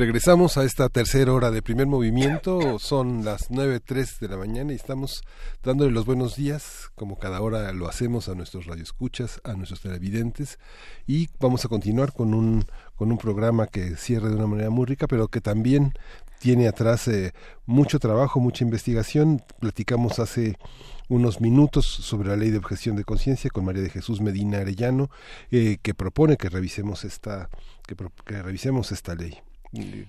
Regresamos a esta tercera hora de primer movimiento. Son las 9.03 de la mañana y estamos dándole los buenos días, como cada hora lo hacemos a nuestros radioescuchas, a nuestros televidentes. Y vamos a continuar con un, con un programa que cierre de una manera muy rica, pero que también tiene atrás eh, mucho trabajo, mucha investigación. Platicamos hace unos minutos sobre la ley de objeción de conciencia con María de Jesús Medina Arellano, eh, que propone que revisemos esta, que, que revisemos esta ley.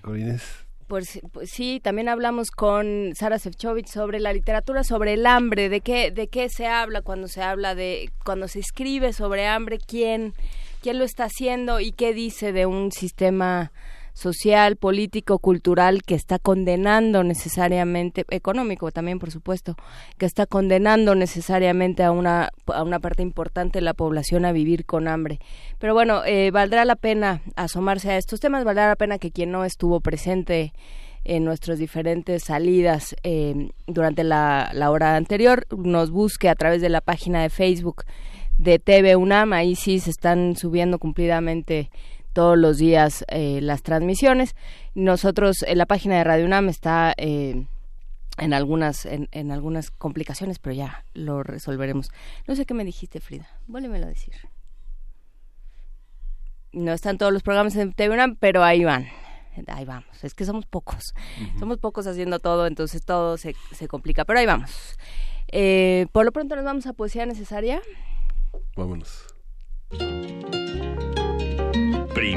Con Inés. Pues, pues sí, también hablamos con Sara Sefcovic sobre la literatura, sobre el hambre, de qué, de qué se habla cuando se habla de, cuando se escribe sobre hambre, quién, quién lo está haciendo y qué dice de un sistema social, político, cultural que está condenando necesariamente, económico también por supuesto, que está condenando necesariamente a una, a una parte importante de la población a vivir con hambre. Pero bueno, eh, valdrá la pena asomarse a estos temas, valdrá la pena que quien no estuvo presente en nuestras diferentes salidas eh, durante la, la hora anterior nos busque a través de la página de Facebook de TV UNAM, ahí sí se están subiendo cumplidamente todos los días eh, las transmisiones. Nosotros en la página de Radio UNAM está eh, en algunas en, en algunas complicaciones, pero ya lo resolveremos. No sé qué me dijiste, Frida. Vuélvemelo a decir. No están todos los programas en TV UNAM, pero ahí van. Ahí vamos. Es que somos pocos. Somos pocos haciendo todo, entonces todo se, se complica. Pero ahí vamos. Eh, por lo pronto nos vamos a Poesía Necesaria. Vámonos.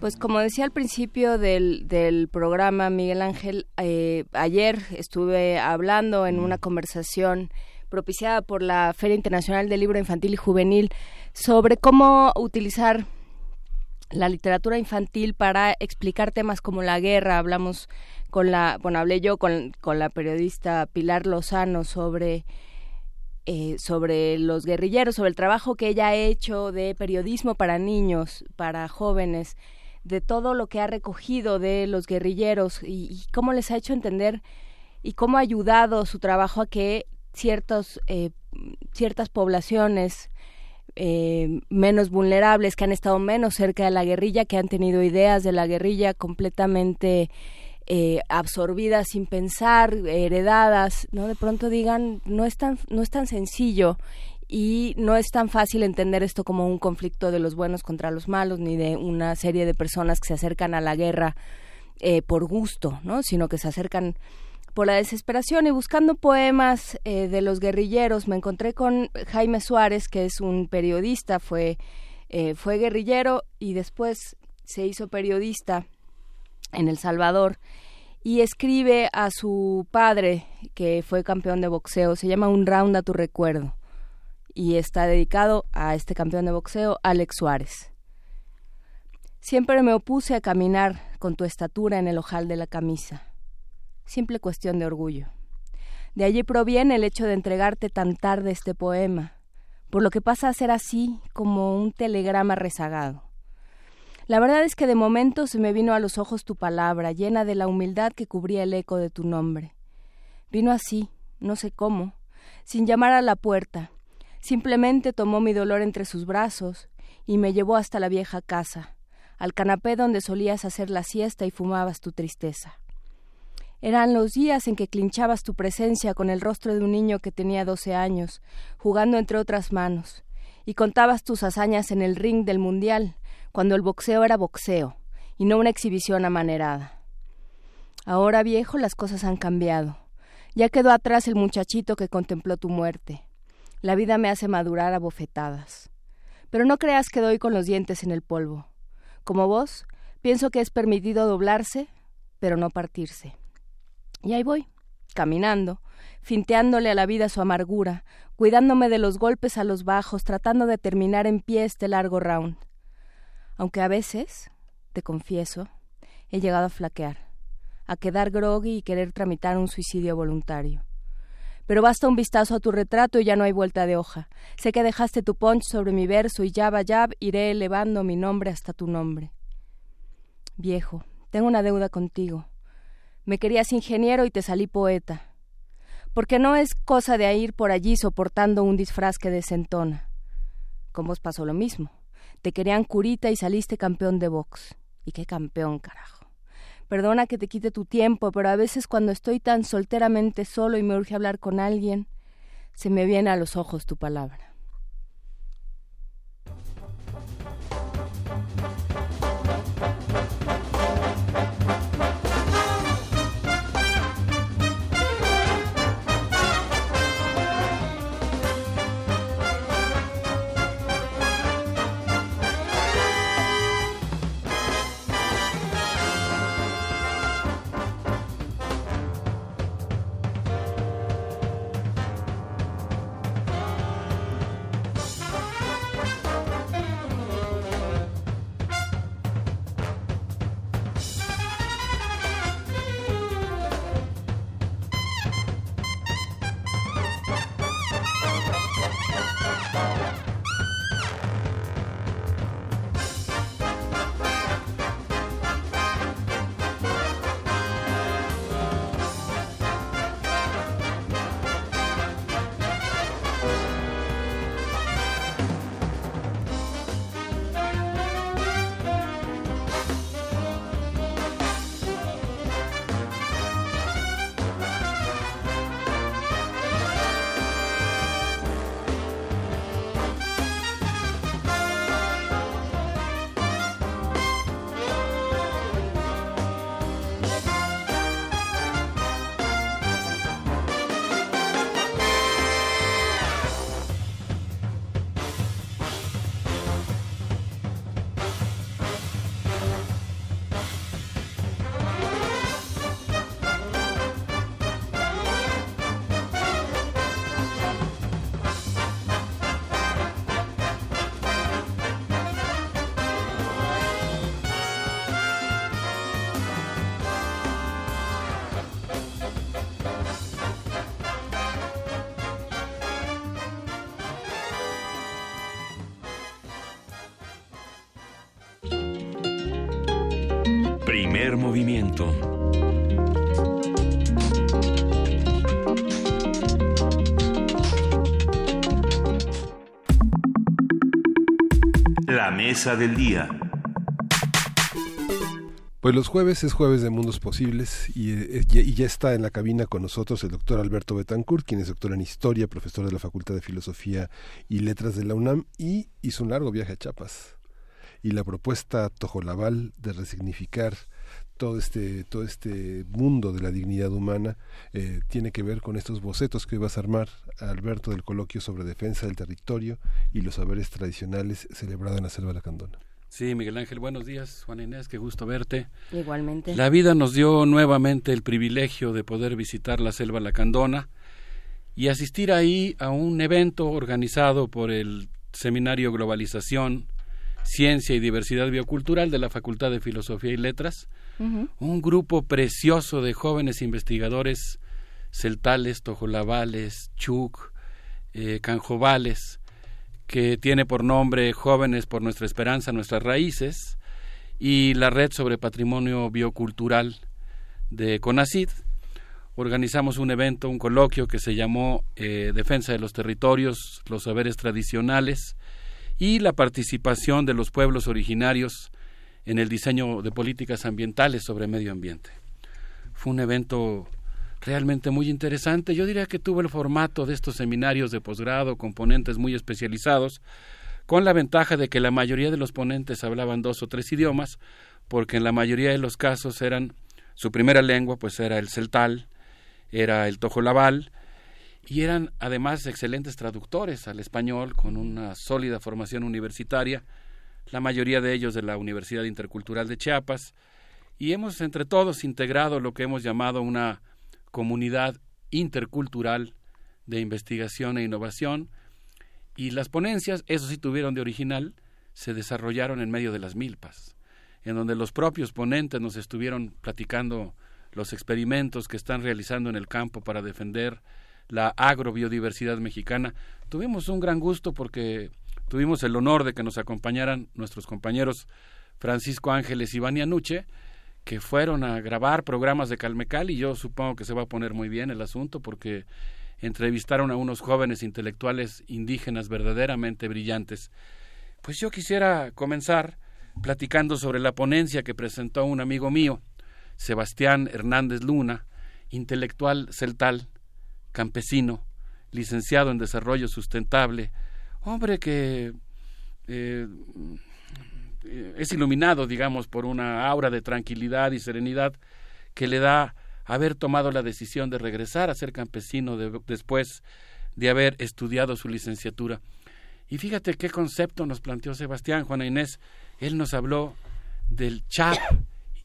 Pues como decía al principio del, del programa, Miguel Ángel, eh, ayer estuve hablando en una conversación propiciada por la Feria Internacional del Libro Infantil y Juvenil sobre cómo utilizar la literatura infantil para explicar temas como la guerra. Hablamos con la, bueno, hablé yo con, con la periodista Pilar Lozano sobre eh, sobre los guerrilleros, sobre el trabajo que ella ha hecho de periodismo para niños, para jóvenes, de todo lo que ha recogido de los guerrilleros y, y cómo les ha hecho entender y cómo ha ayudado su trabajo a que ciertos, eh, ciertas poblaciones eh, menos vulnerables, que han estado menos cerca de la guerrilla, que han tenido ideas de la guerrilla completamente eh, absorbidas sin pensar, heredadas, ¿no? De pronto digan, no es tan, no es tan sencillo y no es tan fácil entender esto como un conflicto de los buenos contra los malos, ni de una serie de personas que se acercan a la guerra eh, por gusto, ¿no? Sino que se acercan por la desesperación. Y buscando poemas eh, de los guerrilleros me encontré con Jaime Suárez que es un periodista fue eh, fue guerrillero y después se hizo periodista en El Salvador y escribe a su padre que fue campeón de boxeo. Se llama un round a tu recuerdo y está dedicado a este campeón de boxeo Alex Suárez siempre me opuse a caminar con tu estatura en el ojal de la camisa simple cuestión de orgullo. De allí proviene el hecho de entregarte tan tarde este poema, por lo que pasa a ser así como un telegrama rezagado. La verdad es que de momento se me vino a los ojos tu palabra, llena de la humildad que cubría el eco de tu nombre. Vino así, no sé cómo, sin llamar a la puerta. Simplemente tomó mi dolor entre sus brazos y me llevó hasta la vieja casa, al canapé donde solías hacer la siesta y fumabas tu tristeza. Eran los días en que clinchabas tu presencia con el rostro de un niño que tenía doce años, jugando entre otras manos, y contabas tus hazañas en el ring del mundial, cuando el boxeo era boxeo, y no una exhibición amanerada. Ahora, viejo, las cosas han cambiado. Ya quedó atrás el muchachito que contempló tu muerte. La vida me hace madurar a bofetadas. Pero no creas que doy con los dientes en el polvo. Como vos, pienso que es permitido doblarse, pero no partirse. Y ahí voy, caminando, finteándole a la vida su amargura, cuidándome de los golpes a los bajos, tratando de terminar en pie este largo round. Aunque a veces, te confieso, he llegado a flaquear, a quedar groggy y querer tramitar un suicidio voluntario. Pero basta un vistazo a tu retrato y ya no hay vuelta de hoja. Sé que dejaste tu punch sobre mi verso y jab a jab iré elevando mi nombre hasta tu nombre. Viejo, tengo una deuda contigo. Me querías ingeniero y te salí poeta. Porque no es cosa de ir por allí soportando un disfraz que desentona. Con vos pasó lo mismo. Te querían curita y saliste campeón de box. Y qué campeón, carajo. Perdona que te quite tu tiempo, pero a veces cuando estoy tan solteramente solo y me urge hablar con alguien, se me viene a los ojos tu palabra. Mesa del día. Pues los jueves es jueves de Mundos Posibles y, eh, y ya está en la cabina con nosotros el doctor Alberto Betancourt, quien es doctor en Historia, profesor de la Facultad de Filosofía y Letras de la UNAM y hizo un largo viaje a Chiapas. Y la propuesta Tojolabal de resignificar todo este, todo este mundo de la dignidad humana eh, tiene que ver con estos bocetos que hoy vas a armar, Alberto, del coloquio sobre defensa del territorio y los saberes tradicionales celebrado en la Selva Lacandona. Sí, Miguel Ángel, buenos días. Juan Inés, qué gusto verte. Igualmente. La vida nos dio nuevamente el privilegio de poder visitar la selva lacandona y asistir ahí a un evento organizado por el Seminario Globalización, Ciencia y Diversidad Biocultural de la Facultad de Filosofía y Letras, un grupo precioso de jóvenes investigadores celtales, tojolabales, chuc, eh, canjobales, que tiene por nombre Jóvenes por Nuestra Esperanza, Nuestras Raíces, y la Red sobre Patrimonio Biocultural de CONACID, organizamos un evento, un coloquio que se llamó eh, Defensa de los Territorios, los Saberes Tradicionales y la participación de los pueblos originarios en el diseño de políticas ambientales sobre medio ambiente. Fue un evento realmente muy interesante. Yo diría que tuvo el formato de estos seminarios de posgrado con ponentes muy especializados, con la ventaja de que la mayoría de los ponentes hablaban dos o tres idiomas, porque en la mayoría de los casos eran su primera lengua, pues era el celtal, era el tojolabal, y eran además excelentes traductores al español con una sólida formación universitaria, la mayoría de ellos de la Universidad Intercultural de Chiapas, y hemos entre todos integrado lo que hemos llamado una comunidad intercultural de investigación e innovación, y las ponencias, eso sí tuvieron de original, se desarrollaron en medio de las milpas, en donde los propios ponentes nos estuvieron platicando los experimentos que están realizando en el campo para defender la agrobiodiversidad mexicana. Tuvimos un gran gusto porque tuvimos el honor de que nos acompañaran nuestros compañeros Francisco Ángeles y Vania Nuche, que fueron a grabar programas de Calmecal y yo supongo que se va a poner muy bien el asunto porque entrevistaron a unos jóvenes intelectuales indígenas verdaderamente brillantes. Pues yo quisiera comenzar platicando sobre la ponencia que presentó un amigo mío, Sebastián Hernández Luna, intelectual celtal, campesino, licenciado en desarrollo sustentable, hombre que eh, es iluminado, digamos, por una aura de tranquilidad y serenidad que le da haber tomado la decisión de regresar a ser campesino de- después de haber estudiado su licenciatura. Y fíjate qué concepto nos planteó Sebastián, Juana Inés. Él nos habló del Chap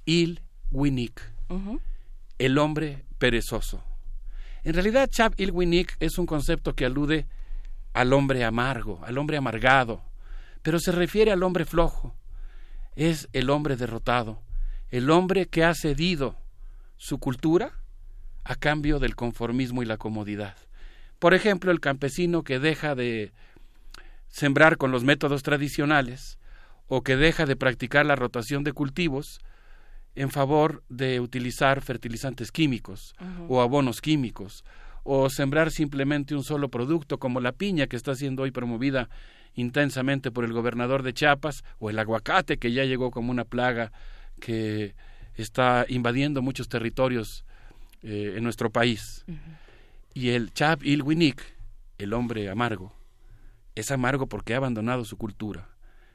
Il Winik, el hombre perezoso. En realidad, Chap Il Winik es un concepto que alude al hombre amargo, al hombre amargado, pero se refiere al hombre flojo. Es el hombre derrotado, el hombre que ha cedido su cultura a cambio del conformismo y la comodidad. Por ejemplo, el campesino que deja de sembrar con los métodos tradicionales o que deja de practicar la rotación de cultivos en favor de utilizar fertilizantes químicos o abonos químicos o sembrar simplemente un solo producto como la piña que está siendo hoy promovida intensamente por el gobernador de Chiapas o el aguacate que ya llegó como una plaga que está invadiendo muchos territorios eh, en nuestro país. Y el Chap Il Winik, el hombre amargo, es amargo porque ha abandonado su cultura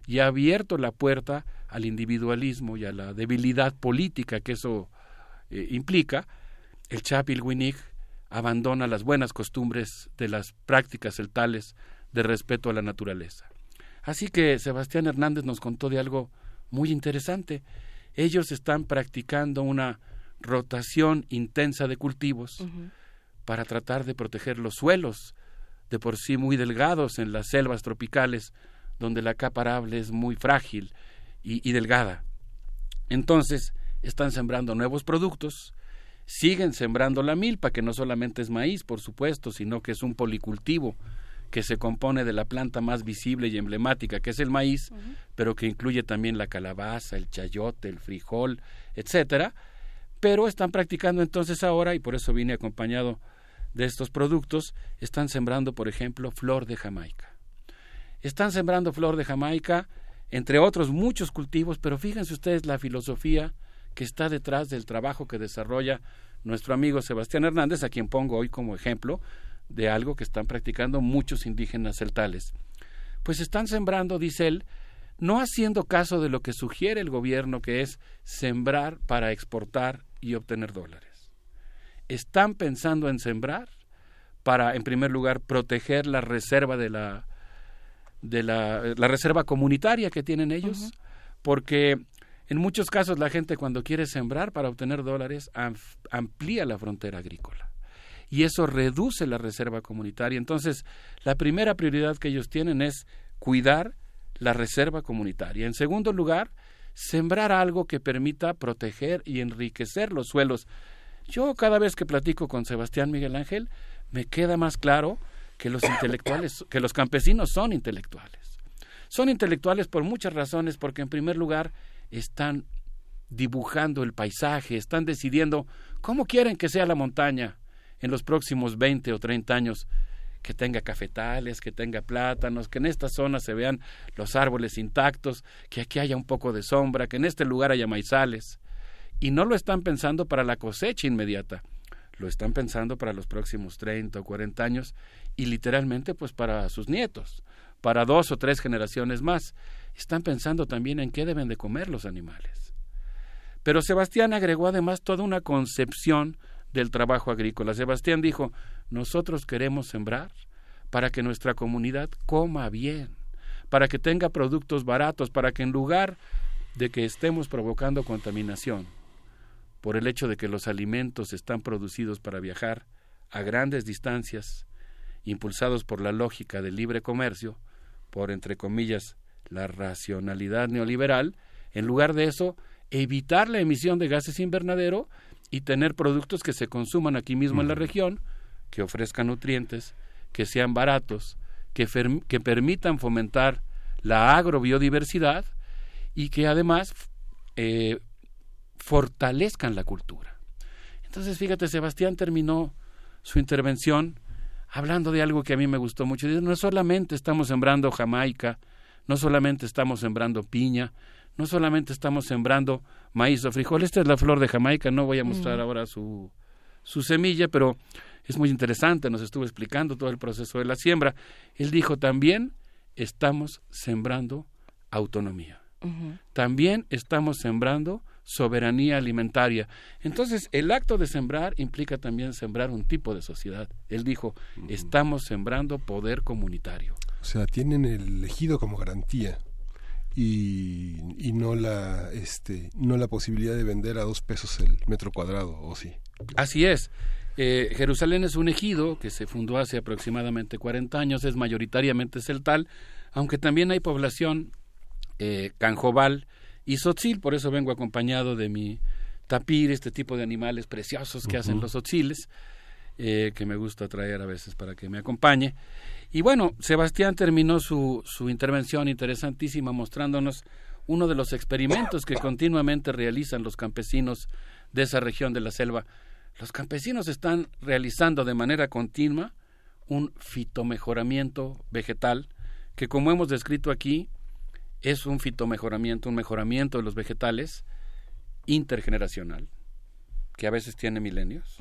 y ha abierto la puerta al individualismo y a la debilidad política que eso eh, implica. El Chap Il Winik abandona las buenas costumbres de las prácticas celtales de respeto a la naturaleza. Así que Sebastián Hernández nos contó de algo muy interesante. Ellos están practicando una rotación intensa de cultivos para tratar de proteger los suelos, de por sí muy delgados en las selvas tropicales, donde la capa arable es muy frágil y, y delgada. Entonces, están sembrando nuevos productos, siguen sembrando la milpa, que no solamente es maíz, por supuesto, sino que es un policultivo que se compone de la planta más visible y emblemática, que es el maíz, pero que incluye también la calabaza, el chayote, el frijol, etcétera. Pero están practicando entonces ahora, y por eso vine acompañado de estos productos, están sembrando, por ejemplo, flor de Jamaica. Están sembrando flor de Jamaica, entre otros muchos cultivos, pero fíjense ustedes la filosofía que está detrás del trabajo que desarrolla nuestro amigo Sebastián Hernández, a quien pongo hoy como ejemplo de algo que están practicando muchos indígenas celtales. Pues están sembrando, dice él, no haciendo caso de lo que sugiere el gobierno, que es sembrar para exportar y obtener dólares. Están pensando en sembrar para, en primer lugar, proteger la reserva de la, de la, la reserva comunitaria que tienen ellos, porque en muchos casos la gente cuando quiere sembrar para obtener dólares am- amplía la frontera agrícola y eso reduce la reserva comunitaria. Entonces, la primera prioridad que ellos tienen es cuidar la reserva comunitaria. En segundo lugar, sembrar algo que permita proteger y enriquecer los suelos. Yo cada vez que platico con Sebastián Miguel Ángel, me queda más claro que los intelectuales, que los campesinos son intelectuales. Son intelectuales por muchas razones, porque en primer lugar están dibujando el paisaje, están decidiendo cómo quieren que sea la montaña en los próximos 20 o 30 años, que tenga cafetales, que tenga plátanos, que en esta zona se vean los árboles intactos, que aquí haya un poco de sombra, que en este lugar haya maizales. Y no lo están pensando para la cosecha inmediata, lo están pensando para los próximos 30 o 40 años y literalmente pues para sus nietos, para dos o tres generaciones más. Están pensando también en qué deben de comer los animales. Pero Sebastián agregó además toda una concepción del trabajo agrícola. Sebastián dijo, nosotros queremos sembrar para que nuestra comunidad coma bien, para que tenga productos baratos, para que en lugar de que estemos provocando contaminación por el hecho de que los alimentos están producidos para viajar a grandes distancias, impulsados por la lógica del libre comercio, por entre comillas la racionalidad neoliberal, en lugar de eso, evitar la emisión de gases invernadero y tener productos que se consuman aquí mismo en la región, que ofrezcan nutrientes, que sean baratos, que, permitan fomentar la agrobiodiversidad y que además eh, fortalezcan la cultura. Entonces, fíjate, Sebastián terminó su intervención hablando de algo que a mí me gustó mucho. Dice, no solamente estamos sembrando Jamaica, no solamente estamos sembrando piña, no solamente estamos sembrando maíz o frijol. Esta es la flor de Jamaica, no voy a mostrar Mm. ahora su, su semilla, pero es muy interesante, nos estuvo explicando todo el proceso de la siembra. Él dijo también, estamos sembrando autonomía. También estamos sembrando soberanía alimentaria. Entonces, el acto de sembrar implica también sembrar un tipo de sociedad. Él dijo, estamos sembrando poder comunitario. O sea, tienen el ejido como garantía y, y no la este no la posibilidad de vender a dos pesos el metro cuadrado, ¿o sí? Así es. Eh, Jerusalén es un ejido que se fundó hace aproximadamente 40 años, es mayoritariamente celtal, aunque también hay población eh, canjobal y sotzil, por eso vengo acompañado de mi tapir, este tipo de animales preciosos que hacen los sotziles, eh, que me gusta traer a veces para que me acompañe. Y bueno, Sebastián terminó su, su intervención interesantísima mostrándonos uno de los experimentos que continuamente realizan los campesinos de esa región de la selva. Los campesinos están realizando de manera continua un fitomejoramiento vegetal que como hemos descrito aquí es un fitomejoramiento, un mejoramiento de los vegetales intergeneracional, que a veces tiene milenios,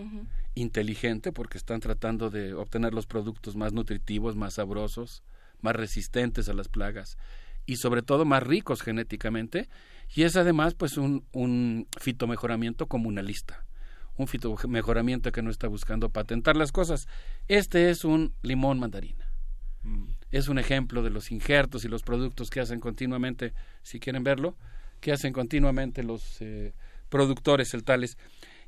inteligente porque están tratando de obtener los productos más nutritivos, más sabrosos, más resistentes a las plagas y sobre todo más ricos genéticamente y es además pues un, un fitomejoramiento comunalista un fitomejoramiento que no está buscando patentar las cosas. Este es un limón mandarina es un ejemplo de los injertos y los productos que hacen continuamente si quieren verlo que hacen continuamente los eh, productores celtales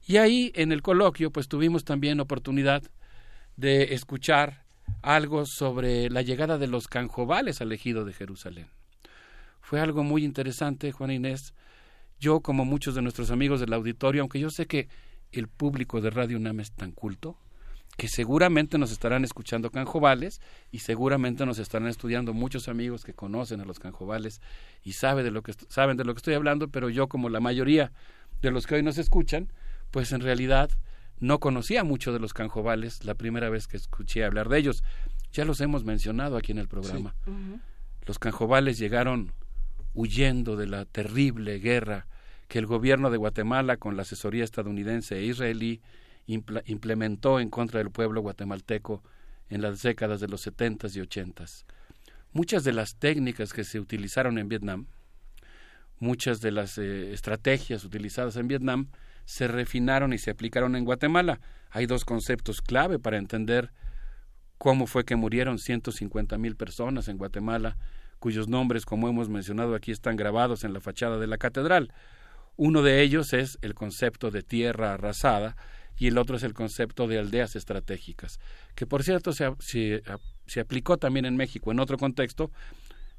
y ahí en el coloquio pues tuvimos también oportunidad de escuchar algo sobre la llegada de los canjobales al ejido de Jerusalén. Fue algo muy interesante, Juana Inés. Yo, como muchos de nuestros amigos del auditorio, aunque yo sé que el público de Radio UNAM es tan culto, que seguramente nos estarán escuchando canjobales y seguramente nos estarán estudiando muchos amigos que conocen a los canjobales y sabe de lo que, saben de lo que estoy hablando, pero yo, como la mayoría de los que hoy nos escuchan, pues en realidad no conocía mucho de los canjobales la primera vez que escuché hablar de ellos. Ya los hemos mencionado aquí en el programa. Los canjobales llegaron huyendo de la terrible guerra que el gobierno de Guatemala, con la asesoría estadounidense e israelí, implementó en contra del pueblo guatemalteco en las décadas de los 70 y 80. Muchas de las técnicas que se utilizaron en Vietnam, muchas de las eh, estrategias utilizadas en Vietnam, se refinaron y se aplicaron en Guatemala. Hay dos conceptos clave para entender cómo fue que murieron 150 mil personas en Guatemala, cuyos nombres, como hemos mencionado aquí, están grabados en la fachada de la catedral. Uno de ellos es el concepto de tierra arrasada y el otro es el concepto de aldeas estratégicas, que por cierto se, se, se aplicó también en México en otro contexto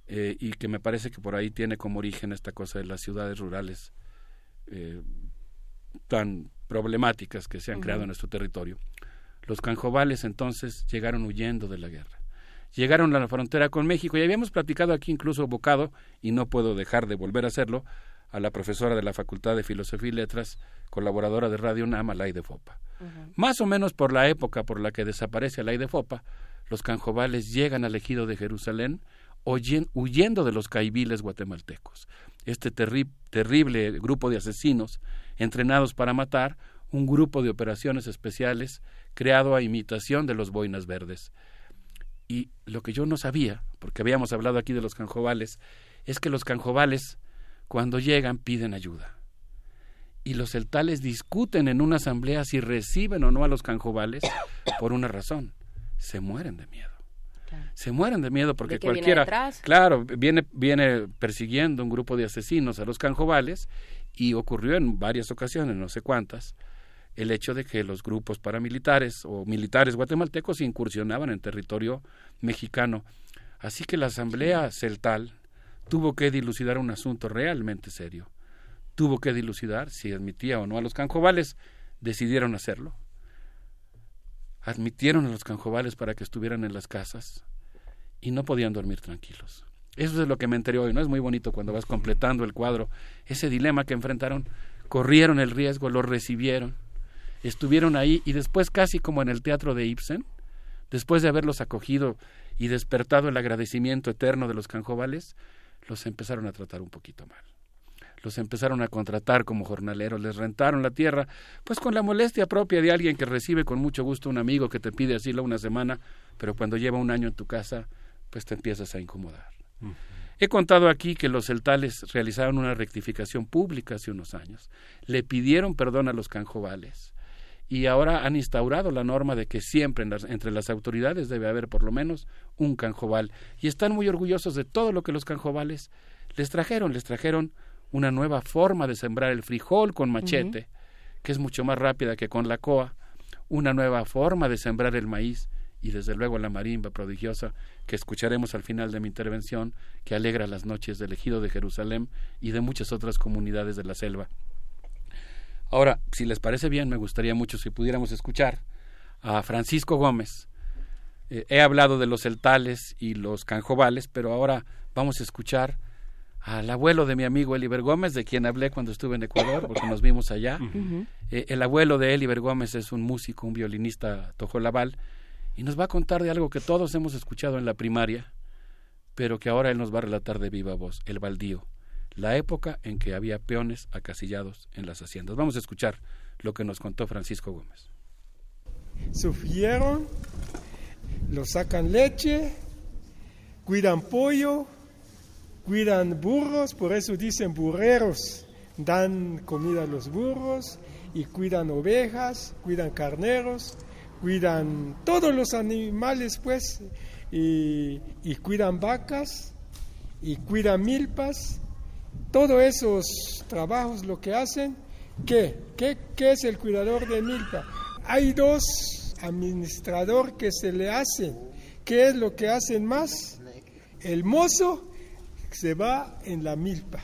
eh, y que me parece que por ahí tiene como origen esta cosa de las ciudades rurales eh, tan problemáticas que se han creado en nuestro territorio. Los canjobales entonces llegaron huyendo de la guerra. Llegaron a la frontera con México y habíamos platicado aquí incluso bocado, y no puedo dejar de volver a hacerlo, a la profesora de la Facultad de Filosofía y Letras, colaboradora de Radio UNAM, Alay de Fopa. Más o menos por la época por la que desaparece Alay de Fopa, los canjobales llegan al ejido de Jerusalén huyendo de los caibiles guatemaltecos. Este terri- terrible grupo de asesinos entrenados para matar, un grupo de operaciones especiales creado a imitación de los boinas verdes. Y lo que yo no sabía, porque habíamos hablado aquí de los canjobales, es que los canjobales, cuando llegan, piden ayuda. Y los celtales discuten en una asamblea si reciben o no a los canjobales por una razón. Se mueren de miedo. Se mueren de miedo porque ¿De qué viene cualquiera, claro, viene, viene persiguiendo un grupo de asesinos a los canjobales y ocurrió en varias ocasiones, no sé cuántas, el hecho de que los grupos paramilitares o militares guatemaltecos incursionaban en territorio mexicano. Así que la Asamblea Celtal tuvo que dilucidar un asunto realmente serio. Tuvo que dilucidar si admitía o no a los canjobales. Decidieron hacerlo. Admitieron a los canjobales para que estuvieran en las casas y no podían dormir tranquilos. Eso es lo que me enteré hoy, ¿no? Es muy bonito cuando vas completando el cuadro. Ese dilema que enfrentaron, corrieron el riesgo, lo recibieron, estuvieron ahí y después casi como en el teatro de Ibsen, después de haberlos acogido y despertado el agradecimiento eterno de los canjobales, los empezaron a tratar un poquito mal. Los empezaron a contratar como jornaleros, les rentaron la tierra, pues con la molestia propia de alguien que recibe con mucho gusto un amigo que te pide asilo una semana, pero cuando lleva un año en tu casa, pues te empiezas a incomodar. He contado aquí que los celtales realizaron una rectificación pública hace unos años. Le pidieron perdón a los canjobales y ahora han instaurado la norma de que siempre en las- entre las autoridades debe haber por lo menos un canjobal. Y están muy orgullosos de todo lo que los canjobales les trajeron. Les trajeron una nueva forma de sembrar el frijol con machete, que es mucho más rápida que con la coa, una nueva forma de sembrar el maíz y desde luego la marimba prodigiosa que escucharemos al final de mi intervención, que alegra las noches del ejido de Jerusalén y de muchas otras comunidades de la selva. Ahora, si les parece bien, me gustaría mucho si pudiéramos escuchar a Francisco Gómez. Eh, he hablado de los celtales y los canjobales, pero ahora vamos a escuchar al abuelo de mi amigo Eliber Gómez, de quien hablé cuando estuve en Ecuador, porque nos vimos allá. Eh, el abuelo de Eliber Gómez es un músico, un violinista tojolabal, y nos va a contar de algo que todos hemos escuchado en la primaria, pero que ahora él nos va a relatar de viva voz, el baldío, la época en que había peones acasillados en las haciendas. Vamos a escuchar lo que nos contó Francisco Gómez. sufrieron, lo sacan leche, cuidan pollo, cuidan burros, por eso dicen burreros, dan comida a los burros y cuidan ovejas, cuidan carneros, cuidan todos los animales pues y, y cuidan vacas y cuidan milpas, todos esos trabajos lo que hacen, ¿qué? ¿Qué, qué es el cuidador de milpa? Hay dos administrador que se le hacen. ¿Qué es lo que hacen más? El mozo se va en la milpa.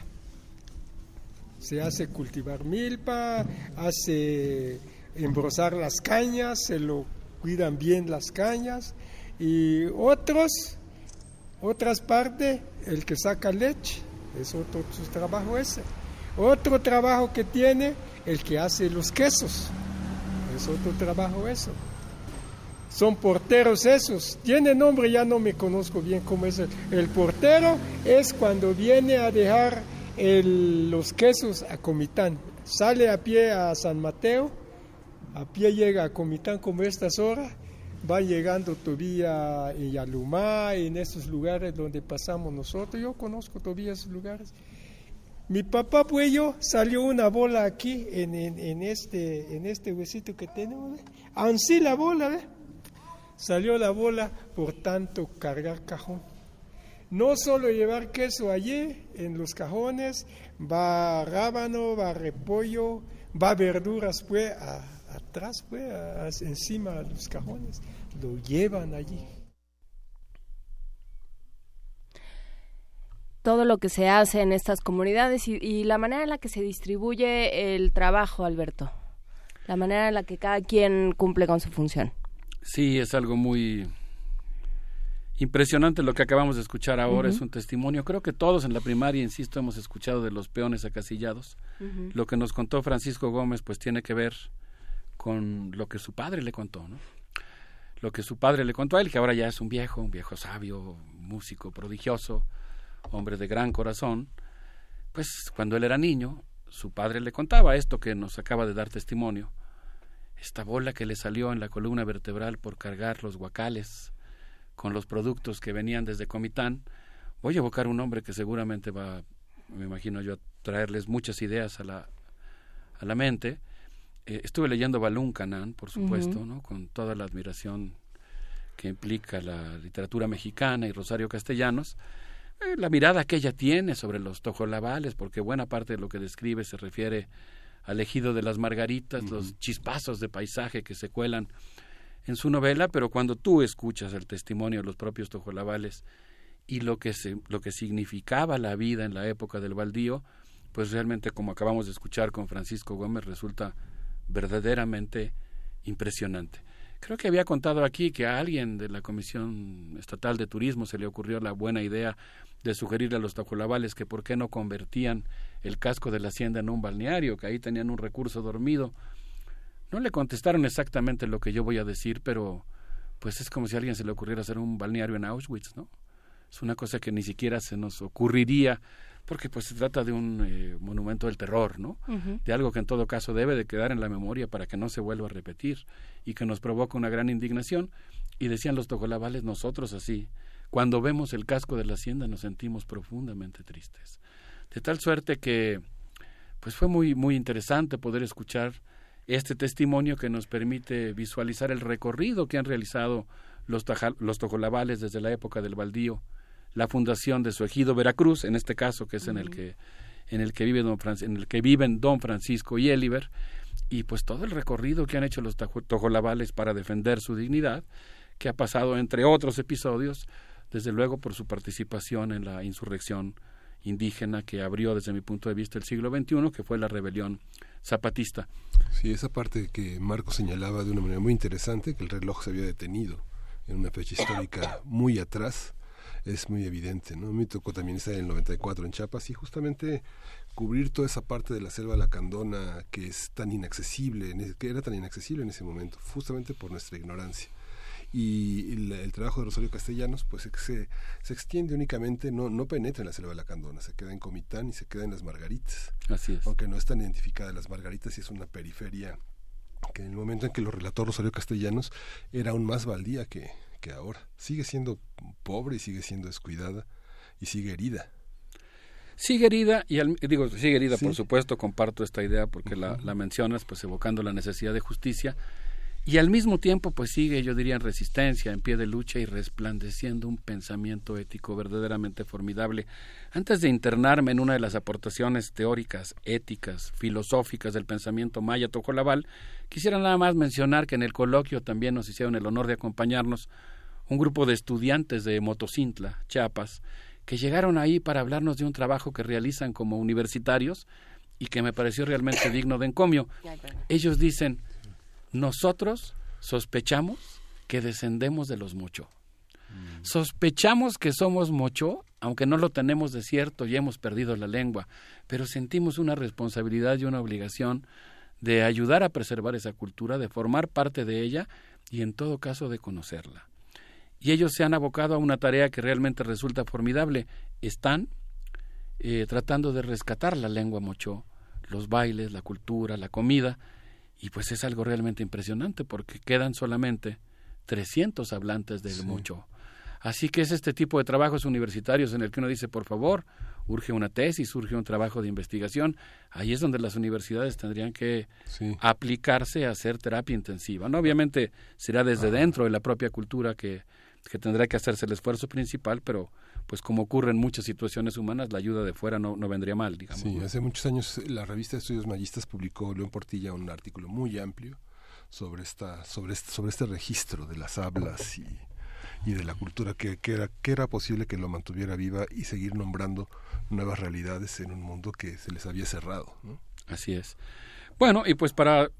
Se hace cultivar milpa, hace embrozar las cañas, se lo cuidan bien las cañas. Y otros, otras partes, el que saca leche, es otro su trabajo ese. Otro trabajo que tiene el que hace los quesos, es otro trabajo eso. Son porteros esos. Tiene nombre, ya no me conozco bien cómo es. El, portero es cuando viene a dejar el- los quesos a Comitán. Sale a pie a San Mateo, a pie llega a Comitán como estas horas, va llegando todavía Yalumá, en esos lugares donde pasamos nosotros. Yo conozco todavía esos lugares. Mi papá pues yo salió una bola aquí en, en- este, en este huesito que tenemos. Ansí la bola, ¿ve? Salió la bola por tanto cargar cajón. No solo llevar queso allí en los cajones, va rábano, va repollo, va verduras pues a- atrás pues encima de los cajones. Lo llevan allí. todo lo que se hace en estas comunidades y, y la manera en la que se distribuye el trabajo, Alberto. La manera en la que cada quien cumple con su función. Sí, es algo muy Impresionante lo que acabamos de escuchar ahora, es un testimonio. Creo que todos en la primaria, insisto, hemos escuchado de los peones acasillados. Lo que nos contó Francisco Gómez, pues tiene que ver con lo que su padre le contó, ¿no? Lo que su padre le contó a él, que ahora ya es un viejo, un viejo sabio, músico prodigioso, hombre de gran corazón. Pues cuando él era niño, su padre le contaba esto que nos acaba de dar testimonio. Esta bola que le salió en la columna vertebral por cargar los guacales con los productos que venían desde Comitán. Voy a evocar un hombre que seguramente va, me imagino yo, a traerles muchas ideas a la, a la mente. Eh, estuve leyendo Balún Canán, por supuesto. ¿no? con toda la admiración que implica la literatura mexicana y Rosario Castellanos. Eh, la mirada que ella tiene sobre los tojolabales, porque buena parte de lo que describe se refiere al ejido de las margaritas, los chispazos de paisaje que se cuelan en su novela, pero cuando tú escuchas el testimonio de los propios tojolabales y lo que, se, lo que significaba la vida en la época del baldío, pues realmente, como acabamos de escuchar con Francisco Gómez, resulta verdaderamente impresionante. Creo que había contado aquí que a alguien de la Comisión Estatal de Turismo se le ocurrió la buena idea de sugerirle a los tojolabales que por qué no convertían el casco de la hacienda en un balneario, que ahí tenían un recurso dormido. No le contestaron exactamente lo que yo voy a decir, pero pues es como si a alguien se le ocurriera hacer un balneario en Auschwitz, ¿no? Es una cosa que ni siquiera se nos ocurriría, porque pues se trata de un eh, monumento del terror, ¿no? De algo que en todo caso debe de quedar en la memoria para que no se vuelva a repetir y que nos provoca una gran indignación. Y decían los tojolabales, nosotros así, cuando vemos el casco de la hacienda nos sentimos profundamente tristes. De tal suerte que pues fue muy muy interesante poder escuchar este testimonio que nos permite visualizar el recorrido que han realizado los, taja- los tojolabales desde la época del baldío, la fundación de su ejido Veracruz, en este caso que es en el que en el que vive don Fran- en el que viven don Francisco y Eliber y pues todo el recorrido que han hecho los tojolabales para defender su dignidad, que ha pasado entre otros episodios, desde luego por su participación en la insurrección indígena que abrió desde mi punto de vista el siglo XXI, que fue la rebelión zapatista. Sí, esa parte que Marco señalaba de una manera muy interesante, que el reloj se había detenido en una fecha histórica muy atrás, es muy evidente, ¿no? Me tocó también estar en el 94 en Chiapas y justamente cubrir toda esa parte de la selva lacandona que es tan inaccesible, que era tan inaccesible en ese momento, justamente por nuestra ignorancia. Y el, el trabajo de Rosario Castellanos pues se, se extiende únicamente, no, no penetra en la selva lacandona, se queda en Comitán y se queda en las Margaritas. Así es. Aunque no están identificadas las Margaritas y es una periferia que en el momento en que lo relató Rosario Castellanos era aún más baldía que, que ahora. Sigue siendo pobre y sigue siendo descuidada y sigue herida. Sigue herida, y al- digo, sigue herida, Sí. por supuesto, comparto esta idea porque la, la mencionas, pues evocando la necesidad de justicia, y al mismo tiempo, pues sigue, yo diría, en resistencia, en pie de lucha y resplandeciendo un pensamiento ético verdaderamente formidable. Antes de internarme en una de las aportaciones teóricas, éticas, filosóficas del pensamiento maya tojolabal, quisiera nada más mencionar que en el coloquio también nos hicieron el honor de acompañarnos un grupo de estudiantes de Motocintla, Chiapas, que llegaron ahí para hablarnos de un trabajo que realizan como universitarios y que me pareció realmente digno de encomio. Ellos dicen, nosotros sospechamos que descendemos de los Mocho. Sospechamos que somos Mocho, aunque no lo tenemos de cierto y hemos perdido la lengua, pero sentimos una responsabilidad y una obligación de ayudar a preservar esa cultura, de formar parte de ella y en todo caso de conocerla y ellos se han abocado a una tarea que realmente resulta formidable. Están eh, tratando de rescatar la lengua mocho, los bailes, la cultura, la comida, y pues es algo realmente impresionante porque quedan solamente 300 hablantes del mocho. Así que es este tipo de trabajos universitarios en el que uno dice, por favor, urge una tesis, urge un trabajo de investigación. Ahí es donde las universidades tendrían que aplicarse a hacer terapia intensiva. No, obviamente será desde dentro de la propia cultura que, que tendrá que hacerse el esfuerzo principal, pero pues como ocurre en muchas situaciones humanas, la ayuda de fuera no, no vendría mal, digamos. Sí, hace muchos años la revista de Estudios Mayistas publicó León Portilla un artículo muy amplio sobre esta sobre este, sobre este registro de las hablas y, y de la cultura que, que era que era posible que lo mantuviera viva y seguir nombrando nuevas realidades en un mundo que se les había cerrado, ¿no? Así es. Bueno, y pues para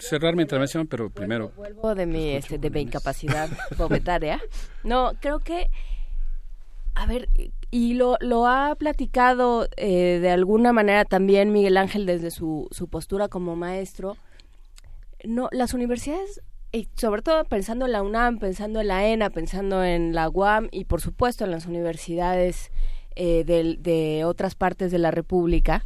cerrar mi intervención, pero primero... Vuelvo de mi, este, de mi incapacidad bobetaria. No, creo que, a ver, y lo, lo ha platicado eh, de alguna manera también Miguel Ángel desde su, su postura como maestro. No, las universidades, y sobre todo pensando en la UNAM, pensando en la ENA, pensando en la UAM y por supuesto en las universidades eh, del- de otras partes de la República,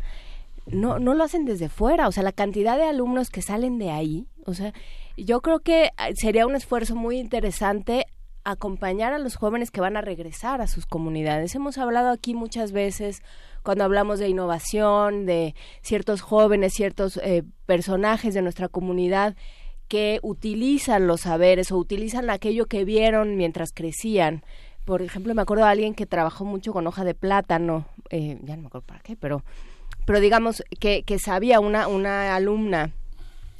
no, no lo hacen desde fuera, o sea, la cantidad de alumnos que salen de ahí, o sea, yo creo que eh, sería un esfuerzo muy interesante acompañar a los jóvenes que van a regresar a sus comunidades. Hemos hablado aquí muchas veces cuando hablamos de innovación, de ciertos jóvenes, ciertos eh, personajes de nuestra comunidad que utilizan los saberes o utilizan aquello que vieron mientras crecían. Por ejemplo, me acuerdo de alguien que trabajó mucho con hoja de plátano, eh, ya no me acuerdo para qué, pero pero digamos que, que sabía una, una alumna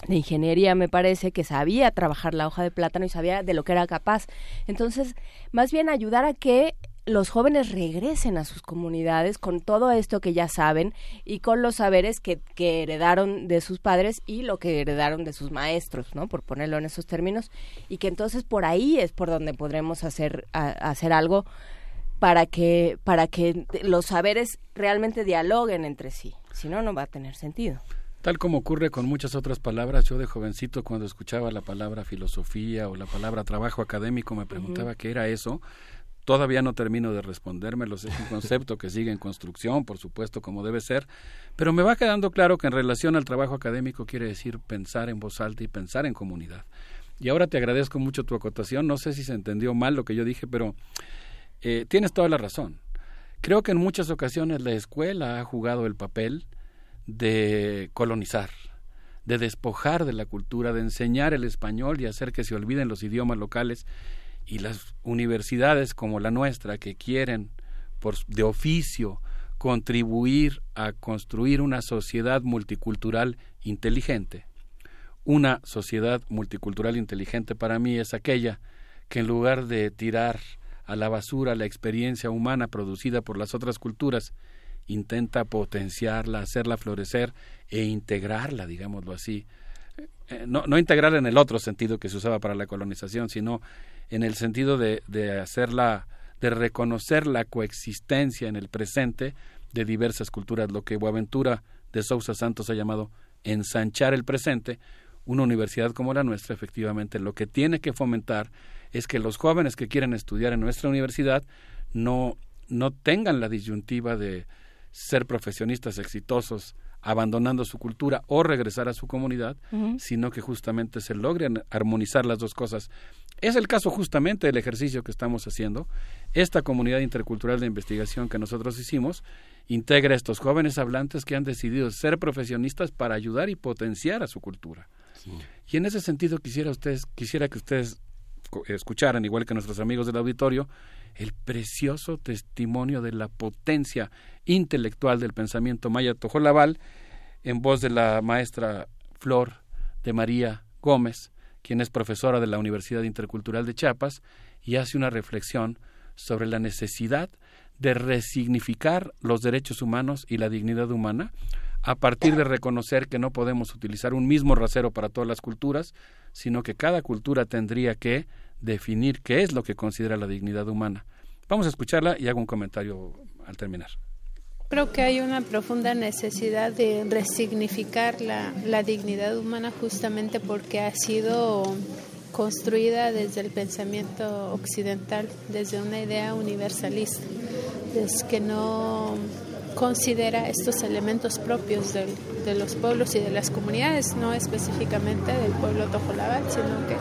de ingeniería, me parece, que sabía trabajar la hoja de plátano y sabía de lo que era capaz. Entonces, más bien ayudar a que los jóvenes regresen a sus comunidades con todo esto que ya saben y con los saberes que, que heredaron de sus padres y lo que heredaron de sus maestros, ¿no? Por ponerlo en esos términos. Y que entonces por ahí es por donde podremos hacer, hacer algo para que, para que los saberes realmente dialoguen entre sí. Si no, no va a tener sentido. Tal como ocurre con muchas otras palabras, yo de jovencito cuando escuchaba la palabra filosofía o la palabra trabajo académico me preguntaba qué era eso. Todavía no termino de respondérmelo, es un concepto que sigue en construcción, por supuesto, como debe ser, pero me va quedando claro que en relación al trabajo académico quiere decir pensar en voz alta y pensar en comunidad. Y ahora te agradezco mucho tu acotación, no sé si se entendió mal lo que yo dije, pero eh, tienes toda la razón. Creo que en muchas ocasiones la escuela ha jugado el papel de colonizar, de despojar de la cultura, de enseñar el español y hacer que se olviden los idiomas locales y las universidades como la nuestra que quieren por de oficio contribuir a construir una sociedad multicultural inteligente. Una sociedad multicultural inteligente para mí es aquella que en lugar de tirar a la basura la experiencia humana producida por las otras culturas, intenta potenciarla, hacerla florecer e integrarla, digámoslo así. Eh, no, no integrarla en el otro sentido que se usaba para la colonización, sino en el sentido de, de hacerla, de reconocer la coexistencia en el presente de diversas culturas, lo que Boaventura de Sousa Santos ha llamado ensanchar el presente, una universidad como la nuestra, efectivamente, lo que tiene que fomentar es que los jóvenes que quieren estudiar en nuestra universidad no, no tengan la disyuntiva de ser profesionistas exitosos abandonando su cultura o regresar a su comunidad, sino que justamente se logren armonizar las dos cosas. Es el caso justamente del ejercicio que estamos haciendo. Esta comunidad intercultural de investigación que nosotros hicimos integra a estos jóvenes hablantes que han decidido ser profesionistas para ayudar y potenciar a su cultura. Y en ese sentido quisiera ustedes quisiera que ustedes escucharan igual que nuestros amigos del auditorio el precioso testimonio de la potencia intelectual del pensamiento maya Tojolabal en voz de la maestra Flor de María Gómez, quien es profesora de la Universidad Intercultural de Chiapas y hace una reflexión sobre la necesidad de resignificar los derechos humanos y la dignidad humana a partir de reconocer que no podemos utilizar un mismo rasero para todas las culturas, sino que cada cultura tendría que definir qué es lo que considera la dignidad humana. Vamos a escucharla y hago un comentario al terminar. Creo que hay una profunda necesidad de resignificar la, la dignidad humana justamente porque ha sido construida desde el pensamiento occidental, desde una idea universalista, desde que no considera estos elementos propios del- de los pueblos y de las comunidades, no específicamente del pueblo tojolabal, sino que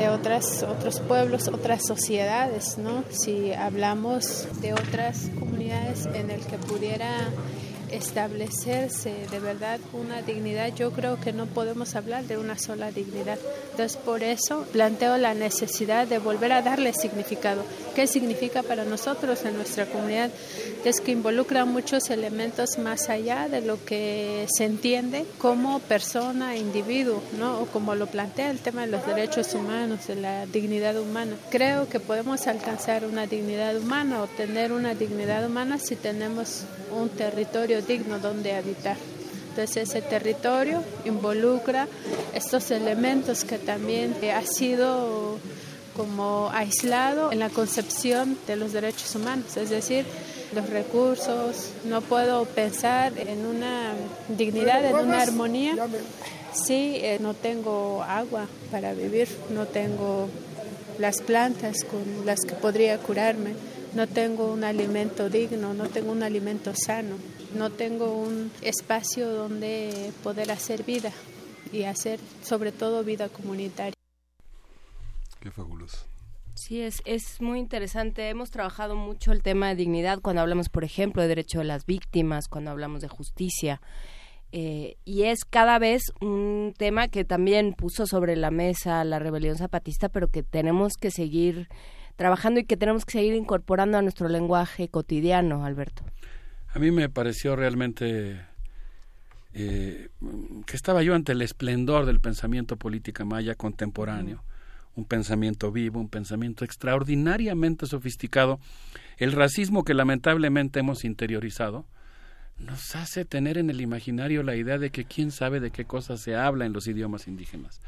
de otras, otros pueblos, otras sociedades, ¿no? Si hablamos de otras comunidades en el que pudiera establecerse de verdad una dignidad, yo creo que no podemos hablar de una sola dignidad. Entonces, por eso planteo la necesidad de volver a darle significado. ¿Qué significa para nosotros en nuestra comunidad? Es que involucra muchos elementos más allá de lo que se entiende como persona, individuo, ¿no? O como lo plantea el tema de los derechos humanos, de la dignidad humana. Creo que podemos alcanzar una dignidad humana o tener una dignidad humana si tenemos un territorio digno donde habitar. Entonces ese territorio involucra estos elementos que también eh, ha sido como aislado en la concepción de los derechos humanos, es decir, los recursos, no puedo pensar en una dignidad, en una armonía. Si eh, no tengo agua para vivir, no tengo las plantas con las que podría curarme, no tengo un alimento digno, no tengo un alimento sano, no tengo un espacio donde poder hacer vida y hacer sobre todo vida comunitaria. Qué fabuloso. Sí, es, es muy interesante. Hemos trabajado mucho el tema de dignidad cuando hablamos, por ejemplo, de derecho de las víctimas, cuando hablamos de justicia. Eh, y es cada vez un tema que también puso sobre la mesa la rebelión zapatista, pero que tenemos que seguir trabajando y que tenemos que seguir incorporando a nuestro lenguaje cotidiano, Alberto. A mí me pareció realmente eh, que estaba yo ante el esplendor del pensamiento político maya contemporáneo, un pensamiento vivo, un pensamiento extraordinariamente sofisticado. El racismo que lamentablemente hemos interiorizado nos hace tener en el imaginario la idea de que quién sabe de qué cosas se habla en los idiomas indígenas.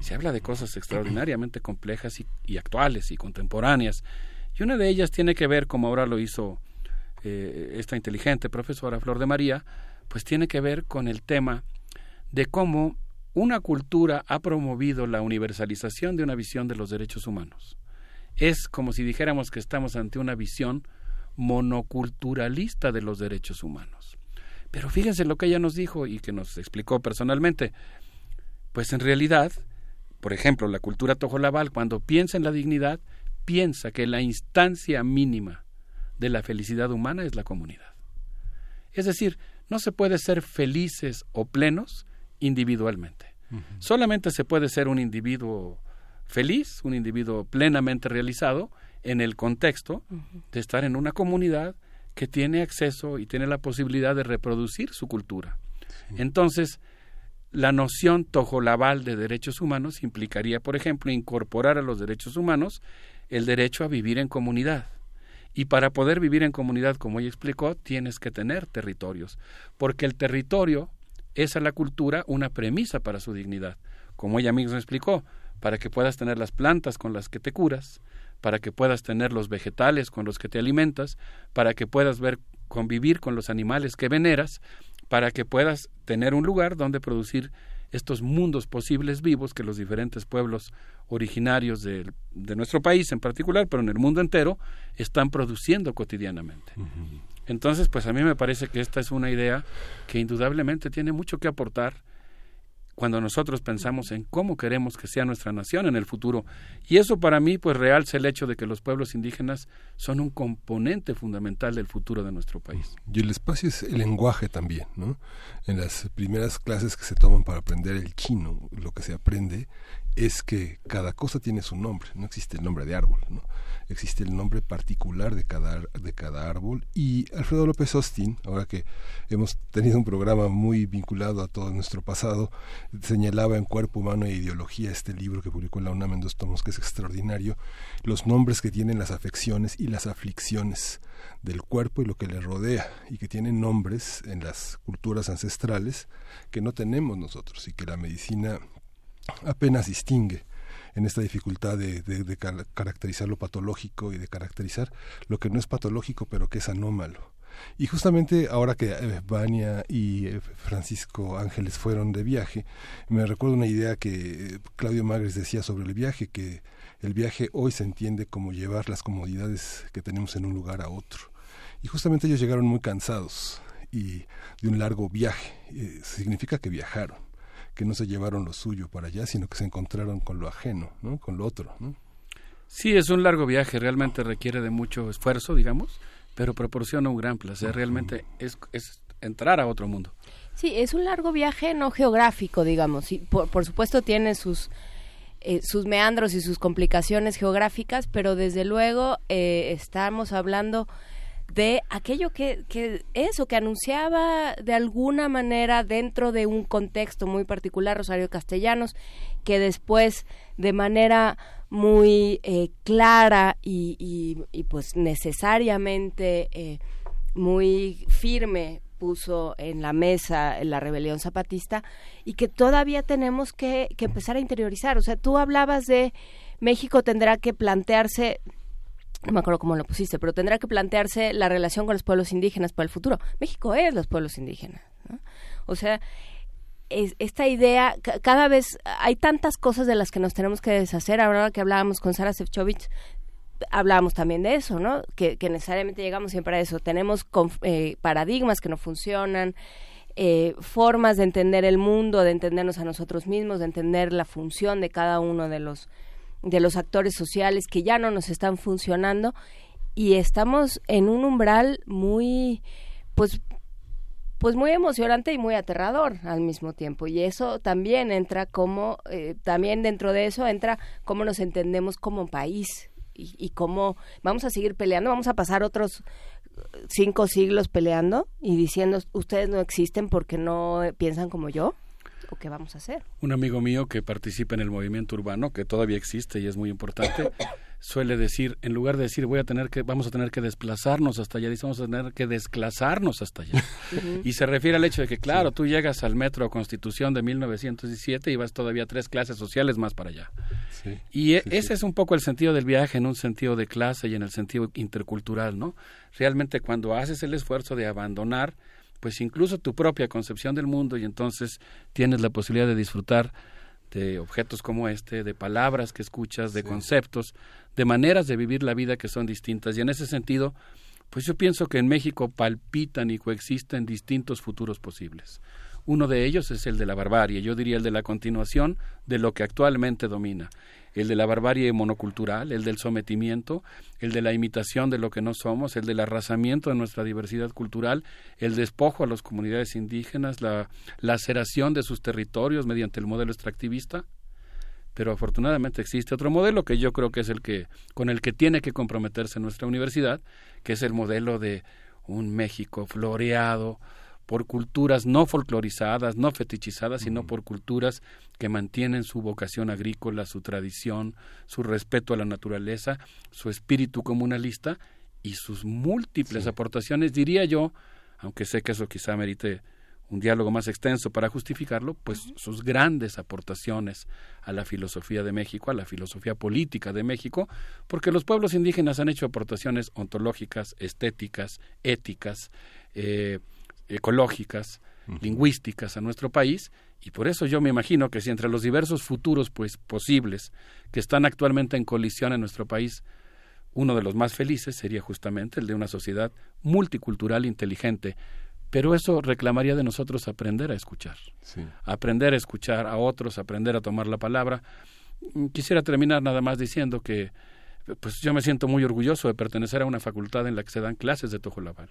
Se habla de cosas extraordinariamente complejas y, y actuales y contemporáneas. Y una de ellas tiene que ver, como ahora lo hizo eh, esta inteligente profesora Flor de María, pues tiene que ver con el tema de cómo una cultura ha promovido la universalización de una visión de los derechos humanos. Es como si dijéramos que estamos ante una visión monoculturalista de los derechos humanos. Pero fíjense lo que ella nos dijo y que nos explicó personalmente. Pues en realidad, por ejemplo, la cultura tojolabal, cuando piensa en la dignidad, piensa que la instancia mínima de la felicidad humana es la comunidad. Es decir, no se puede ser felices o plenos individualmente. Solamente se puede ser un individuo feliz, un individuo plenamente realizado en el contexto de estar en una comunidad que tiene acceso y tiene la posibilidad de reproducir su cultura. Entonces, la noción tojolabal de derechos humanos implicaría, por ejemplo, incorporar a los derechos humanos el derecho a vivir en comunidad. Y para poder vivir en comunidad, como ella explicó, tienes que tener territorios, porque el territorio es a la cultura una premisa para su dignidad. Como ella misma explicó, para que puedas tener las plantas con las que te curas, para que puedas tener los vegetales con los que te alimentas, para que puedas ver convivir con los animales que veneras, para que puedas tener un lugar donde producir estos mundos posibles vivos que los diferentes pueblos originarios de, de nuestro país en particular, pero en el mundo entero, están produciendo cotidianamente. Entonces, pues a mí me parece que esta es una idea que indudablemente tiene mucho que aportar cuando nosotros pensamos en cómo queremos que sea nuestra nación en el futuro. Y eso para mí pues realza el hecho de que los pueblos indígenas son un componente fundamental del futuro de nuestro país. Y el espacio es el lenguaje también, ¿no? En las primeras clases que se toman para aprender el chino, lo que se aprende es que cada cosa tiene su nombre, no existe el nombre de árbol, ¿no? existe el nombre particular de cada, de cada árbol y Alfredo López Austin, ahora que hemos tenido un programa muy vinculado a todo nuestro pasado, señalaba en Cuerpo Humano e Ideología, este libro que publicó en la UNAM en dos tomos, que es extraordinario, los nombres que tienen las afecciones y las aflicciones del cuerpo y lo que le rodea y que tienen nombres en las culturas ancestrales que no tenemos nosotros y que la medicina apenas distingue en esta dificultad de, de, de car- caracterizar lo patológico y de caracterizar lo que no es patológico pero que es anómalo. Y justamente ahora que eh, Vania y eh, Francisco Ángeles fueron de viaje, me recuerdo una idea que eh, Claudio Magres decía sobre el viaje, que el viaje hoy se entiende como llevar las comodidades que tenemos en un lugar a otro. Y justamente ellos llegaron muy cansados y de un largo viaje. Significa que viajaron, que no se llevaron lo suyo para allá, sino que se encontraron con lo ajeno, ¿no? con lo otro. ¿no? Sí, es un largo viaje, realmente requiere de mucho esfuerzo, digamos, pero proporciona un gran placer, realmente es, es entrar a otro mundo. Sí, es un largo viaje no geográfico, digamos. Y por, por supuesto tiene sus eh, sus meandros y sus complicaciones geográficas, pero desde luego eh, estamos hablando de aquello que, que eso, que anunciaba de alguna manera dentro de un contexto muy particular Rosario Castellanos, que después de manera muy eh, clara y, y- pues necesariamente eh, muy firme puso en la mesa la rebelión zapatista y que todavía tenemos que, que empezar a interiorizar. O sea, tú hablabas de México tendrá que plantearse no me acuerdo cómo lo pusiste, pero tendrá que plantearse la relación con los pueblos indígenas para el futuro. México es los pueblos indígenas. ¿no? O sea, es- esta idea, ca- cada vez hay tantas cosas de las que nos tenemos que deshacer. Ahora que hablábamos con Sara Sefcovic, hablábamos también de eso, ¿no? Que, necesariamente llegamos siempre a eso. Tenemos eh, paradigmas que no funcionan, eh, formas de entender el mundo, de entendernos a nosotros mismos, de entender la función de cada uno de los de los actores sociales que ya no nos están funcionando y estamos en un umbral muy pues pues muy emocionante y muy aterrador al mismo tiempo. Y eso también entra como eh, también dentro de eso entra cómo nos entendemos como país y, y cómo vamos a seguir peleando. Vamos a pasar otros eh, cinco siglos peleando y diciendo ustedes no existen porque no piensan como yo o qué vamos a hacer Un amigo mío que participa en el movimiento urbano, que todavía existe y es muy importante, suele decir, en lugar de decir voy a tener que, vamos a tener que desplazarnos hasta allá, dice vamos a tener que desclasarnos hasta allá. Y se refiere al hecho de que, claro, tú llegas al metro Constitución de 1917 y vas todavía tres clases sociales más para allá. Y e- ese es un poco el sentido del viaje en un sentido de clase y en el sentido intercultural, ¿no? Realmente cuando haces el esfuerzo de abandonar, pues incluso tu propia concepción del mundo y entonces tienes la posibilidad de disfrutar de objetos como este, de palabras que escuchas, de conceptos, de maneras de vivir la vida que son distintas. Y en ese sentido, pues yo pienso que en México palpitan y coexisten distintos futuros posibles. Uno de ellos es el de la barbarie, yo diría el de la continuación de lo que actualmente domina, el de la barbarie monocultural, el del sometimiento, el de la imitación de lo que no somos, el del arrasamiento de nuestra diversidad cultural, el despojo a las comunidades indígenas, la laceración de sus territorios mediante el modelo extractivista, pero afortunadamente existe otro modelo que yo creo que es el que con el que tiene que comprometerse nuestra universidad, que es el modelo de un México floreado por culturas no folclorizadas, no fetichizadas, sino por culturas que mantienen su vocación agrícola, su tradición, su respeto a la naturaleza, su espíritu comunalista y sus múltiples aportaciones, diría yo, aunque sé que eso quizá merite un diálogo más extenso para justificarlo, pues sus grandes aportaciones a la filosofía de México, a la filosofía política de México, porque los pueblos indígenas han hecho aportaciones ontológicas, estéticas, éticas, eh, ecológicas, lingüísticas a nuestro país, y por eso yo me imagino que si entre los diversos futuros pues posibles que están actualmente en colisión en nuestro país, uno de los más felices sería justamente el de una sociedad multicultural inteligente, pero eso reclamaría de nosotros aprender a escuchar, aprender a escuchar a otros, aprender a tomar la palabra. Quisiera terminar nada más diciendo que pues yo me siento muy orgulloso de pertenecer a una facultad en la que se dan clases de tojolabal.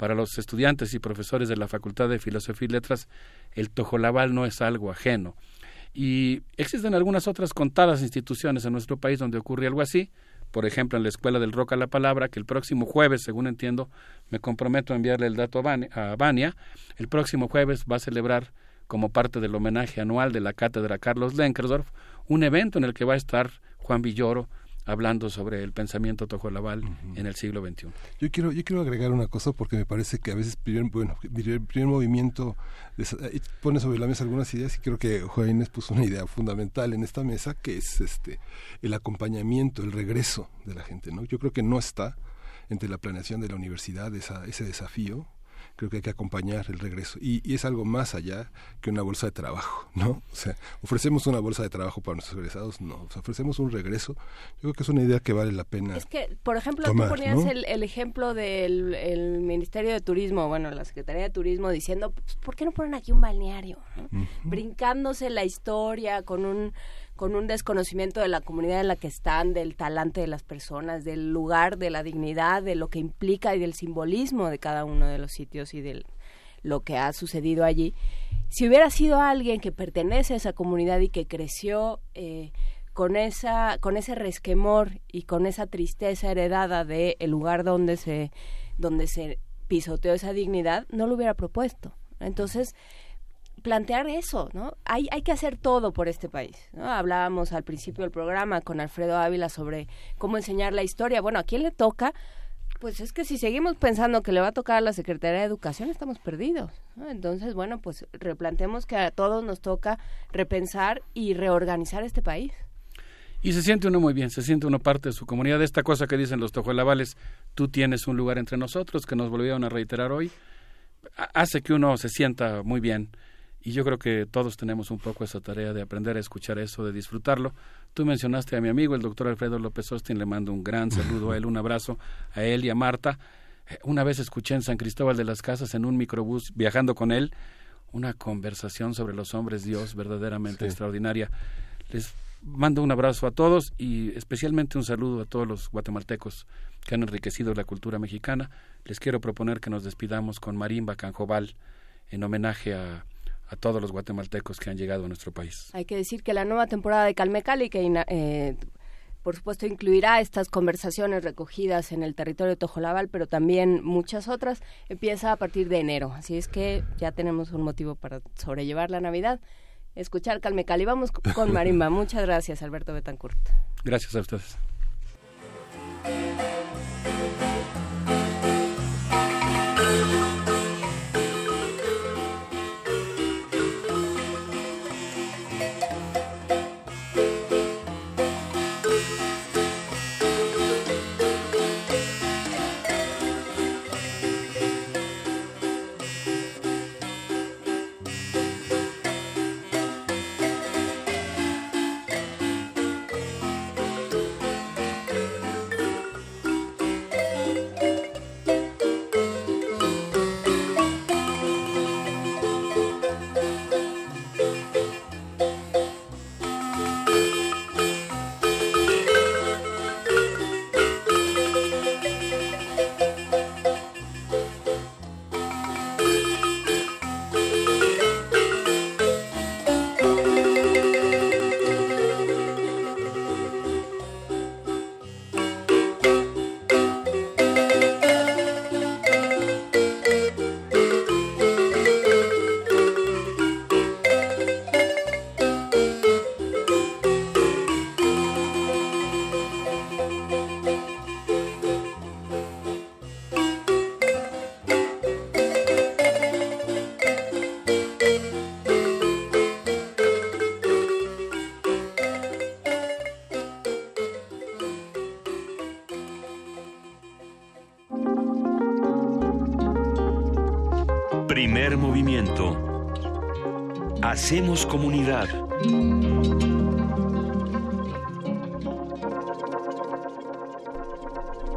Para los estudiantes y profesores de la Facultad de Filosofía y Letras, el tojolabal no es algo ajeno. Y existen algunas otras contadas instituciones en nuestro país donde ocurre algo así. Por ejemplo, en la Escuela del Rock a la Palabra, que el próximo jueves, según entiendo, me comprometo a enviarle el dato a Vania, a Vania, el próximo jueves va a celebrar, como parte del homenaje anual de la Cátedra Carlos Lenkerdorf, un evento en el que va a estar Juan Villoro hablando sobre el pensamiento tojolabal en el siglo XXI. Yo quiero, yo quiero agregar una cosa porque me parece que a veces primer, bueno, primer, primer movimiento eh, pone sobre la mesa algunas ideas y creo que Juan Inés puso una idea fundamental en esta mesa que es este el acompañamiento, el regreso de la gente, ¿no? Yo creo que no está entre la planeación de la universidad esa, ese desafío. Creo que hay que acompañar el regreso. Y, y es algo más allá que una bolsa de trabajo, ¿no? O sea, ofrecemos una bolsa de trabajo para nuestros egresados, no. O sea, ofrecemos un regreso. Yo creo que es una idea que vale la pena. Es que, por ejemplo, tomar, tú ponías ¿no? el, el ejemplo del el Ministerio de Turismo, bueno, la Secretaría de Turismo, diciendo, pues, ¿por qué no ponen aquí un balneario? ¿no? Brincándose la historia con un con un desconocimiento de la comunidad en la que están, del talante de las personas, del lugar, de la dignidad, de lo que implica y del simbolismo de cada uno de los sitios y de lo que ha sucedido allí. Si hubiera sido alguien que pertenece a esa comunidad y que creció eh, con esa con ese resquemor y con esa tristeza heredada de el lugar donde se donde se pisoteó esa dignidad no lo hubiera propuesto entonces plantear eso no hay hay que hacer todo por este país ¿no? hablábamos al principio del programa con Alfredo Ávila sobre cómo enseñar la historia bueno a quién le toca Pues es que si seguimos pensando que le va a tocar a la Secretaría de Educación, estamos perdidos. ¿no? Entonces, bueno, pues replantemos que a todos nos toca repensar y reorganizar este país. Y se siente uno muy bien, se siente uno parte de su comunidad. Esta cosa que dicen los tojolabales, tú tienes un lugar entre nosotros, que nos volvieron a reiterar hoy, ha- hace que uno se sienta muy bien. Y yo creo que todos tenemos un poco esa tarea de aprender a escuchar eso, de disfrutarlo. Tú mencionaste a mi amigo, el doctor Alfredo López Austin, le mando un gran saludo a él, un abrazo a él y a Marta. Eh, Una vez escuché en San Cristóbal de las Casas, en un microbús, viajando con él, una conversación sobre los hombres Dios verdaderamente extraordinaria. Les mando un abrazo a todos y especialmente un saludo a todos los guatemaltecos que han enriquecido la cultura mexicana. Les quiero proponer que nos despidamos con Marimba Canjobal en homenaje a, a todos los guatemaltecos que han llegado a nuestro país. Hay que decir que la nueva temporada de Calmecali, que eh, por supuesto incluirá estas conversaciones recogidas en el territorio de Tojolabal, pero también muchas otras, empieza a partir de enero. Así es que ya tenemos un motivo para sobrellevar la Navidad. Escuchar Calmecali. Vamos con Marimba. Muchas gracias, Alberto Betancourt. Gracias a ustedes.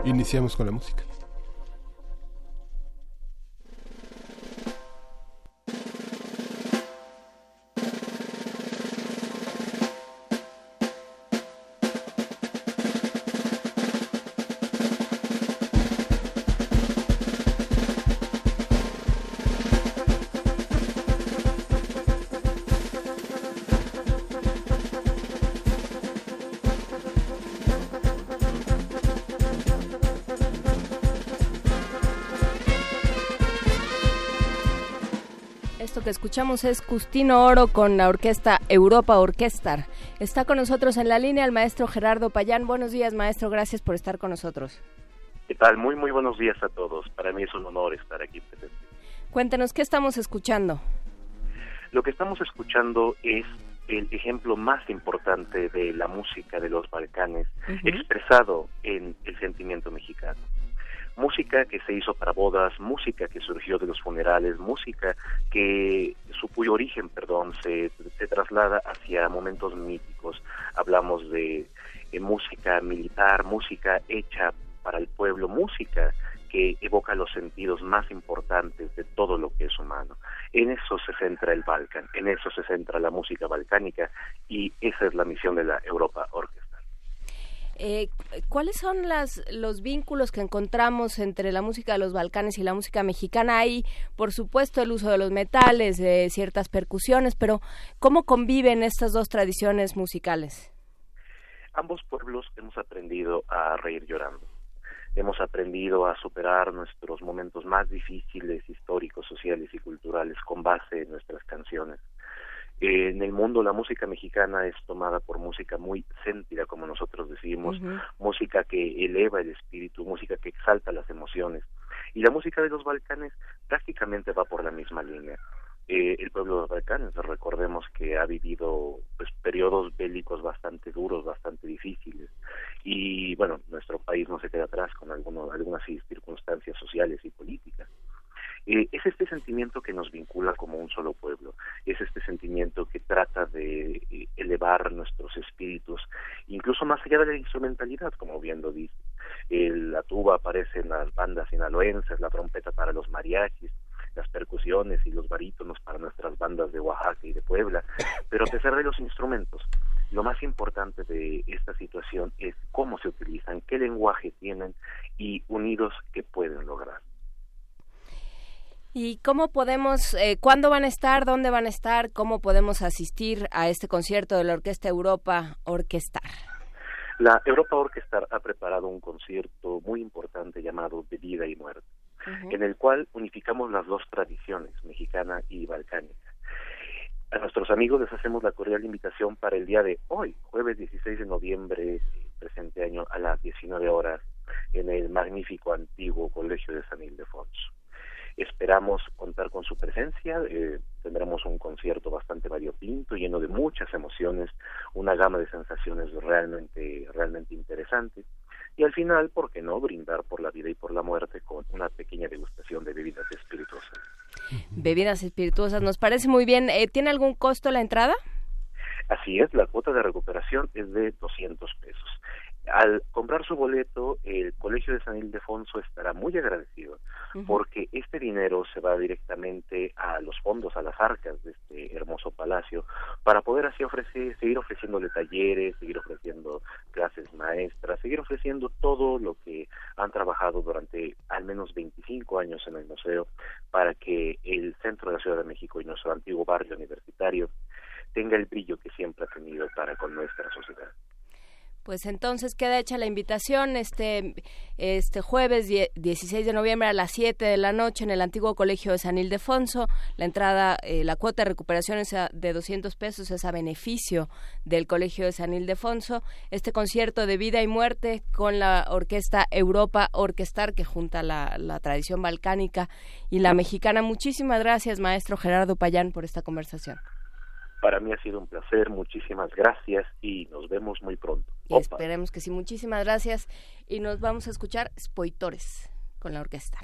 Iniciamos con la música. Escuchamos es Custino Oro con la orquesta Europa Orquestar. Está con nosotros en la línea el maestro Gerardo Payán. Buenos días, maestro. Gracias por estar con nosotros. ¿Qué tal? Muy, muy buenos días a todos. Para mí es un honor estar aquí presente. Cuéntenos, ¿qué estamos escuchando? Lo que estamos escuchando es el ejemplo más importante de la música de los Balcanes expresado en el sentimiento mexicano. Música que se hizo para bodas, música que surgió de los funerales, música que su cuyo origen, perdón, se, se traslada hacia momentos míticos. Hablamos de, música militar, música hecha para el pueblo, música que evoca los sentidos más importantes de todo lo que es humano. En eso se centra el Balcan, en eso se centra la música balcánica y esa es la misión de la Europa Orquesta. Eh, ¿Cuáles son las, los vínculos que encontramos entre la música de los Balcanes y la música mexicana? Hay, por supuesto, el uso de los metales, de ciertas percusiones, pero ¿cómo conviven estas dos tradiciones musicales? Ambos pueblos hemos aprendido a reír llorando. Hemos aprendido a superar nuestros momentos más difíciles, históricos, sociales y culturales con base en nuestras canciones. Eh, en el mundo la música mexicana es tomada por música muy céntrica, como nosotros decimos, música que eleva el espíritu, música que exalta las emociones. Y la música de los Balcanes prácticamente va por la misma línea. Eh, el pueblo de los Balcanes, recordemos que ha vivido pues, periodos bélicos bastante duros, bastante difíciles. Y bueno, nuestro país no se queda atrás con alguno- algunas circunstancias sociales y políticas. Eh, es este sentimiento que nos vincula como un solo pueblo, es este sentimiento que trata de eh, elevar nuestros espíritus, incluso más allá de la instrumentalidad, como bien lo dice. La tuba aparece en las bandas sinaloenses, la trompeta para los mariachis, las percusiones y los barítonos para nuestras bandas de Oaxaca y de Puebla, pero a pesar de los instrumentos, lo más importante de esta situación es cómo se utilizan, qué lenguaje tienen y unidos qué pueden lograr. ¿Y cómo podemos, eh, cuándo van a estar, dónde van a estar, cómo podemos asistir a este concierto de la Orquesta Europa Orquestar? La Europa Orquestar ha preparado un concierto muy importante llamado De Vida y Muerte, en el cual unificamos las dos tradiciones, mexicana y balcánica. A nuestros amigos les hacemos la cordial invitación para el día de hoy, jueves 16 de noviembre, presente año, a las 19 horas, en el magnífico antiguo Colegio de San Ildefonso. Esperamos contar con su presencia, eh, tendremos un concierto bastante variopinto, lleno de muchas emociones, una gama de sensaciones realmente, realmente interesantes. Y al final, ¿por qué no brindar por la vida y por la muerte con una pequeña degustación de bebidas espirituosas? Bebidas espirituosas, nos parece muy bien. Eh, ¿Tiene algún costo la entrada? Así es, la cuota de recuperación es de 200 pesos. Al comprar su boleto, el Colegio de San Ildefonso estará muy agradecido porque este dinero se va directamente a los fondos, a las arcas de este hermoso palacio, para poder así ofrecer, seguir ofreciéndole talleres, seguir ofreciendo clases maestras, seguir ofreciendo todo lo que han trabajado durante al menos 25 años en el museo para que el centro de la Ciudad de México y nuestro antiguo barrio universitario tenga el brillo que siempre ha tenido para con nuestra sociedad. Pues entonces queda hecha la invitación este, este jueves die- 16 de noviembre a las 7 de la noche en el antiguo colegio de San Ildefonso. La entrada, eh, la cuota de recuperación es de 200 pesos, es a beneficio del colegio de San Ildefonso. Este concierto de vida y muerte con la orquesta Europa Orquestar que junta la, la tradición balcánica y la mexicana. Muchísimas gracias, maestro Gerardo Payán, por esta conversación. Para mí ha sido un placer, muchísimas gracias y nos vemos muy pronto. Y esperemos que sí. Muchísimas gracias. Y nos vamos a escuchar Spoitores con la orquesta.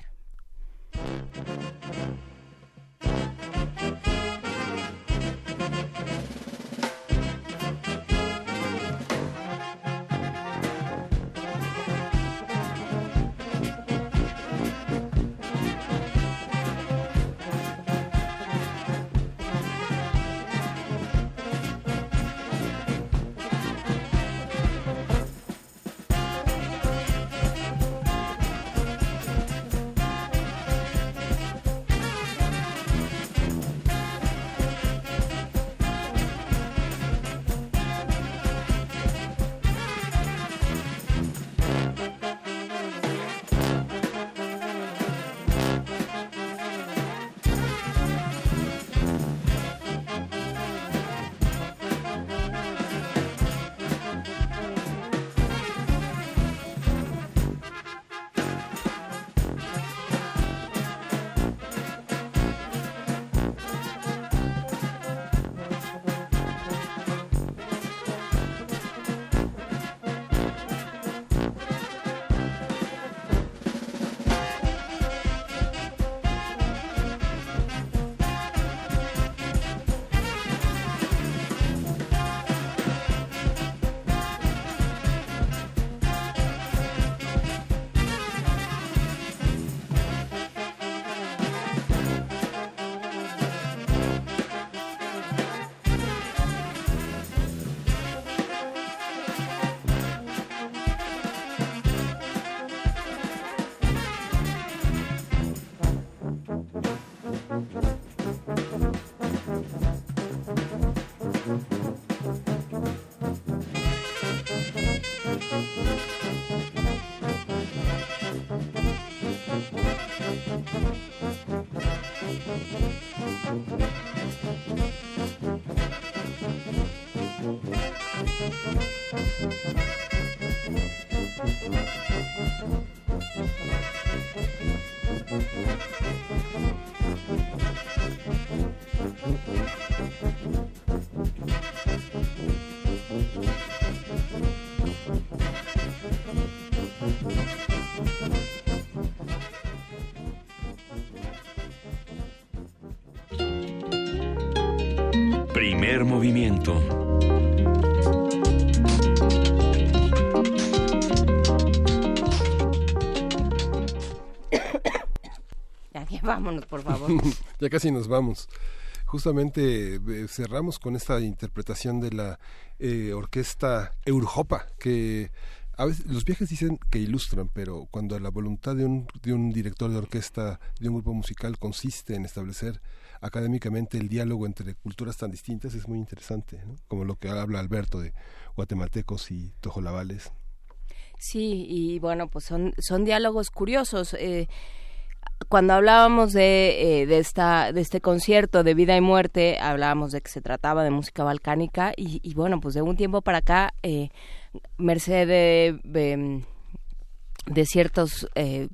Primer movimiento. Ya, ya vámonos, por favor. ya casi nos vamos. Justamente eh, cerramos con esta interpretación de la eh, orquesta Eurojopa, que a veces los viajes dicen que ilustran, pero cuando la voluntad de un, de un director de orquesta, de un grupo musical, consiste en establecer académicamente el diálogo entre culturas tan distintas, es muy interesante, ¿no? como lo que habla Alberto de guatemaltecos y tojolabales. Sí, y bueno, pues son, son diálogos curiosos. Eh, cuando hablábamos de, eh, de, esta, de este concierto de vida y muerte, hablábamos de que se trataba de música balcánica y, bueno, pues de un tiempo para acá, eh, merced de, de, de ciertos... Eh,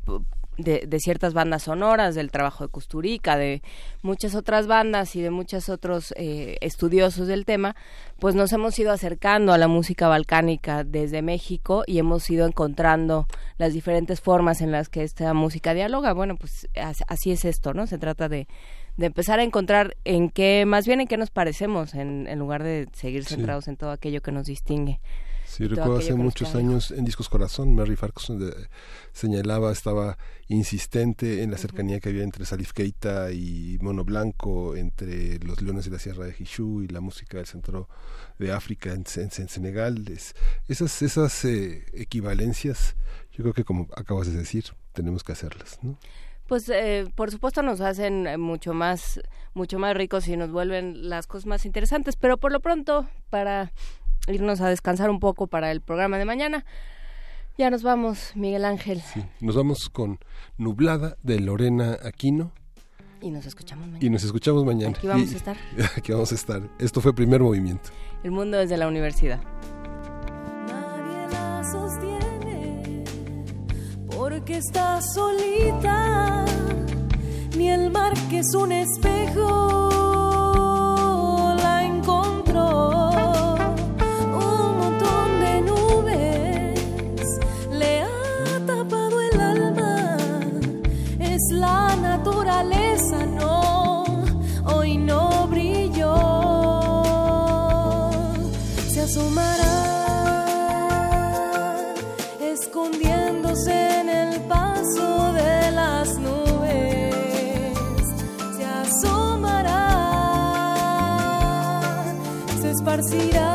de, de, ciertas bandas sonoras, del trabajo de Custurica, de muchas otras bandas y de muchos otros eh, estudiosos del tema, pues nos hemos ido acercando a la música balcánica desde México y hemos ido encontrando las diferentes formas en las que esta música dialoga. Bueno, pues así es esto, ¿no? Se trata de, de empezar a encontrar en qué, más bien en qué nos parecemos, en, en lugar de seguir centrados sí. en todo aquello que nos distingue. Sí, recuerdo hace muchos años en Discos Corazón, Mary Farquharson de, señalaba, estaba insistente en la cercanía uh -huh. que había entre Salif Keita y Mono Blanco, entre los leones de la Sierra de Jishú y la música del centro de África en, en, en Senegal. Es, esas esas eh, equivalencias, yo creo que como acabas de decir, tenemos que hacerlas, ¿no? pues eh, por supuesto nos hacen mucho más mucho más ricos y nos vuelven las cosas más interesantes pero por lo pronto para irnos a descansar un poco para el programa de mañana. Ya nos vamos, Miguel Ángel. Sí, nos vamos con Nublada de Lorena Aquino. Y nos escuchamos mañana. Y nos escuchamos mañana. Aquí vamos y, a estar. Aquí vamos a estar. Esto fue Primer Movimiento. El mundo desde la universidad. Nadie la sostiene porque está solita. Ni el mar que es un espejo la encontró. Asomará, escondiéndose en el paso de las nubes. Se asomará, se esparcirá.